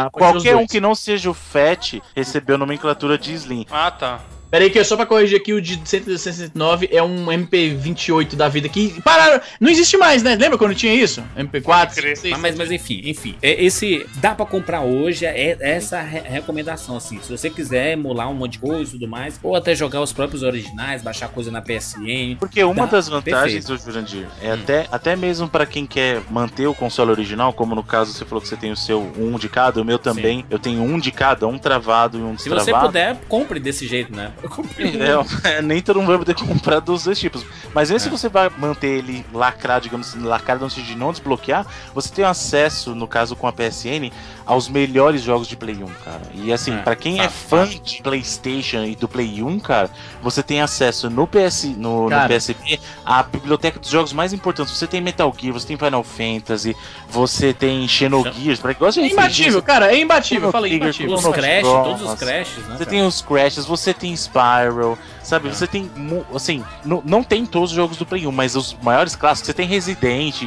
os qualquer um que não seja o FAT recebeu nomenclatura de Slim. Ah, tá. Pera aí que é só pra corrigir aqui, o de 169 é um MP28 da vida que pararam, não existe mais, né? Lembra quando tinha isso? MP4, Pode crer. 56. Mas, mas, mas enfim, enfim. É, Esse dá pra comprar hoje, é essa re- recomendação, assim. Se você quiser emular um monte de coisa e tudo mais, ou até jogar os próprios originais, baixar coisa na PSN. Porque uma das vantagens do Jurandir é Hum. até, até mesmo pra quem quer manter o console original, como no caso você falou que você tem o seu um de cada, o meu também, eu tenho um de cada, um travado e um Se você destravado. puder, compre desse jeito, né? Eu comprei um. É, nem todo mundo vai poder comprar dos dois tipos. Mas mesmo se É. você vai manter ele lacrado, digamos assim, lacrado sentido de não desbloquear, você tem acesso, no caso com a PSN, aos melhores jogos de Play 1, cara. E assim, É, pra quem é tá, fã de PlayStation e do Play 1, cara, você tem acesso no PS, no, no. PSP à biblioteca dos jogos mais importantes. Você tem Metal Gear, você tem Final Fantasy, você tem Xenogears, pra quem gosta de É imbatível, cara, é imbatível, aí, Trigger, imbatível. Os Crash, todos os Crashes, né? Você cara? tem os Crashes, você tem spiral. Sabe? Você tem. Assim, não, não tem todos os jogos do Play 1, mas os maiores clássicos. Você tem Resident,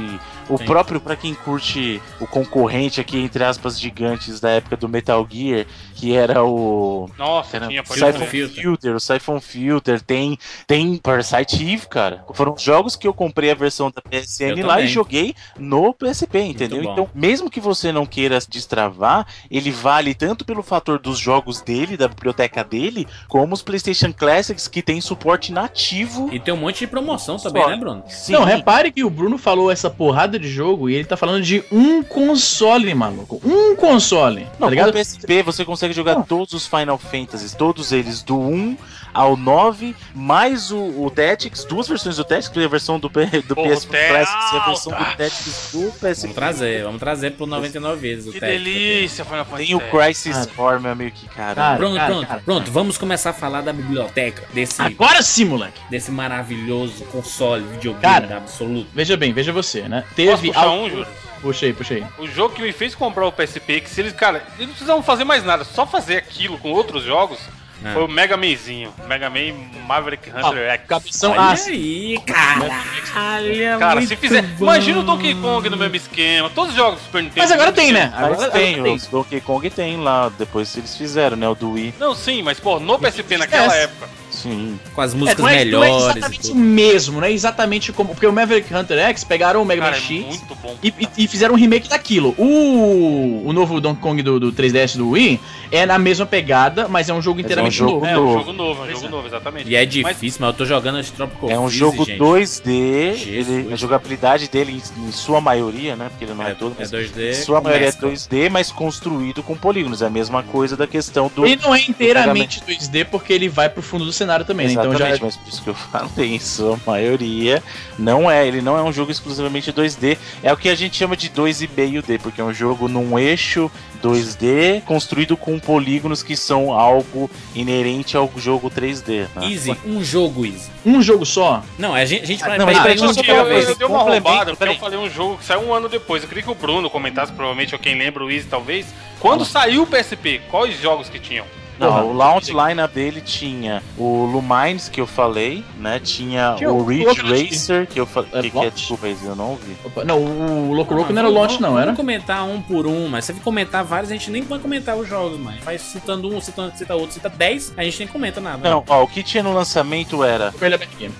o Sim. próprio, pra quem curte o concorrente aqui, entre aspas, gigantes da época do Metal Gear, que era o. Nossa, Era tinha, Siphon. Filter. Filter, o Siphon Filter, tem, tem Parasite Eve, cara. Foram jogos que eu comprei a versão da PSN Eu lá e também. joguei no PSP, entendeu? Então, mesmo que você não queira destravar, ele vale tanto pelo fator dos jogos dele, da biblioteca dele, como os PlayStation Classics que tem suporte nativo. E tem um monte de promoção também, Só. né, Bruno? Sim, Não, repare que o Bruno falou essa porrada de jogo e ele tá falando de um console, maluco. Um console, Não, tá com o ligado? PSP você consegue jogar Não. todos os Final Fantasies, todos eles, do 1 ao 9, mais o, o Tactics, duas versões do Tactics, a versão do, do PS Classics e a versão do Tactics do PSP. Vamos trazer, vamos trazer pro 99 vezes o Que teste. delícia, Final Fantasy. Tem o. Crisis Cara. Core, meu amigo, que cara. Cara, Pronto, cara, pronto, cara, pronto. cara. Vamos começar a falar da biblioteca desse, Agora sim, moleque. desse maravilhoso console, videogame Cara. absoluto. Veja bem, veja você, né? Posso Teve. al- um, Júlio? Puxa aí. O jogo que me fez comprar o PSP, que se eles, cara, eles não precisavam fazer mais nada, só fazer aquilo com outros jogos, É. foi o Mega Manzinho. Mega Man Maverick Hunter X. Cabeção Olha ácida. aí, caralho. Cara, muito se fizer. bom. Imagina o Donkey Kong no mesmo esquema. Todos os jogos do Super Nintendo. Mas agora tem, né? Mas Agora tem, agora os Donkey Kong tem lá, depois eles fizeram, né, o do Wii. Não, sim, mas pô, no PSP naquela É. época. Sim. Com as É, músicas não, é, não é melhores e exatamente o mesmo, não é exatamente como. Porque o Maverick Hunter X pegaram o Mega Man Cara, é X muito bom. e, e- e fizeram um remake daquilo. O, o novo Donkey Kong do, do 3DS do Wii é na mesma pegada, mas é um jogo Mas é um inteiramente jogo novo. É, um novo. jogo novo, é um jogo é. novo, exatamente. E é Mas- difícil, mas, eu tô jogando as Tropical É um Freeze, jogo gente. 2D, Jesus. ele- a jogabilidade dele, em, em sua maioria, né, porque ele não é, É, todo, é mas 2D. em sua com maioria é mescla. 2D, mas construído com polígonos. É a mesma coisa da questão do... Ele não é inteiramente 2D porque ele vai pro fundo do cenário também, né? Então Exatamente, já. mas por isso que eu falei, em sua maioria não é, ele não é um jogo exclusivamente 2D, é o que a gente chama de 2,5D, porque é um jogo num eixo 2D construído com polígonos que são algo inerente ao jogo 3D. né? Easy, um jogo easy. Um jogo só? Não, a gente, a gente vai. não, vai- mas vai- peraí, Eu, dei uma roubada, porque peraí. eu falei um jogo que saiu um ano depois. Eu queria que o Bruno comentasse, provavelmente, ou quem lembra o Easy, talvez. Quando saiu o PSP, quais jogos que tinham? Não, Porra. o launch lineup dele tinha o Lumines, que eu falei, né? Tinha, Tinha o o Ridge Racer, que eu falei. É que, que é, desculpa aí, eu não ouvi. Opa, Não, o Loco Roco não era vamos- launch, não, vamos era? comentar um por um, mas se você comentar vários, a gente nem vai comentar os jogos, mas vai citando um, citando, cita outro, cita 10, a gente nem comenta nada. Não, ó, o que tinha no lançamento era.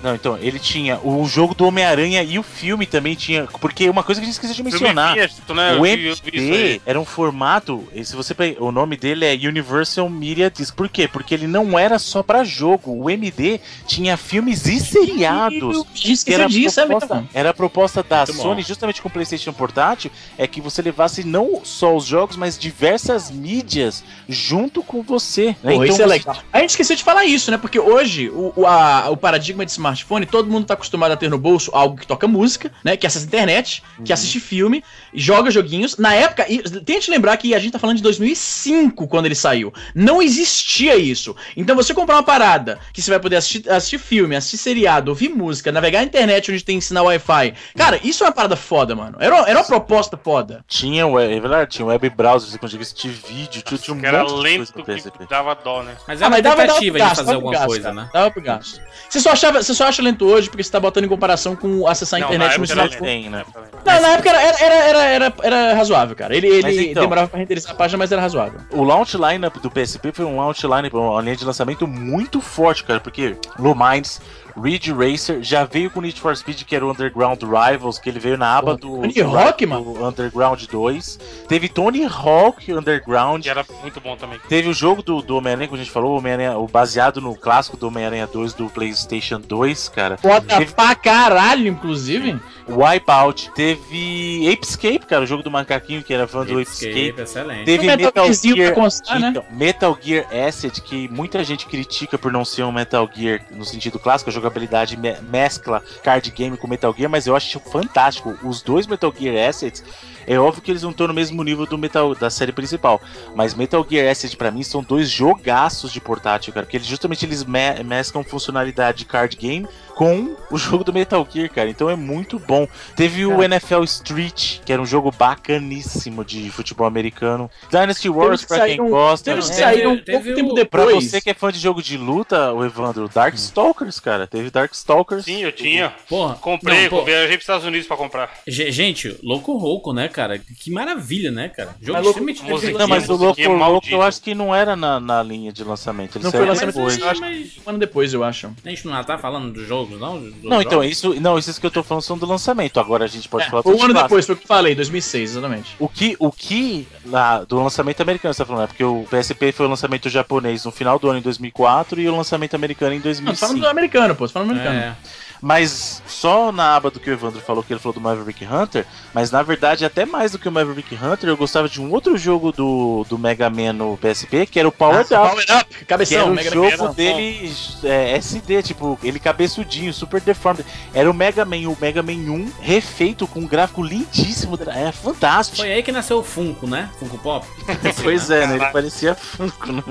Não, então, ele tinha o jogo do Homem-Aranha e o filme também tinha. Porque uma coisa que a gente esqueceu de mencionar. Né? O. MD era um formato. Se você o nome dele é Universal Media Por quê? Porque ele não era só pra jogo. O MD tinha filmes e seriados. Que Esqueceu era, disso, a é proposta, mesmo. era a proposta da Muito bom. Sony, justamente com o PlayStation Portátil, é que você levasse não só os jogos, mas diversas mídias junto com você. né? Pô, isso você- é legal. A gente esqueceu de falar isso, né? Porque hoje o, o, a- o paradigma de smartphone, todo mundo tá acostumado a ter no bolso algo que toca música, né? Que acessa a internet, que assiste filme, joga joguinhos. Na época, e tente lembrar que a gente tá falando de 2005 quando ele saiu. Não existia isso. Então você comprar uma parada que você vai poder assistir, assistir filme, assistir seriado, ouvir música, navegar na internet onde tem sinal Wi-Fi. Cara, isso é uma parada foda, mano. Era, uma- era uma proposta foda. Tinha, é verdade, tinha web browser, você conseguia assistir vídeo, tinha, tinha um Que era monte de lento coisa que dava dó, né? Mas é uma tentativa de fazer alguma coisa, cara. né? Dava pro gasto. Você só, achava, você só acha lento hoje porque você tá botando em comparação com acessar a Não, internet no era smartphone. Tem, né? Não, na época era, era, era, era, era razoável, cara. Ele, Mas ele então- demorava pra renderizar a página, mas era razoável. O launch lineup do PSP foi um launch line, uma linha de lançamento muito forte, cara, porque Lumines, Ridge Racer já veio com Need for Speed, que era o Underground Rivals, que ele veio na aba do, Tony do, Hawk, do mano. Underground 2. Teve Tony Hawk Underground. Que era muito bom também. Teve o jogo do, do Homem-Aranha, como a gente falou, o, o baseado no clássico do Homem-Aranha 2 do PlayStation 2, cara. Foda Teve pra caralho, inclusive. Wipeout, teve Apescape, cara, o jogo do macaquinho que era fã do Escape, Apescape. excelente. Teve Metal Metal, Gear, constar, né? então, Metal Gear Acid, que muita gente critica por não ser um Metal Gear no sentido clássico, jogabilidade me- mescla card game com Metal Gear, mas eu acho fantástico. Os dois Metal Gear Acids, é óbvio que eles não estão no mesmo nível do Metal da série principal, mas Metal Gear Acid pra mim são dois jogaços de portátil, cara, porque eles justamente eles me- mesclam funcionalidade de card game com o jogo do Metal Gear, cara. Então é muito bom. Teve o Cara. NFL Street, que era um jogo bacaníssimo de futebol americano. Dynasty Wars, que pra quem um- gosta. Teve né? que sair um Teve pouco o- tempo Pra depois. você que é fã de jogo de luta, o Evandro, Darkstalkers, cara. Teve Darkstalkers. Sim, eu tinha. Porra, Comprei, não, pô, viajei pros Estados Unidos pra comprar. ge- Gente, Louco Rouco, né, cara? Que maravilha, né, cara? Jogo Mas Louco- extremamente Musiquinha, Não, mas o Louco musiquinha Louco eu acho que não era na, na linha de lançamento. Ele Não saiu foi lançamento, depois. eu acho mas Um ano depois, eu acho. a gente não tá falando dos jogos, não? Dos Não, então, jogos? isso, não, esses que eu tô falando são do lançamento. Agora a gente pode É, falar foi um ano depois, foi o que eu falei, 2006, exatamente. O que, o que lá, do lançamento americano você tá falando? É porque o PSP foi o lançamento japonês no final do ano em 2004 e o lançamento americano em Não, tô falando 2005. do americano, pô, falando do americano. É. Mas só na aba do que o Evandro falou, que ele falou do Maverick Hunter, mas na verdade, até mais do que o Maverick Hunter, eu gostava de um outro jogo do, do Mega Man no PSP, que era o Power Ah, Up. Power Up, Que era cabeção, o Mega jogo Man. dele é, SD, tipo, ele cabeçudinho, super deformed. Era o Mega Man, o Mega Man 1 refeito com um gráfico lindíssimo. É fantástico. Foi aí que nasceu o Funko, né? Funko Pop? Pois é, né? Ele parecia Funko. né?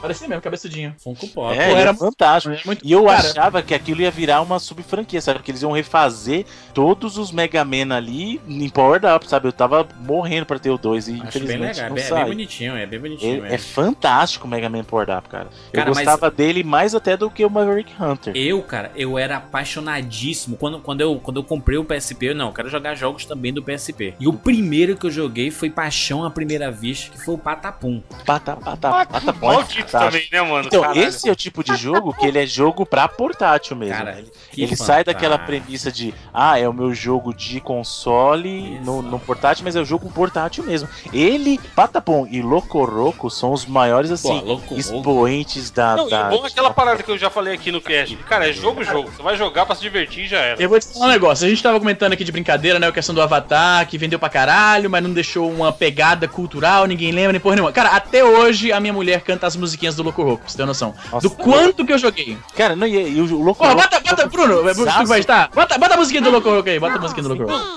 Parecia mesmo, cabeçudinho. Funko Pop. É, Pô, era era fantástico. Era muito- E eu Cara, achava que aquilo ia virar uma sub-franquia, sabe? Que eles iam refazer todos os Mega Man ali em Power Up, sabe? Eu tava morrendo pra ter o 2 e Acho bem infelizmente legal, é não bem, é bem sai. bonitinho, é bem bonitinho Ele- mesmo. é fantástico o Mega Man Power Up, cara. Eu Cara, mas- gostava dele mais até do que o Maverick Hunter. Eu, cara, eu era apaixonadíssimo. Quando, quando, eu, quando eu comprei o PSP, eu não, eu quero jogar jogos também do PSP. E o primeiro que eu joguei foi Paixão à Primeira Vista, que foi o Patapum. Pata, pata, Ah, pata, pata, Maldito também, né, mano? Então, Caralho. esse é o tipo de jogo que ele é jogo pra portátil mesmo. Cara, né? ele ele sai daquela fantástico. premissa de, ah, é o meu jogo de console no, no portátil, mas é o jogo portátil mesmo. Ele, Patapom e Locoroco são os maiores, assim, Pô, expoentes da. Não, e da o bom é aquela parada que eu já falei aqui no cast. Cara, é jogo, jogo. Você vai jogar pra se divertir e já era. Eu vou te falar um negócio. A gente tava comentando aqui de brincadeira, né? A questão do Avatar, que vendeu pra caralho, mas não deixou uma pegada cultural, ninguém lembra nem porra nenhuma. Cara, até hoje a minha mulher canta as musiquinhas do Loco Roco, pra você ter noção. Nossa, do quanto que eu joguei. Cara, não, e, e o Locoroco. bota, bota, Bruno, é que vai estar? Bota, bota a musiquinha do Loco Roco aí, bota a musiquinha do Loco Roco.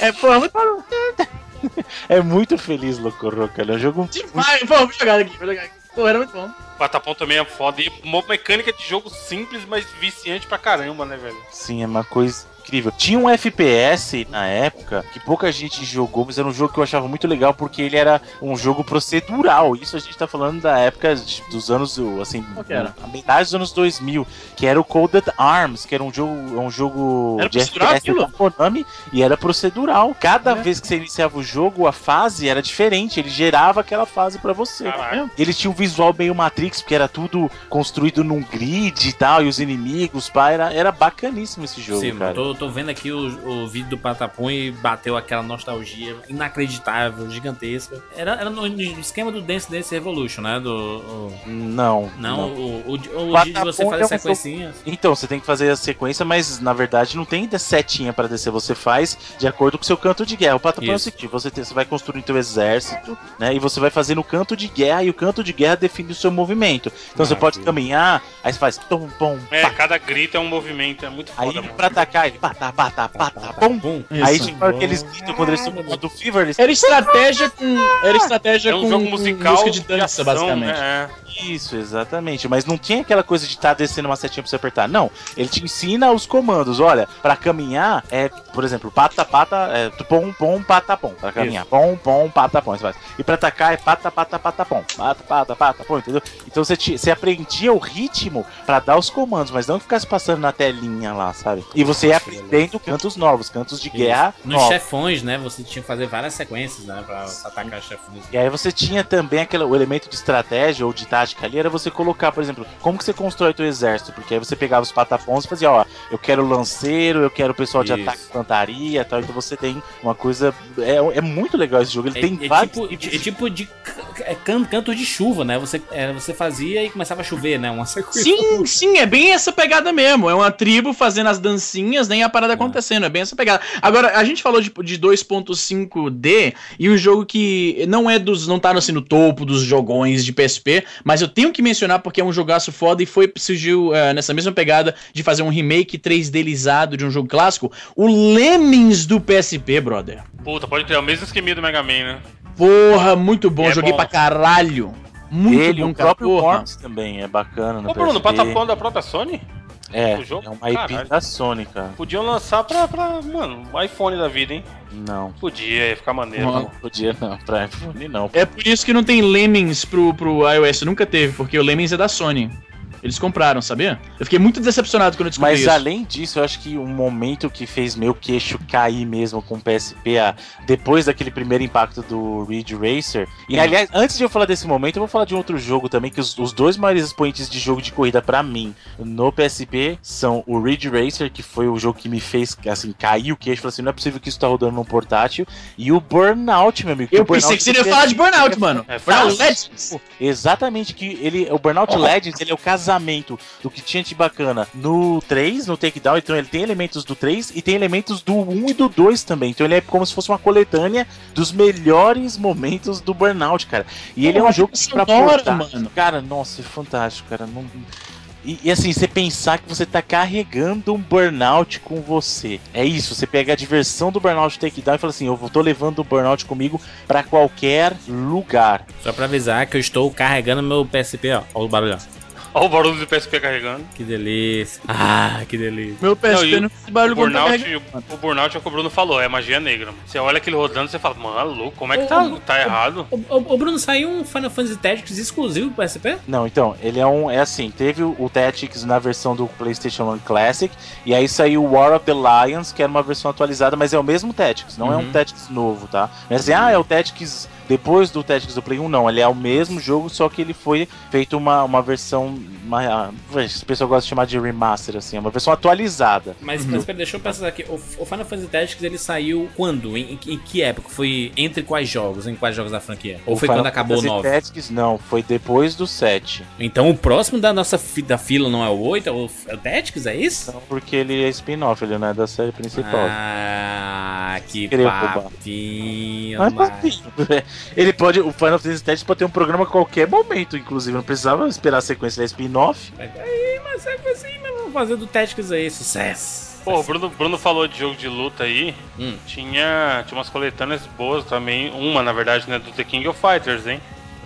É, porra, muito bom. É muito feliz, Locoroco, cara. É um jogo. Demais, pô, vou jogar aqui, vou jogar aqui. Pô, era muito bom. Patapom também é foda. E uma mecânica de jogo simples, mas viciante pra caramba, né, velho? Sim, é uma coisa incrível. Tinha um FPS na época que pouca gente jogou, mas era um jogo que eu achava muito legal porque ele era um jogo procedural. Isso a gente tá falando da época dos anos, assim, a metade dos anos 2000, que era o Coded Arms, que era um jogo, um jogo Era de FPS da Konami e era procedural. Cada É. vez que você iniciava o jogo, a fase era diferente, ele gerava aquela fase pra você. Caralho. Ele tinha um visual meio Matrix, porque era tudo construído num grid e tal, e os inimigos, pá, era, era bacaníssimo esse jogo, Sim, cara. tô, tô vendo aqui o, o vídeo do Patapum e bateu aquela nostalgia inacreditável, gigantesca. Era, era no esquema do Dance Dance Revolution, né? Do, o- Não, não, o, o, o, o Patapum de você é fazer jogo- sequencinhas. Então, você tem que fazer a sequência, mas na verdade não tem setinha pra descer. Você faz de acordo com o seu canto de guerra. O Patapão é o seguinte: você, tem- você vai construindo teu exército, né? E você vai fazendo o canto de guerra, e o canto de guerra define o seu movimento. Então você pode caminhar, aí você faz tom, pom, É, pá. cada grito é um movimento, é muito Aí foda, mano. pra atacar, ele pata, pata, pata, pum. Bum. Aí Isso. tipo aqueles gritos quando eles estão do Fever, eles Era estratégia com. Era estratégia É um com, jogo com musical música de dança, ação, basicamente. né? Isso, exatamente. Mas não tinha aquela coisa de estar descendo uma setinha pra você apertar. Não. Ele te ensina os comandos. Olha, pra caminhar é, por exemplo, pata, pata, é pom, pom, pata, pom. Pra caminhar. Pom, pom, pata, pom. Você faz. E pra atacar é pata, pata, pata, pom. Pata, pata, pata, pom, entendeu? Então você, te- você aprendia o ritmo pra dar os comandos, mas não ficasse passando na telinha lá, sabe? E você ia aprendendo cantos novos, cantos de guerra Nos novos. chefões, né? Você tinha que fazer várias sequências, né? Pra atacar chefões. E aí você tinha também aquele, o elemento de estratégia ou de tática ali, era você colocar, por exemplo, como que você constrói teu exército, porque aí você pegava os patapons e fazia, ó, eu quero lanceiro, eu quero o pessoal de Isso. ataque e infantaria e tal, então você tem uma coisa, é, é muito legal esse jogo, ele É, tem é vários tipo, tipos é tipo de é can- cantos de chuva, né? Você, é, você fazia e começava a chover, né? Uma sequência. Sim, sim, é bem essa pegada mesmo. É uma tribo fazendo as dancinhas, nem a parada acontecendo. É bem essa pegada. Agora, a gente falou de, de 2.5D e um jogo que não é dos. não tá assim, no topo dos jogões de PSP, mas eu tenho que mencionar porque é um jogaço foda e foi surgiu eh, nessa mesma pegada de fazer um remake 3Dizado de um jogo clássico. O Lemmings do PSP, brother. Puta, pode criar o mesmo esqueminha do Mega Man, né? Porra, muito bom. É Joguei bom. pra caralho. Muito Ele, bom, o cara. próprio Porra. Worms também é bacana no Ô, Bruno, PSP. patapão da própria Sony? É, o jogo? é uma IP Caralho. da Sony, cara. Podiam lançar pra, pra mano, iPhone da vida, hein? Não, Podia, ia ficar maneiro. Uhum. não podia não, pra iPhone não. É por isso que não tem Lemmings pro, pro iOS, nunca teve, porque o Lemmings é da Sony. Eles compraram, sabia? Eu fiquei muito decepcionado quando eu descobri Mas isso. além disso, eu acho que um momento que fez meu queixo cair mesmo com o PSP, ah, depois daquele primeiro impacto do Ridge Racer. E aliás, antes de eu falar desse momento, eu vou falar de um outro jogo também, que os, os dois maiores expoentes de jogo de corrida pra mim no PSP são o Ridge Racer, que foi o jogo que me fez assim, cair o queixo, falei assim, não é possível que isso tá rodando num portátil, e o Burnout, meu amigo. Eu pensei que você ia falar de Burnout, mano. É Burnout. Legends. Exatamente, que ele, o Burnout Legends, ele é o casamento do que tinha de bacana no 3, no Takedown, então ele tem elementos do 3 e tem elementos do 1 e do 2 também. Então ele é como se fosse uma coletânea dos melhores momentos do Burnout, cara. E ele é um jogo que pra portar. mano. Cara, nossa, é fantástico, cara. Não... E, e assim, você pensar que você tá carregando um burnout com você. É isso, você pega a diversão do burnout takedown e fala assim: eu tô levando o burnout comigo pra qualquer lugar. Só pra avisar que eu estou carregando meu PSP, ó. Olha o barulho, ó. Olha o barulho do PSP carregando. Que delícia. Ah, que delícia. Meu PSP Não, não faz barulho O tá burnout, carregando. o burnout é o que o Bruno falou, é magia negra. mano. Você olha aquele rodando e fala, mano, louco, como é que tá, tá errado? Ô, ô, ô, Bruno, saiu um Final Fantasy Tactics exclusivo pro PSP? Não, então, ele é um. É assim, teve o o Tactics na versão do PlayStation 1 Classic, e aí saiu o War of the Lions, que era uma versão atualizada, mas é o mesmo Tactics, não é um Uhum. Tactics novo, tá? Não é assim, ah, é o Tactics depois do Tactics do Play 1, não. Ele é o mesmo jogo, só que ele foi feito uma, uma versão. Uma, o pessoal gosta de chamar de remaster, assim, é uma versão atualizada. Mas, mas pera, deixa eu pensar aqui. O, o Final Fantasy Tactics ele saiu quando? Em, em- em que época? Foi entre quais jogos? Em quais jogos da franquia? Ou O foi Final quando acabou o Fantasy 9? Tactics, não, foi depois do 7. Então o próximo da nossa fi- da fila não é o 8, é o, é o Tactics, é isso? Não, porque ele é spin-off, ele não é da série principal. Ah, que papinho. Mas, mas- papinho, ele pode. O Final Fantasy Tactics pode ter um programa a qualquer momento, inclusive. Não precisava esperar a sequência da spin-off. Mas aí, mas é assim mesmo. Vamos fazer do Tactics aí, sucesso. Pô, o Bruno, Bruno falou de jogo de luta aí. Hum. Tinha, tinha umas coletâneas boas também. Uma, na verdade, né? Do The King of Fighters, hein?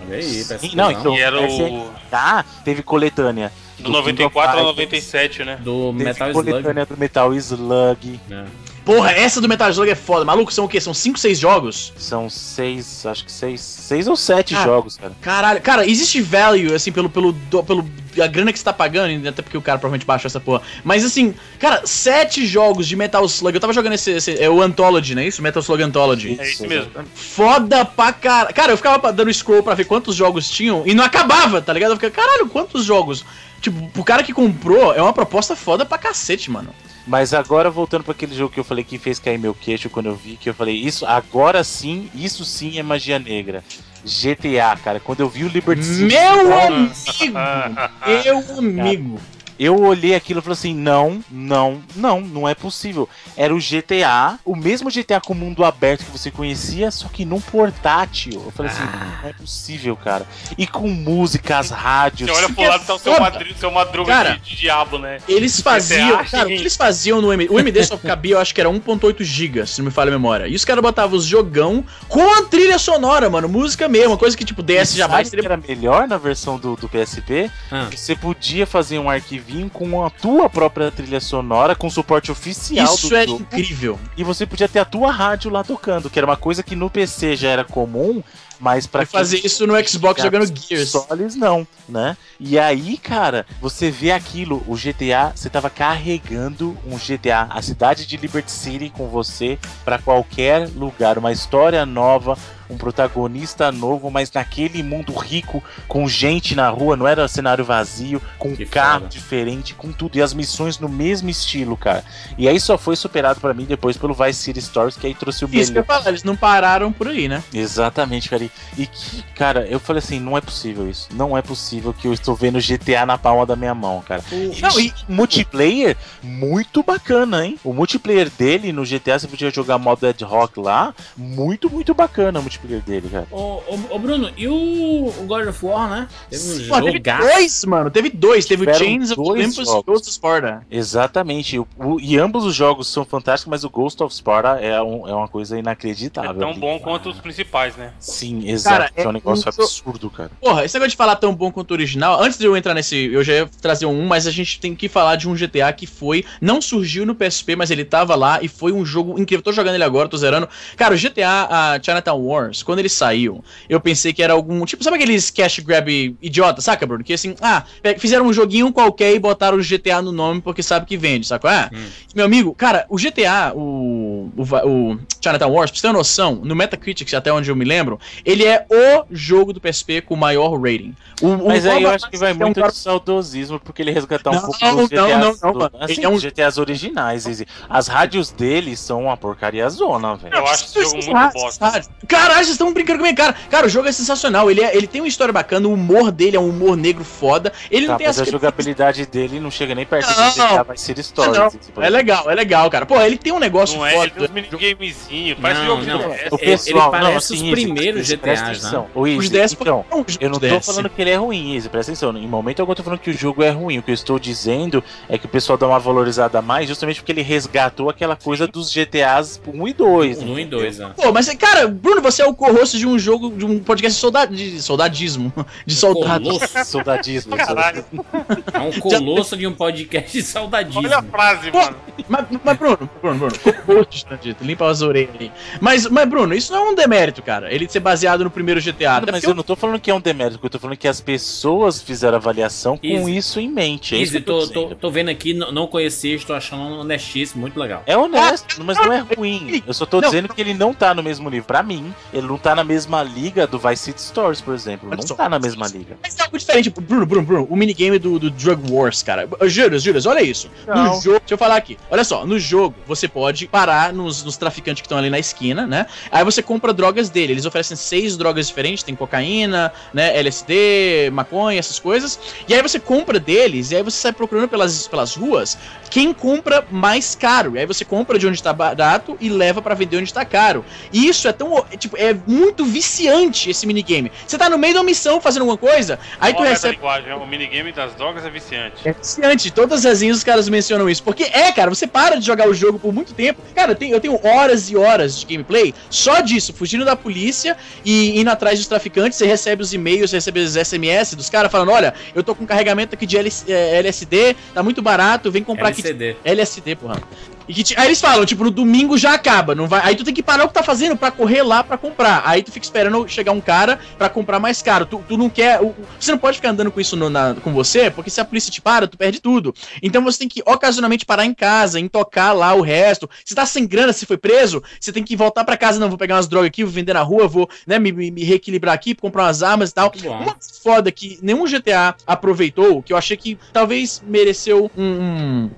Olha aí. Sim, não, então- E era o. Tá, teve coletânea. Do of 94 ao Fighters, 97, né? Do Teve Metal Slug. coletânea do Metal Slug. né? Porra, essa do Metal Slug é foda. Maluco, são o quê? São 5, 6 jogos? São seis, acho que seis, seis ou sete Ah. jogos, cara. Caralho. Cara, existe value, assim, pelo, pelo, do- pelo a grana que você tá pagando, até porque o cara provavelmente baixou essa porra. Mas assim, cara, sete jogos de Metal Slug. Eu tava jogando esse, esse é o Anthology, não é isso? Metal Slug Anthology. É isso mesmo. Foda pra caralho. Cara, eu ficava dando scroll pra ver quantos jogos tinham e não acabava, tá ligado? Eu ficava, caralho, quantos jogos? Tipo, pro cara que comprou, é uma proposta foda pra cacete, mano. Mas agora voltando para aquele jogo que eu falei que fez cair meu queixo quando eu vi, que eu falei, isso agora sim, isso sim é magia negra. GTA, cara, quando eu vi o Liberty City. Meu amigo! Meu amigo! Eu olhei aquilo e falei assim: não, não, não, não é possível. Era o GTA, o mesmo GTA com mundo aberto que você conhecia, só que num portátil. Eu falei assim: não é possível, cara. E com música, as rádios. Você olha pro lado tá o seu, madri, seu madruga Cara, de, de diabo, né? Eles faziam. acha Cara, o que- eles faziam no MD? O MD só cabia, eu acho que era 1.8 GB, se não me falha a memória. E os caras botavam os jogão com a trilha sonora, mano. Música mesmo, uma coisa que tipo DS jamais que teria. era melhor na versão do, do PSP? Ah. Você podia fazer um arquivinho com a tua própria trilha sonora, com suporte oficial Isso do era jogo. incrível. E você podia ter a tua rádio lá tocando, que era uma coisa que no PC já era comum, mas pra Pra fazer isso no Xbox jogando Gears. consoles, não, né? E aí, cara, você vê aquilo, o GTA, você tava carregando um GTA, a cidade de Liberty City com você pra qualquer lugar, uma história nova, um protagonista novo, mas naquele mundo rico, com gente na rua, não era cenário vazio, com Que carro foda. diferente, com tudo, e as missões no mesmo estilo, cara. E aí só foi superado pra mim depois pelo Vice City Stories, que aí trouxe o Isso que eu melhor. ia falar, eles não pararam por aí, né? Exatamente, cara. E- E que, cara, eu falei assim, não é possível isso. Não é possível que eu estou vendo GTA na palma da minha mão, cara. Não, e multiplayer muito bacana, hein? O multiplayer dele no GTA, você podia jogar modo Ad Rock lá, muito, muito bacana multiplayer dele, cara. Ô, ô, ô, Bruno, e o, o God of War, né? Teve um Pô, teve dois, mano. Teve dois. Teve o Tiveram Chains of dois Olympus e. Ghost of Sparta. Exatamente. O- o- e ambos os jogos são fantásticos, mas o Ghost of Sparta é, um- é uma coisa É inacreditável. tão bom quanto os principais, né? Sim, exato. Cara, é um é negócio um jo- absurdo, cara. Porra, esse negócio de falar tão bom quanto o original, antes de eu entrar nesse, eu já ia trazer um, mas a gente tem que falar de um GTA que foi, não surgiu no PSP, mas ele tava lá e foi um jogo incrível. Tô jogando ele agora, tô zerando. Cara, o GTA a Chinatown Wars, quando ele saiu, eu pensei que era algum, tipo, sabe aqueles cash grab idiota, saca, Bruno? Que assim, ah, fizeram um joguinho qualquer e botaram o GTA no nome porque sabe que vende, saca? Ah, Hum. meu amigo, cara, o GTA, o, o, o Chinatown Wars, pra você ter uma noção, no Metacritic, até onde eu me lembro, ele é o jogo do PSP com maior rating. O, o Mas aí eu acho que vai é um muito cara- de saudosismo, porque ele resgatar um Não, pouco não, dos GTAs, não, não, do- mano. assim, Ele é um- GTAs originais. As rádios dele são uma porcaria zona, velho. Eu acho esse jogo muito bosta. sabe? Caralho, vocês estão brincando com a minha cara. Cara, o jogo é sensacional. Ele, é- ele tem uma história bacana, o humor dele é um humor negro foda. Ele Tá, não tem mas as a jogabilidade dele não chega nem perto Não, do GTA Vice City Stories. não. Izzy, por É legal, é legal, cara. Pô, ele tem um negócio Não é, ele tem foda. uns minigamezinhos, parece Não, jogo de não. DS. O Ele- pessoal, ele parece não, os assim, Izzy, primeiros Izzy, presta GTAs, né? Os Izzy, 10 então, os eu não tô falando que ele é ruim, Izzy, presta atenção. Em momento algum eu tô falando que o jogo é ruim. O que eu estou dizendo é que o pessoal dá uma valorizada a mais justamente porque ele resgatou aquela coisa dos GTAs 1 e 2. Um e dois, né? Pô, mas, cara, Bruno, você é o co-host de um jogo, de um podcast de, solda de soldadismo. De soldado. Colosso. Soldadismo. Caralho, É um colosso de um podcast de saudadismo. olha a frase, mano. Mas, mas Bruno, Bruno, Bruno, co-host, tá dito. Limpa as orelhas aí. Mas, mas, Bruno, isso não é um demérito, cara. Ele ser baseado no primeiro GTA. Até Mas porque eu não tô falando que é um demérito, eu tô falando que as pessoas fizeram avaliação com Easy. isso em mente. É isso eu tô tô, tô, vendo aqui, não, não conheci, estou achando honestíssimo, muito legal. É honesto, mas não é ruim. Eu só tô Não. dizendo que ele não tá no mesmo nível. Pra mim, ele não tá na mesma liga do Vice City Stories, por exemplo. Não só. tá na mesma liga. Mas é algo diferente. Bruno, Bruno, Bruno, o minigame do, do Drug Wars, cara. Juras, Juras, olha isso. No Não. jogo, deixa eu falar aqui. Olha só, no jogo você pode parar nos, nos traficantes que estão ali na esquina, né? Aí você compra drogas dele. Eles oferecem seis drogas diferentes: tem cocaína, né? LSD, maconha, essas coisas. E aí você compra deles, e aí você sai procurando pelas, pelas ruas quem compra mais caro. E aí você compra de onde tá barato e leva pra vender onde tá caro. E isso é tão. Tipo, é muito viciante esse minigame. Você tá no meio de uma missão fazendo alguma coisa, aí tu Olha essa recebe. linguagem, o minigame das drogas é viciante. É viciante, todas as vezes os caras mencionam isso. Porque é, cara, você para de jogar o jogo por muito tempo. Cara, eu tenho, horas e horas de gameplay só disso, fugindo da polícia e indo atrás dos traficantes. Você recebe os e-mails, você recebe os SMS dos caras falando: olha, eu tô com carregamento aqui de LS, LSD, tá muito barato, vem comprar aqui. LCD. LSD, porra. E que aí eles falam, tipo, no domingo já acaba, não vai. Aí tu tem que parar o que tá fazendo pra correr lá pra comprar. Aí tu fica esperando chegar um cara pra comprar mais caro. Tu, tu não quer. o- você não pode ficar andando com isso no- na- com você, porque se a polícia te para, tu perde tudo. Então você tem que ocasionalmente parar em casa, em tocar lá o resto. Se tá sem grana, se foi preso, você tem que voltar pra casa, não, vou pegar umas drogas aqui, vou vender na rua, vou, né, me, me- me reequilibrar aqui, comprar umas armas e tal. Uma foda que nenhum GTA aproveitou, que eu achei que talvez mereceu um, um-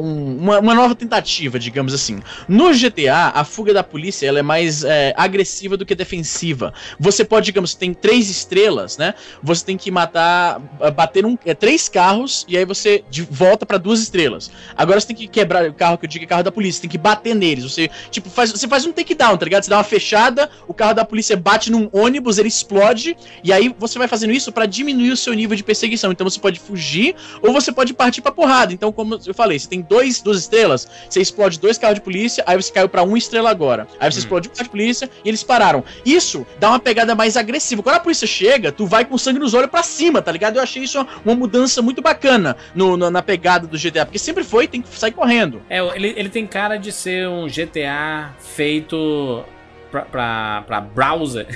um- uma, uma nova tentativa relativa, digamos assim. No GTA, a fuga da polícia ela é mais é, agressiva do que defensiva. Você pode, digamos, tem três estrelas, né? Você tem que matar, ah, bater um, é, três carros e aí você volta pra duas estrelas. Agora você tem que quebrar o carro que eu digo é carro da polícia, você tem que bater neles. Você, tipo, faz, você faz um takedown, tá ligado? Você dá uma fechada, o carro da polícia bate num ônibus, ele explode, e aí você vai fazendo isso pra diminuir o seu nível de perseguição. Então você pode fugir ou você pode partir pra porrada. Então, como eu falei, você tem dois, duas estrelas, você explode dois carros de polícia, aí você caiu pra uma estrela agora. Aí você explode um carro de polícia e eles pararam. Isso dá uma pegada mais agressiva. Quando a polícia chega, tu vai com sangue nos olhos pra cima, tá ligado? Eu achei isso uma, uma mudança muito bacana no, no- na pegada do GTA, porque sempre foi, tem que sair correndo. É, ele, ele tem cara de ser um GTA feito pra, pra, pra browser.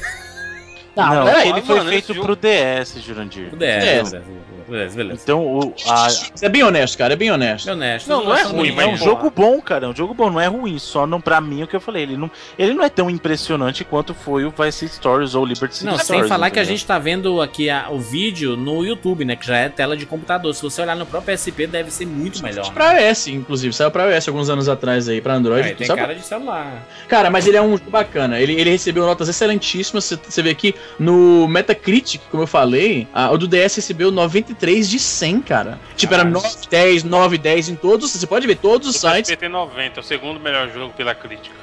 Não, peraí, ele foi mano, feito pro DS, Jurandir. DS, DS. beleza, beleza, beleza. Então, o, a- É bem honesto, cara, é bem honesto. É honesto. Não, não é são ruim, muito mas é um jogo bom, cara. É um jogo bom, não é ruim. Só não pra mim o que eu falei. Ele não, ele não é tão impressionante quanto foi o Vice Stories ou Liberty City Não, sem Stories. falar que a gente tá vendo aqui a- o vídeo no YouTube, né? Que já é tela de computador. Se você olhar no próprio PSP, deve ser muito melhor. Né? Pra iOS, inclusive, saiu pra iOS alguns anos atrás aí, pra Android. É, tem Sabe- cara de celular. Cara, mas ele é um jogo bacana. Ele, ele recebeu notas excelentíssimas. Você- Você vê aqui no Metacritic, como eu falei, a- o do DS recebeu 93 de 100, cara. Tipo, era 9, 10, 9, 10 em todos. Você pode ver todos os O sites. Tem 90, é o segundo melhor jogo pela crítica.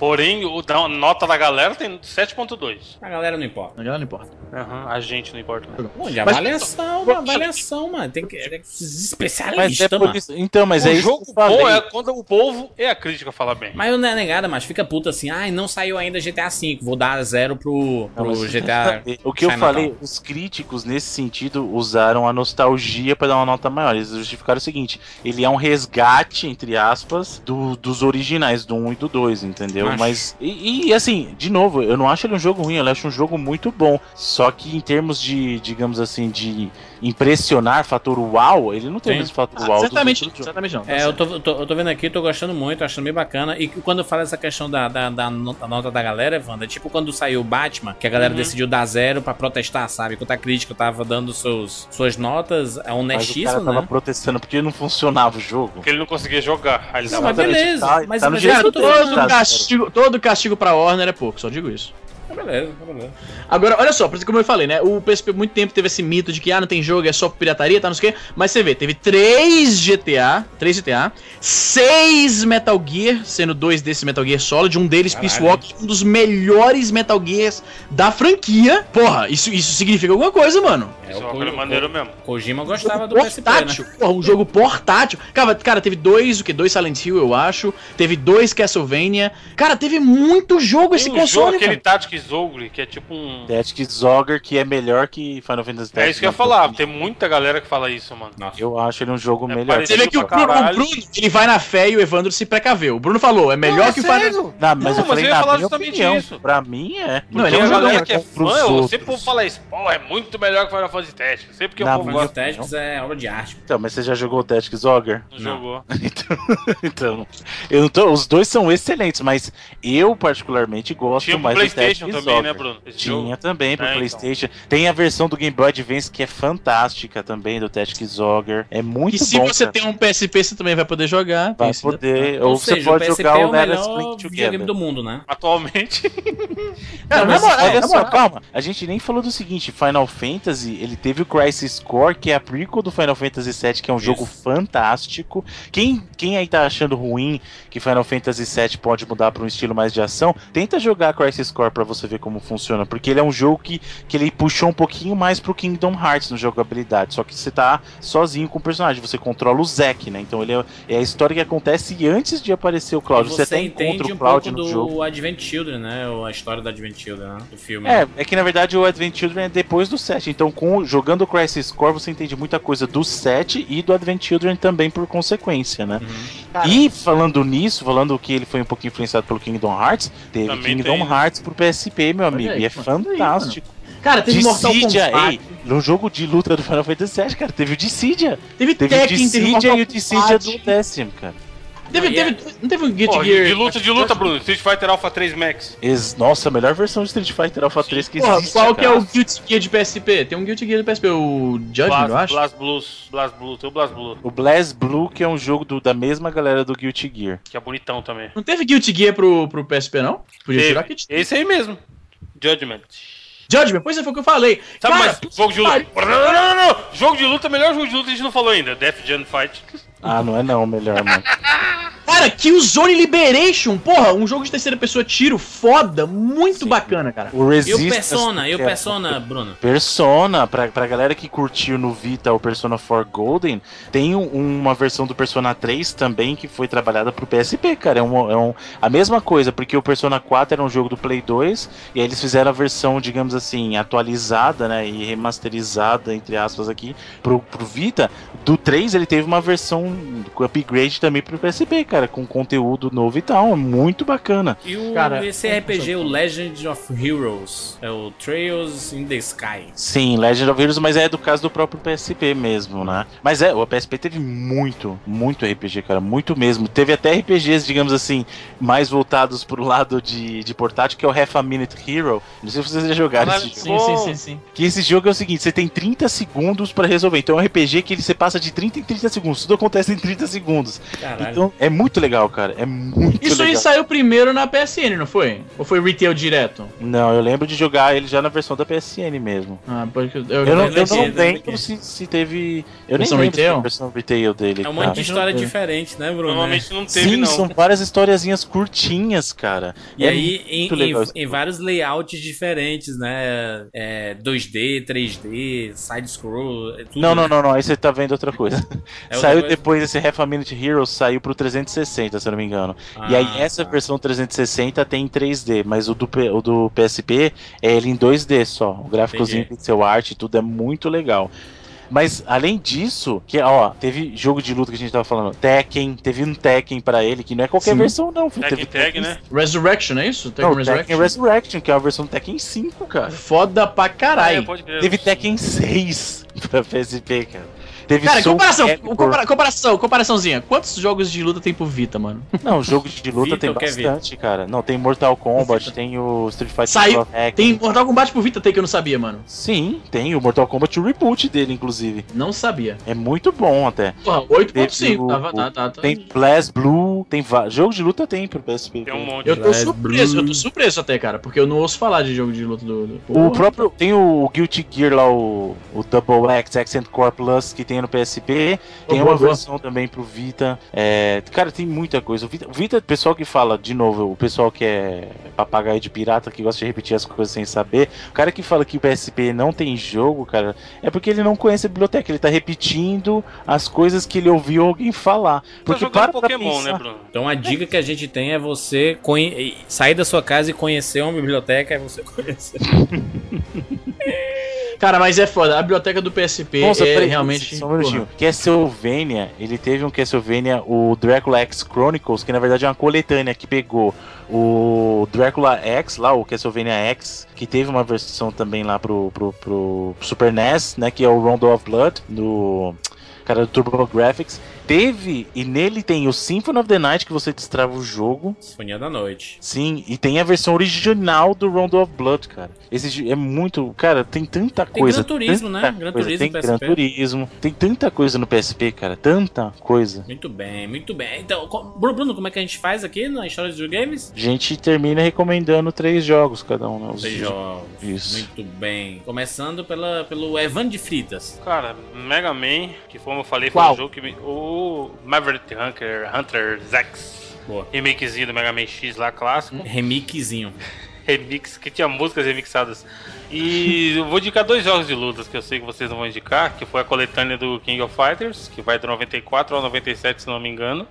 Porém, o da nota da galera tem 7.2. A galera não importa. Não não importa. Aham, a gente não importa. não. Pô, de Mas- avaliação, uma avaliação, mano. Tem que. É Mas especialista, é por mano. isso. Então, mas o é isso jogo falei. bom é quando o povo e a crítica fala bem. Mas eu não é negada, mas fica puta assim. Ai, não saiu ainda GTA V. Vou dar zero pro, Não, pro mas que GTA. O que eu falei, os críticos nesse sentido usaram a nostalgia pra dar uma nota maior. Eles justificaram o seguinte: ele é um resgate, entre aspas, do- dos originais, do 1 e do 2, entendeu? Mas. E, e, assim, de novo, eu não acho ele um jogo ruim, eu acho um jogo muito bom. Só que em termos de, digamos assim, de impressionar, fator uau, ele não tem Sim. o mesmo fator Ah, uau. dos certamente, certamente não. tá É, eu tô, eu tô, eu tô vendo aqui, tô gostando muito, achando bem bacana. E quando eu falo essa questão da, da, da nota, da galera, Evandro, é tipo quando saiu o Batman, que a galera Uhum. decidiu dar zero pra protestar, sabe? Enquanto a crítica tava dando seus, suas notas, é Mas o cara honestíssimo, tava né? protestando porque não funcionava o jogo. Porque ele não conseguia jogar. Aí ele Não, mas beleza. Tá- mas tá no é todo. Todo castigo, todo castigo pra Warner é pouco, só digo isso. Beleza, beleza. Agora, olha só, por isso como eu falei, né? O PSP muito tempo teve esse mito de que ah, não tem jogo, é só pirataria, tá, não sei o quê. Mas você vê, teve 3 GTA, 3 GTA, 6 Metal Gear, sendo dois desses Metal Gear Solid, um deles Caralho. Peace Walker, um dos melhores Metal Gears da franquia. Porra, isso, isso significa alguma coisa, mano. É, é o, uma coisa Ko- maneira Ko- mesmo. Kojima gostava do PSP, né? portátil, porra, um jogo portátil. Cara, cara, teve dois, o que? Dois Silent Hill, eu acho. Teve dois Castlevania. Cara, teve muito jogo esse Tem um jogo, console, aquele cara. Tactics Ogre, que é tipo um... Tactics Zogger, que é melhor que Final Fantasy É isso que eu ia falar, tem muita galera que fala isso, mano. Nossa. Eu acho ele um jogo É melhor. Você vê que o Bruno, o. Bruno, ele vai na fé e o Evandro se precaveu. O Bruno falou, é melhor Não, que o é Final? Não, mas Não, eu mas falei eu ia na falar justamente opinião. isso. Pra mim é. Não, ele é um jogo galera que é fã, eu outros. sempre vou falar isso. Pô, é muito melhor que Final Fantasy Tactics. Sempre que o povo gosta, Final Tactics é obra de arte. Então, mas você já jogou o Tactics Zogger? não jogou. então, eu não tô, os dois são excelentes, mas eu particularmente gosto Tinha mais do PlayStation Também, né. Bruno? Esse Tinha jogo. também pro É, então. PlayStation. Tem a versão do Game Boy Advance que é fantástica também do Tactics Zogger. É muito E se bom. você cara. tem um PSP, você também vai poder jogar. Tem Vai esse poder, Ou ou, você seja, pode o jogar é o melhor videogame Together. do mundo, né? Atualmente, Cara, Não, mas moral, olha só, calma. A gente nem falou do seguinte: Final Fantasy, ele teve o Crisis Core, que é a prequel do Final Fantasy VII, que é um jogo fantástico. Quem, quem aí tá achando ruim que Final Fantasy VII pode mudar para um estilo mais de ação, tenta jogar Crisis Core pra você ver como funciona, porque ele é um jogo que, que ele puxou um pouquinho mais pro Kingdom Hearts no jogabilidade, só que você tá sozinho com o personagem, você controla o Zack, né? Então ele é, é a história que acontece antes de aparecer o Cloud. Você, você até entende encontra um o Cloud pouco no do jogo. Advent Children, né? Ou a história do Advent Children, né? Do filme. É, é que na verdade o Advent Children é depois do 7. Então, com, jogando o Crisis Core, você entende muita coisa do 7 e do Advent Children também por consequência, né? Uhum. E falando nisso, falando que ele foi um pouquinho influenciado pelo Kingdom Hearts, teve Também Kingdom tem? Hearts pro PSP, meu amigo. aí, e é mano. fantástico. Cara, teve Mortal Dissidia, Kombat. ei, no jogo de luta do Final Fantasy VII, cara, teve o Dissidia. Teve Teve o Tekken, teve Dissidia Mortal e o Dissidia do décimo, cara. Teve, Não, é- teve, não teve um Guilty Gear. de luta, de luta, Bruno. Street Fighter Alpha 3 Max. Ex- Nossa, a melhor versão de Street Fighter Alpha 3 que Porra, existe. qual que é o Guilty Gear de PSP? Tem um Guilty Gear do PSP, o Judgment, eu acho. Blast Blues. Blast Blues. Tem o Blast Blue, O Blast Blue, que é um jogo do- da mesma galera do Guilty Gear. que é bonitão também. Não teve Guilty Gear pro, pro PSP, não? Podia Teve. tirar que tinha. Esse aí mesmo. Judgment. Judgment, pois é, foi o que eu falei. Sabe, Cara, mas jogo de luta. Não, não, não, não. Jogo de luta, melhor jogo de luta a gente não falou ainda. Death Gen Fight. Ah, não é não, melhor, mano. Cara, Killzone Liberation, porra, um jogo de terceira pessoa tiro foda, muito Sim. bacana, cara. O E o Resistance... Persona, e o é- Persona, Bruno? Persona, pra, pra galera que curtiu no Vita o Persona 4 Golden, tem um- uma versão do Persona 3 também que foi trabalhada pro PSP, cara. É, um, é um- a mesma coisa, porque o Persona 4 era um jogo do Play 2 e aí eles fizeram a versão, digamos assim, atualizada, né, e remasterizada, entre aspas, aqui, pro, pro Vita. Do 3 ele teve uma versão com upgrade também pro PSP, cara, com conteúdo novo e tal. É muito bacana. E o, Cara, esse RPG, o Legend of Heroes, é o Trails in the Sky. Sim, Legend of Heroes, mas é do caso do próprio PSP mesmo, né? Mas é, o PSP teve muito, muito RPG, cara, muito mesmo. Teve até RPGs, digamos assim, mais voltados pro lado de, de portátil, que é o Half a Minute Hero. Não sei se vocês já jogaram esse jogo. Sim, Bom. sim, sim, sim. Que esse jogo é o seguinte, você tem 30 segundos pra resolver. Então é um RPG que ele, você passa de 30 em 30 segundos. Tudo acontece em 30 segundos. Caralho. Então é muito legal, cara. É muito Isso aí legal. saiu primeiro na PSN, não foi? Ou foi retail direto? Não, eu lembro de jogar ele já na versão da PSN mesmo. Ah, porque eu, Eu não, eu lembro, não eu lembro lembro. se, se teve. Eu Versão nem lembro se retail? teve versão retail dele. É um cara. monte de história É. diferente, né, Bruno? Normalmente não teve, Sim, não. são várias historiazinhas curtinhas, cara. E É aí, em, legal em, isso. em vários layouts diferentes, né? É, 2D, 3D, side-scroll, é. Não, não, não, não. Aí você tá vendo outra coisa. É outra saiu coisa? depois esse Half a Minute Heroes, saiu pro 360, se eu não me engano. e aí Ah, essa tá. versão 360 tem em 3D, mas o do, o do PSP é ele em 2D só. O gráficozinho Entendi. pixel art, tudo é muito legal. Mas além disso, que ó, teve jogo de luta que a gente tava falando, Tekken, teve um Tekken pra ele, que não é qualquer Sim. versão não. Tekken teve Tag, né? Resurrection, é isso? Tekken Não, Resurrection? Tekken Resurrection, que é a versão do Tekken 5, cara. Foda pra É, caralho. pode crer. Teve Tekken 6 pra PSP, cara. Teve Cara, Soul comparação, compara- comparação, comparaçãozinha. Quantos jogos de luta tem pro Vita, mano? Não, jogo de luta Vita tem quer bastante, cara. Não, tem Mortal Kombat, tem o Street Fighter Saiu-. Tem Mortal Kombat pro Vita, tem que eu não sabia, mano. Sim, tem o Mortal Kombat, o reboot dele, inclusive. Não sabia. É muito bom até. Porra, Teve 8.5, o- tava, tá, tá, tá. Tem Blast Blue, tem jogo de luta tem pro PSP. Tem um monte. Eu tô Blast surpreso, Blue. eu tô surpreso até, cara, porque eu não ouço falar de jogo de luta do. do... O próprio tem o Guilty Gear lá, o, o Double X Accent Core Plus que tem no PSP. Tem boa, uma boa. versão também pro Vita. É, cara, tem muita coisa. O Vita, o Vita, o pessoal que fala, de novo, o pessoal que é papagaio de pirata, que gosta de repetir as coisas sem saber. O cara que fala que o PSP não tem jogo, cara, é porque ele não conhece a biblioteca. Ele tá repetindo as coisas que ele ouviu alguém falar. Tá Porque jogando para Pokémon, pensar- né, Bruno? Então a dica que a gente tem é você conhe- sair da sua casa e conhecer uma biblioteca, é você conhecer. Cara, mas é foda. A biblioteca do PSP Nossa, é peraí, realmente. Só um minutinho. Castlevania, ele teve um Castlevania, o Drácula X Chronicles, que na verdade é uma coletânea que pegou o Drácula X, lá, o Castlevania X, que teve uma versão também lá pro, pro, pro Super NES, né? Que é o Rondo of Blood, do cara do Turbo Graphics. Teve, e nele tem o Symphony of the Night, que você destrava o jogo. Sinfonia da Noite. Sim, e tem a versão original do Rondo of Blood, cara. Esse é muito. Cara, tem tanta Tem coisa. Gran Turismo, né? Gran coisa. Turismo Tem no Gran PSP. Turismo. Tem tanta coisa no PSP, cara. Tanta coisa. Muito bem, muito bem. Então, Bruno, como é que a gente faz aqui na história dos games? A gente termina recomendando três jogos cada um, né? Os- Três jogos. Isso. Muito bem. Começando pela, pelo Evan de Fritas. Cara, Mega Man, que como eu falei, foi Qual? um jogo que me... O Maverick Hunter, Hunter Zex. Boa. Remakezinho do Mega Man X lá, clássico. Remiquezinho. Remix, que tinha músicas remixadas. E eu vou indicar dois jogos de lutas que eu sei que vocês não vão indicar, que foi a coletânea do King of Fighters, que vai do 94 ao 97, se não me engano.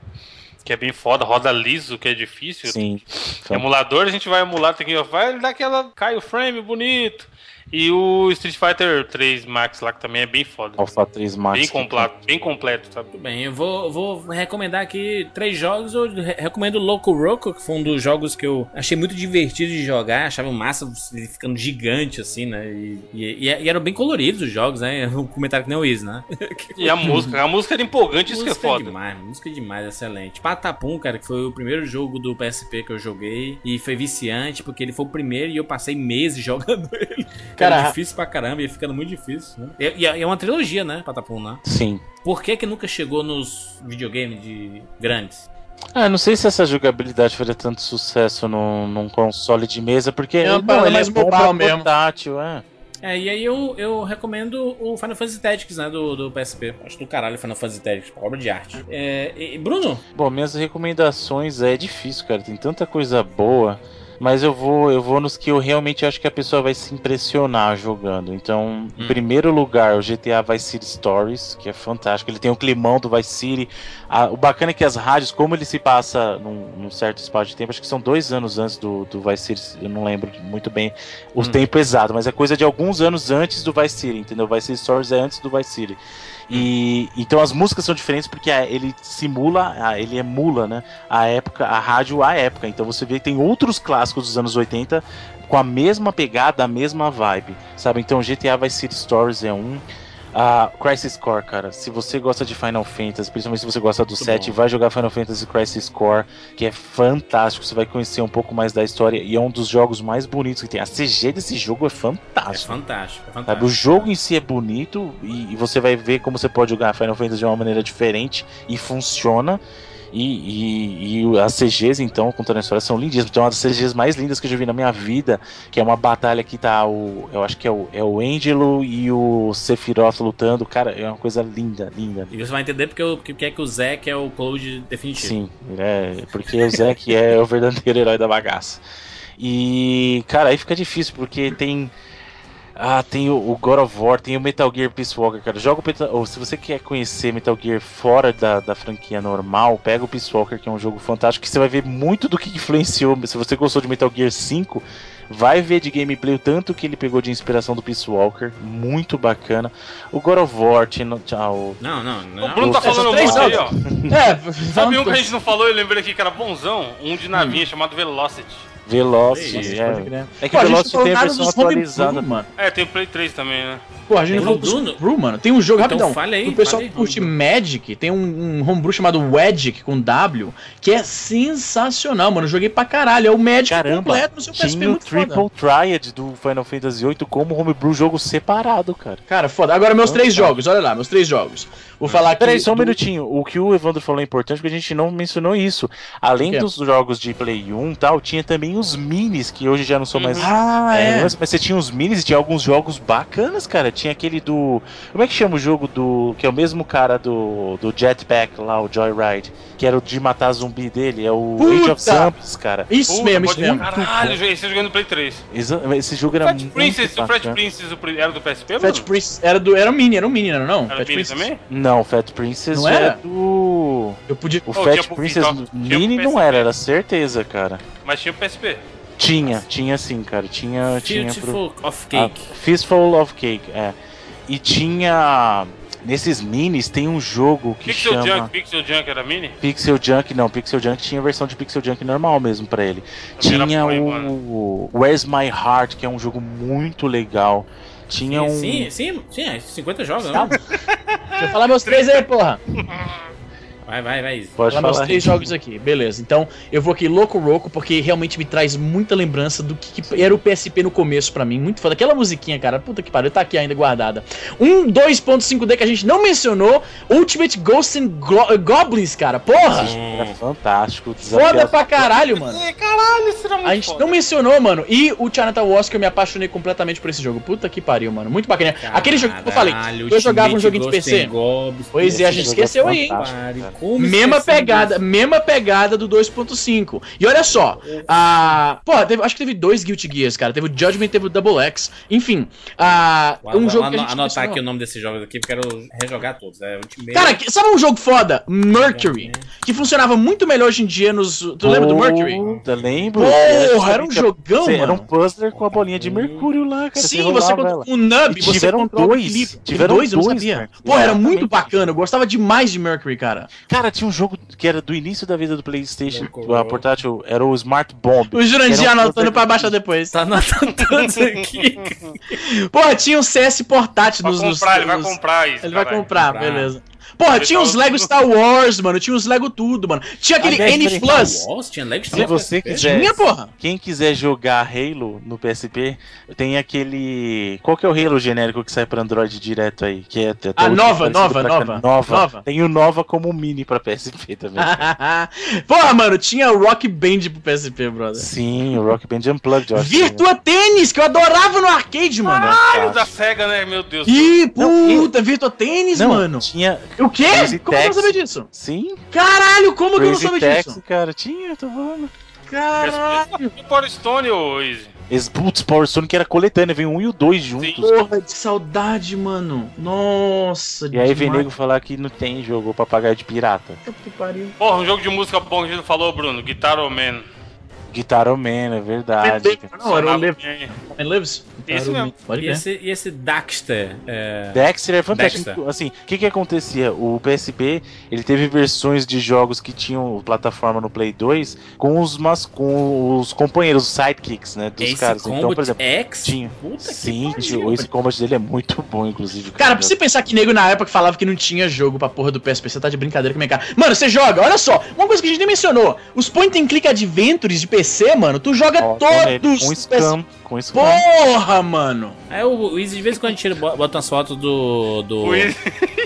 Que é bem foda, roda liso, que é difícil. Sim. Emulador, a gente vai emular o King of Fighters, dá aquela. cai o frame bonito. E o Street Fighter 3 Max lá, que também é bem foda. Alpha 3 Max. Bem completo, bem completo, sabe? Muito bem, eu vou, vou recomendar aqui três jogos. Eu re- recomendo Loco Roco, que foi um dos jogos que eu achei muito divertido de jogar. Achava massa ele ficando gigante, assim, né? E, e- e eram bem coloridos os jogos, né? Um comentário que nem o Wiz, né? E a música, a música era empolgante, isso que é música foda. demais, música demais, excelente. Patapum, cara, que foi o primeiro jogo do PSP que eu joguei. E foi viciante, porque ele foi o primeiro e eu passei meses jogando ele. Cara, Cara, difícil pra caramba, ia ficando muito difícil, né? E, e é uma trilogia, né, Patapum, né? Sim. Por que que nunca chegou nos videogames de grandes? Ah, não sei se essa jogabilidade faria tanto sucesso num, num console de mesa, porque É uma parada mais é bom mobile pra mesmo. portátil, é. É, e aí eu, eu recomendo o Final Fantasy Tactics, né, do, do PSP. Acho do caralho Final Fantasy Tactics, obra de arte. É, e, Bruno, Bom, minhas recomendações é difícil, cara. Tem tanta coisa boa. Mas eu vou, eu vou nos que eu realmente acho que a pessoa vai se impressionar jogando. Então, em Hum. primeiro lugar, o GTA Vice City Stories, que é fantástico. Ele tem o climão do Vice City. Ah, o bacana é que as rádios, como ele se passa num, num certo espaço de tempo, acho que são dois anos antes do, do Vice City, eu não lembro muito bem o Hum. tempo exato, mas é coisa de alguns anos antes do Vice City, entendeu? Vice City Stories é antes do Vice City. E então as músicas são diferentes porque ah, ele simula, ah, ele emula, né, a época, a rádio à época. Então você vê que tem outros clássicos dos anos 80 com a mesma pegada, a mesma vibe, sabe? Então GTA Vice City Stories é um a Crisis Core, cara, se você gosta de Final Fantasy, principalmente se você gosta do Muito 7, bom. vai jogar Final Fantasy Crisis Core, que é fantástico, você vai conhecer um pouco mais da história e é um dos jogos mais bonitos que tem. A CG desse jogo é é fantástico. fantástico, é Sabe, o fantástico. jogo em si é bonito e, e você vai ver como você pode jogar Final Fantasy de uma maneira diferente e funciona. E, e, e as CGs, então, contando a história, são lindíssimas. Tem uma das CGs mais lindas que eu já vi na minha vida, que é uma batalha que tá o. Eu acho que é o, é o Angelo e o Sephiroth lutando. Cara, é uma coisa linda, linda. E você vai entender porque, o- porque é que o Zack é o Cloud definitivo. Sim, é, porque o Zack é o verdadeiro herói da bagaça. E, cara, aí fica difícil, porque tem. Ah, tem o, o God of War, tem o Metal Gear Peace Walker, cara. Joga o Metal, ou se você quer conhecer Metal Gear fora da, da franquia normal, pega o Peace Walker, que é um jogo fantástico, que você vai ver muito do que influenciou. Se você gostou de Metal Gear 5, vai ver de gameplay o tanto que ele pegou de inspiração do Peace Walker. Muito bacana. O God of War, o. Não, não, não. O Bruno tá falando um monte aí, ó. É, Sabe um que a gente não falou, eu lembrei aqui que era bonzão? Um de navinha chamado Velocity. Velocity. É. Crer. É que Pô, o a gente Velocity tem a versão atualizada. mano. É, tem o Play 3 também, né? Pô, a gente Tem não falou do Homebrew, mano. Tem um jogo, Então rapidão. fale aí, o pessoal fale aí, que curte Homebrew. Magic, tem um, um homebrew chamado Magic com W, que é sensacional, mano. Eu joguei pra caralho. É o Magic Caramba, completo no seu PSP, tinha o muito foda. Triple Triad do Final Fantasy VIII como homebrew jogo separado, cara. Cara, foda. Agora, meus três jogos, olha lá, meus três jogos. Vou falar aqui. Peraí, só um do- minutinho. O que o Evandro falou é importante porque a gente não mencionou isso. Além dos jogos de Play 1 e tal, tinha também os minis, que hoje já não são mais. Ah, é. mas mas você tinha os minis e tinha alguns jogos bacanas, cara. Tinha aquele do. Como é que chama o jogo do. Que é o mesmo cara do, do Jetpack lá, o Joyride. Que era o de matar zumbi dele. É o Age of Puta! Zombies, cara. Isso Puta, mesmo, isso mesmo. Caralho, esse eu joguei no Play 3. Exa- Esse jogo era Fat muito Princess, o Fat. Princess o pri- era do PSP, Fat Bruno? Prince era do. Era um mini, era um mini, não era não? Era Fat Mini Princess. também? Não, Fat Princess Não é era? do. Eu podia. O Oh, Fat Princess Mini não era, era certeza, cara. Mas tinha o PSP. Tinha, tinha sim, cara. Tinha. tinha pro... Of Ah, Cake. Fistful of Cake, é. E tinha. Nesses minis tem um jogo que Pixel chama. Junk, Pixel Junk era mini? Pixel Junk, não, Pixel Junk tinha a versão de Pixel Junk normal mesmo pra ele. Também Tinha o Where's My Heart, que é um jogo muito legal. Tinha um. Sim, sim, sim, é 50 jogos, Tá. não? Deixa eu falar meus três aí, porra. Vai, vai, vai. Pode Falar falar. três jogos aqui, beleza. Então, eu vou aqui Loco Roco, porque realmente me traz muita lembrança do que, que era o PSP no começo pra mim. Muito foda. Aquela musiquinha, cara, puta que pariu, tá aqui ainda guardada. Um 2.5D que a gente não mencionou, Ultimate Ghosts and Glo- Goblins, cara, porra! Era fantástico. Foda pra caralho, mano. Caralho, isso era muito A gente foda. não mencionou, mano. E o Chinatown Wars que eu me apaixonei completamente por esse jogo. Puta que pariu, mano. Muito bacana. Aquele jogo que eu falei, Caralho, eu jogava um joguinho de PC. Goblins. Pois é, a gente é esqueceu aí, cara. Como Mesma pegada, disso? mesma pegada do 2.5. E olha só, a. Pô, teve- acho que teve dois Guilty Gears, cara. Teve o Judgment teve o Double X. Enfim, a. Um jogo que a gente anotar aqui o nome desses jogos aqui, porque eu quero rejogar todos. É Ultimate. Cara, que- sabe um jogo foda? Mercury. Que funcionava muito melhor hoje em dia nos. Tu lembra do Mercury? Puta, lembro. Porra, era um jogão, Você Era um mano. puzzler com a bolinha de mercúrio lá, cara. Sim, você controla ela. um nub, você tiveram controla o dois. Tiveram dois, eu não dois, sabia. cara. Pô, era muito bacana. Eu gostava demais de Mercury, cara. Cara, tinha um jogo que era do início da vida do PlayStation, a portátil, era o Smart Bomb. O Jurandir um anotando pra baixar depois. Tá anotando todos aqui. Pô, tinha um CS portátil Vai nos. nos- comprar, ele vai nos- comprar isso. Ele vai comprar, Comprar. beleza. Porra, tinha os Lego Star Wars, mano. Tinha os Lego tudo, mano. Tinha aquele N Plus. Wars, tinha Lego Se Star Wars. você quiser. Tinha, porra. Quem quiser jogar Halo no PSP, tem aquele. Qual que é o Halo genérico que sai pra Android direto aí? Que é até Ah, Nova, Nova, Nova. Nova. Nova. Tem o Nova como mini pra PSP também. Porra, mano, tinha Rock Band pro PSP, brother. Sim, o Rock Band Unplugged, eu acho. Virtua Tênis, que eu adorava no arcade, mano. Caralho, da SEGA, né? Meu Deus. Ih, Não, puta, Virtua Tênis, mano. tinha. O quê? Crazy Como eu não sabia disso? Sim, Caralho, como que eu não Crazy sabia Taxi, disso? cara. Tinha, tô falando. Caralho. E Power Stone, ô Easy. Putz, Power Stone que era coletânea, vem um e o dois juntos. Porra, de saudade, mano. Nossa, E aí vem nego falar que não tem jogo pra pagar de pirata. Que pariu. Porra, um jogo de música bom que a gente não falou, Bruno. Guitar Man. Guitar Man, é verdade. Não, era o Live bem. Man Lives? Esse mesmo. Pode E esse, e esse Daxter? É... Dexter é fantástico. Dexter. Assim, o que que acontecia? O PSP, ele teve versões de jogos que tinham plataforma no Play 2 com os, mas, com os companheiros, os sidekicks, né, dos Ace caras. Combat Então, por exemplo, X? tinha. Puta que Sim, pariu. tio, esse combat dele é muito bom, inclusive. Cara, pra você pensar que nego na época falava que não tinha jogo pra porra do PSP, você tá de brincadeira com a minha cara. Mano, você joga, olha só, uma coisa que a gente nem mencionou. Os point and click adventures de PC, mano, tu joga Ó, todos. Com os PC. scam, com scam. Porra, mano. Aí o, o Easy de vez em quando tira, bota umas fotos do, do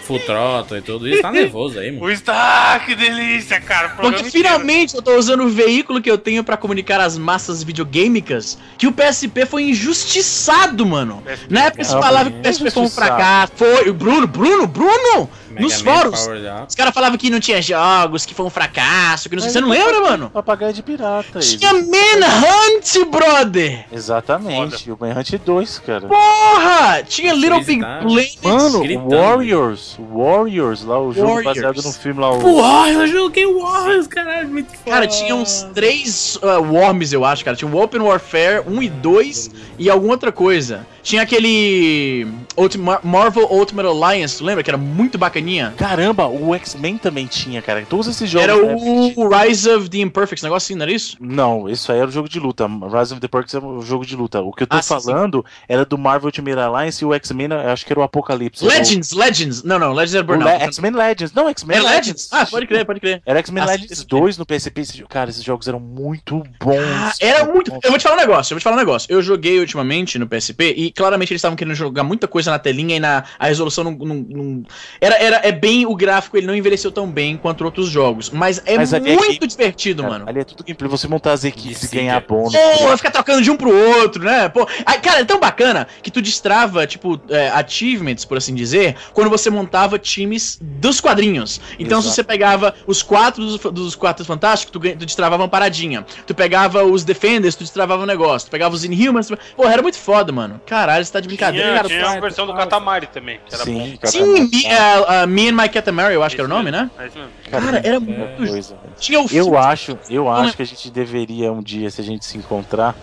Full Throttle e tudo isso. Tá nervoso aí, mano. O Star, que delícia, cara. Porque inteiro. finalmente eu tô usando o veículo que eu tenho pra comunicar às massas videogêmicas que o PSP foi injustiçado, mano. PSP, Na época se cara, falava que o é PSP foi um fracasso. Foi, o Bruno, Bruno, Bruno! Nos fóruns. Os caras falavam que não tinha jogos, que foi um fracasso, que não sei. Você não lembra, mano? Papagaio de pirata. Tinha Manhunt, brother! Exatamente, o Manhunt 2, cara. Porra! Tinha Little Big. Planet. Mano, gritando. Warriors, Warriors, lá o jogo Warriors. baseado no filme lá. O... Porra, eu joguei Warriors, caralho, muito Cara, foda. tinha uns três uh, Worms, eu acho, cara. Tinha o Open Warfare 1 e 2 e alguma outra coisa. Tinha aquele Ultima- Marvel Ultimate Alliance, tu lembra? Que era muito bacaninha. Caramba, o X-Men também tinha, cara. Todos esses jogos. Era época o Rise of the Imperfects, negócio assim, não era isso? Não, isso aí era o jogo de luta. Rise of the Perks é o jogo de luta. O que eu tô Ah, sim, falando era do Marvel Ultimate Alliance e o X-Men, acho que era o Apocalipse. Legends, Legends. Não, não, Legends era o Le- Burnout. X-Men Legends. Não, X-Men É Legends? Ah, pode crer, pode crer. Era X-Men Ah, sim, Legends sim. 2 no PSP. Cara, esses jogos eram muito bons. Ah, era muito. Eu vou te falar um negócio, eu vou te falar um negócio. Eu joguei ultimamente no PSP e claramente eles estavam querendo jogar muita coisa na telinha e na a resolução não. não- não- Era, era, é bem. O gráfico ele não envelheceu tão bem quanto outros jogos. Mas é Mas é muito que- divertido, Cara, mano. Ali é tudo gameplay. Você montar as equipes e ganhar bônus. Pô, ficar trocando de um pro outro, né? Pô, aí, cara, é tão bacana que tu destrava, tipo, é, achievements, por assim dizer, quando você montava times dos quadrinhos. Então, se Exato. você pegava os quatro dos, dos quatro fantásticos, tu, tu destravava uma paradinha. Tu pegava os Defenders, tu destravava um negócio. Tu pegava os Inhumans. Tu... Pô, era muito foda, mano. Caralho, você tá de brincadeira, Tinha, cara. tinha a versão do Katamari também, que era bom. Sim, cara. Sim, me, uh, uh, Me and My Katamari, eu acho que era o nome, né? É mesmo. Cara, era é muito. coisa. Tinha o Eu acho, eu acho que a gente deveria um dia, se a gente se encontrar,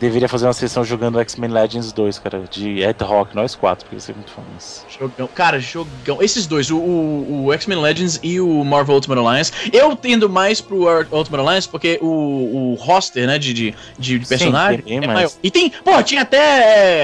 deveria fazer uma sessão jogando X-Men Legends 2, cara, de ad hoc, nós quatro, porque ia ser muito famoso. Jogão. Cara, jogão. Esses dois, o, o, o X-Men Legends e o Marvel Ultimate Alliance. Eu tendo mais pro Ultimate Alliance porque o, o roster, né, de, de, de Sim, personagem tem é mais. maior. E tem, pô, tinha até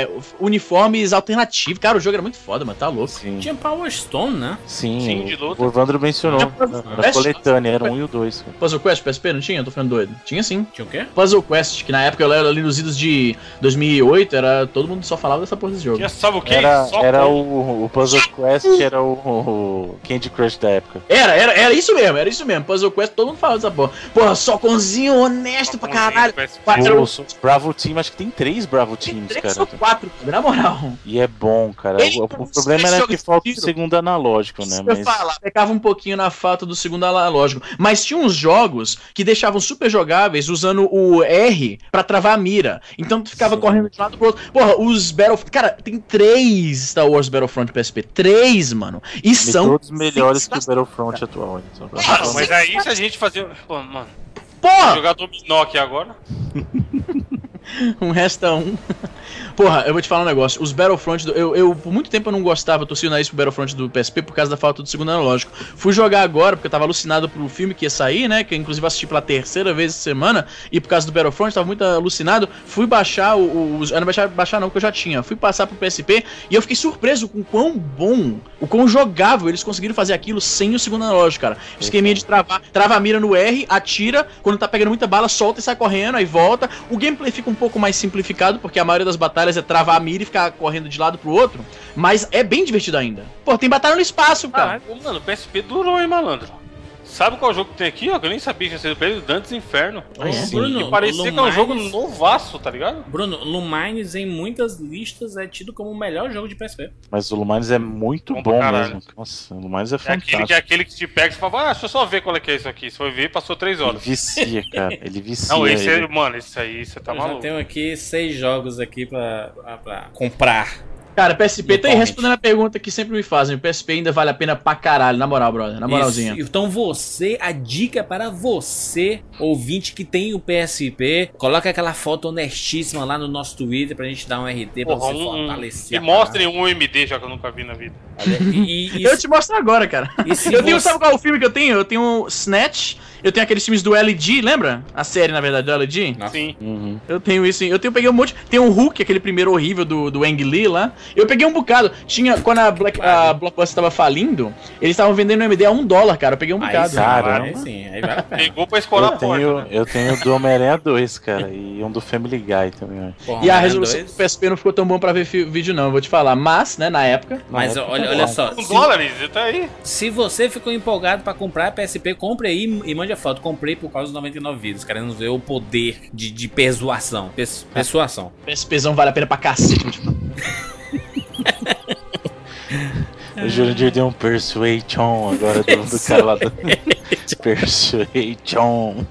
é, uniformes alternativos. Cara, o jogo era muito foda, mano, tá louco. Sim, Tinha Power Stone, né? sim, Sim, de luta. o Evandro mencionou, Tinha na, na Quest? coletânea, era um e o dois. cara. Puzzle Quest PSP, não tinha? Eu tô ficando doido. Tinha sim. Tinha o quê? Puzzle Quest, que na época eu era ali nos de 2008, era todo mundo só falava dessa porra desse jogo. Tinha, sabe o que? Era, Só era o, o Puzzle Quest, era o, o Candy Crush da época. Era, era, era isso mesmo, era isso mesmo. Puzzle Quest, todo mundo falava dessa porra. Porra, soconzinho honesto pra caralho. PSP. Era o- O Bravo Team, acho que tem três Bravo Tem Teams, três cara. ou quatro, na moral. E é bom, cara. Ele O, o problema era que eu falta o segundo analógico, né? Que eu Mas ia falar, pecava um pouquinho na falta do segundo analógico. Mas tinha uns jogos que deixavam super jogáveis usando o R pra travar a mira. Então tu ficava Sim. correndo de um lado pro outro. Porra, os Battlefront. Cara, tem três Star Wars Battlefront PSP. Três, mano. E e são. todos melhores que o. Battlefront atual. pra- Ah, Não, mas aí se a gente fazer. Pô, mano, Porra! jogar dominó aqui agora. um resta um. Porra, eu vou te falar um negócio. Os Battlefront, do- eu, eu por muito tempo eu não gostava, torci o nariz pro Battlefront do PSP por causa da falta do segundo analógico. Fui jogar agora porque eu tava alucinado pro filme que ia sair, né? Que eu inclusive assisti pela terceira vez essa semana. E por causa do Battlefront, tava muito alucinado. Fui baixar os. Eu não baixar, baixar não, porque eu já tinha. Fui passar pro PSP e eu fiquei surpreso com o quão bom, o quão jogável eles conseguiram fazer aquilo sem o segundo analógico, cara. O esqueminha de travar, trava a mira no R, atira, quando tá pegando muita bala, solta e sai correndo, aí volta. O gameplay fica um pouco mais simplificado, porque a maioria das batalhas é travar a mira e ficar correndo de lado pro outro. Mas é bem divertido ainda. Pô, tem batalha no espaço, cara. Caralho, mano, o PSP durou, hein, malandro? Sabe qual jogo que tem aqui, ó? Que eu nem sabia que tinha sido pra ele, Dantes Inferno. Ah, é? Bruno, E parecia que é um Lumines- jogo novaço, tá ligado? Bruno, Lumines em muitas listas é tido como o melhor jogo de PSP. Mas o Lumines é muito Bom bom mesmo. Nossa, o Lumines é É aquele, que é fantástico. aquele que te pega e fala, ah, deixa eu só ver qual é que é isso aqui. Você foi ver, passou três Ele horas. vicia, cara. Ele vicia. Não, esse ele. é, mano, esse aí você tá eu maluco. tenho aqui seis jogos aqui pra, pra, pra comprar. Cara, PSP, tá aí respondendo a pergunta que sempre me fazem. O PSP ainda vale a pena pra caralho, na moral, brother. Na moralzinha. Isso. Então você, a dica para você, ouvinte que tem o PSP, coloca aquela foto honestíssima lá no nosso Twitter pra gente dar um RT pra Porra, você um, fortalecer. e mostrem um MD, já que eu nunca vi na vida. E, e, e, Eu te mostro agora, cara. Eu tenho, você- sabe qual é o filme que eu tenho? Eu tenho Snatch, eu tenho aqueles filmes do LG, lembra? A série, na verdade, do LG. Nossa. Sim. Uhum. Eu tenho isso, eu tenho, peguei um monte. Tem o Hulk, aquele primeiro horrível do, do Ang Lee lá. Eu peguei um bocado. Tinha, quando a, Black, a Blockbuster tava falindo, eles estavam vendendo no MD a um dólar, cara. Eu peguei um bocado. Caramba. aí sim, aí vale a pena. Pegou pra escolar a Eu tenho, porta. né? eu tenho do Homem-Aranha 2, cara, e um do Family Guy também. ó. Porra, E a resolução 2. do PSP não ficou tão bom pra ver vídeo, não, eu vou te falar. Mas, né, na época. Mas Na época olha, tá olha só, Um se, dólares, tá aí. se você ficou empolgado pra comprar PSP, compre aí e mande a foto. Comprei por causa dos 99 vídeos, querendo ver o poder de, de persuasão. Pes- Persuasão. PSPzão vale a pena pra cacete. falar. O Jurandir deu um Persuasion agora do, do cara lá do. Persuasion.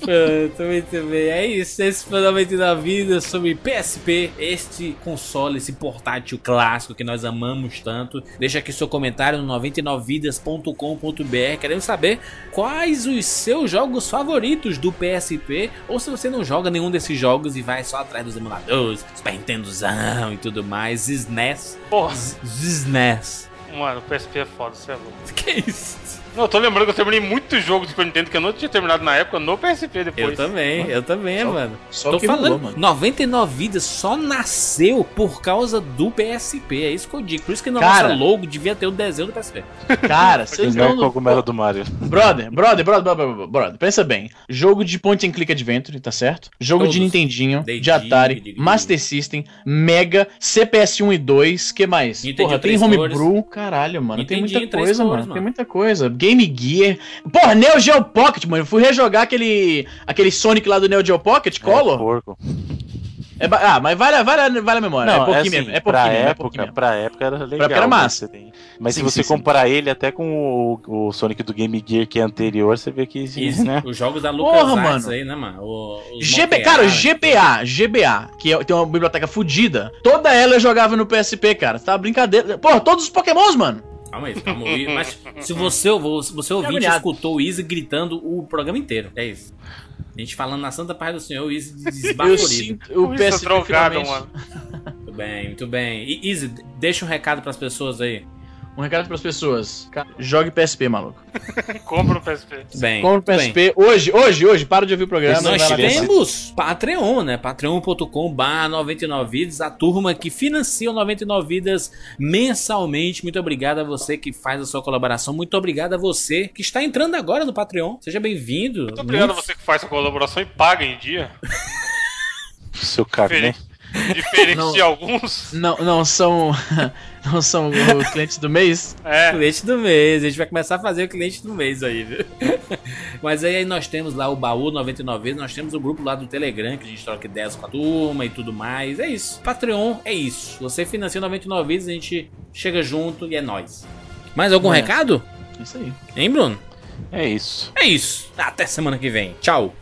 Pronto, muito bem. É isso. Esse foi o 99 Vidas sobre PSP. Este console, esse portátil clássico que nós amamos tanto. Deixa aqui seu comentário no 99vidas.com.br. Queremos saber quais os seus jogos favoritos do PSP. Ou se você não joga nenhum desses jogos e vai só atrás dos emuladores, Super Nintendozão e tudo mais. SNES. Porra, SNES. mano, o PSP é foda, você é louco. Que isso? Não, eu tô lembrando que eu terminei muitos jogos do Super Nintendo que eu não tinha terminado na época no PSP depois. Eu também, eu também, mano. Só Tô falando, rolou, mano. 99 vidas só nasceu por causa do PSP. É isso que eu digo. Por isso que na Cara. nossa logo devia ter o desenho do PSP. Cara, vocês Não cogumelo do Mario. Brother, brother, brother, brother, brother, pensa bem. Jogo de point and click adventure, tá certo? Jogo Todos. de Nintendinho, Dedinho, de Atari. Master System, Mega, CPS 1 e 2, que mais? Nintendinho Porra, tem homebrew, caralho, mano, tem muita coisa, cores, mano, mano. tem muita coisa. Game Gear. Porra, Neo Geo Pocket, mano, eu fui rejogar aquele aquele Sonic lá do Neo Geo Pocket, É, Color. porco. É ah, mas vale, vale, vale a memória, é Não, é pouquinho assim, mesmo, é pra pouquinho mesmo, é época, pouquinho mesmo. pra época era legal. época era mas massa. tem- Mas Sim, se você sim, sim. comparar ele até com o, o Sonic do Game Gear que é anterior, você vê que Isso, né? Os jogos da Porra, LucasArts mano. aí, né, mano? O, GB, cara. GBA, GBA, que é- tem uma biblioteca fodida, toda ela eu jogava no PSP, cara. Tá brincadeira. Porra, todos os Pokémons, mano. Calma aí, calma aí. Mas se você, você, você ouvinte agoniado. escutou o Easy gritando o programa inteiro. É isso. A gente falando na Santa Paz do Senhor, o Easy Eu desbaforido. sinto o Isso é PSP drogado, finalmente- mano. Muito bem, muito bem. E, Easy, deixa um recado pras pessoas aí. Um recado pras pessoas. Ca- Jogue PSP, maluco. Compra no PSP. Muito bem. Compre o muito bem. PSP hoje, hoje, hoje. Para de ouvir o programa. Nós temos Patreon, né? patreon.com.br 99 vidas, a turma que financia o 99 vidas mensalmente. Muito obrigado a você que faz a sua colaboração. Muito obrigado a você que está entrando agora no Patreon. Seja bem-vindo. Muito obrigado a você que faz a colaboração e paga em dia. Seu carne. Diferente Não. de alguns. Não, não são. Não são os clientes do mês? É. Cliente do mês, a gente vai começar a fazer o cliente do mês aí, viu? Mas aí nós temos lá o baú 99 vezes, nós temos o grupo lá do Telegram, que a gente troca ideias com a turma e tudo mais. É isso. Patreon é isso. Você financia 99 vezes, a gente chega junto e é nóis. Mais algum É. recado? Isso aí. Hein, Bruno? É isso. É isso. Até semana que vem. Tchau.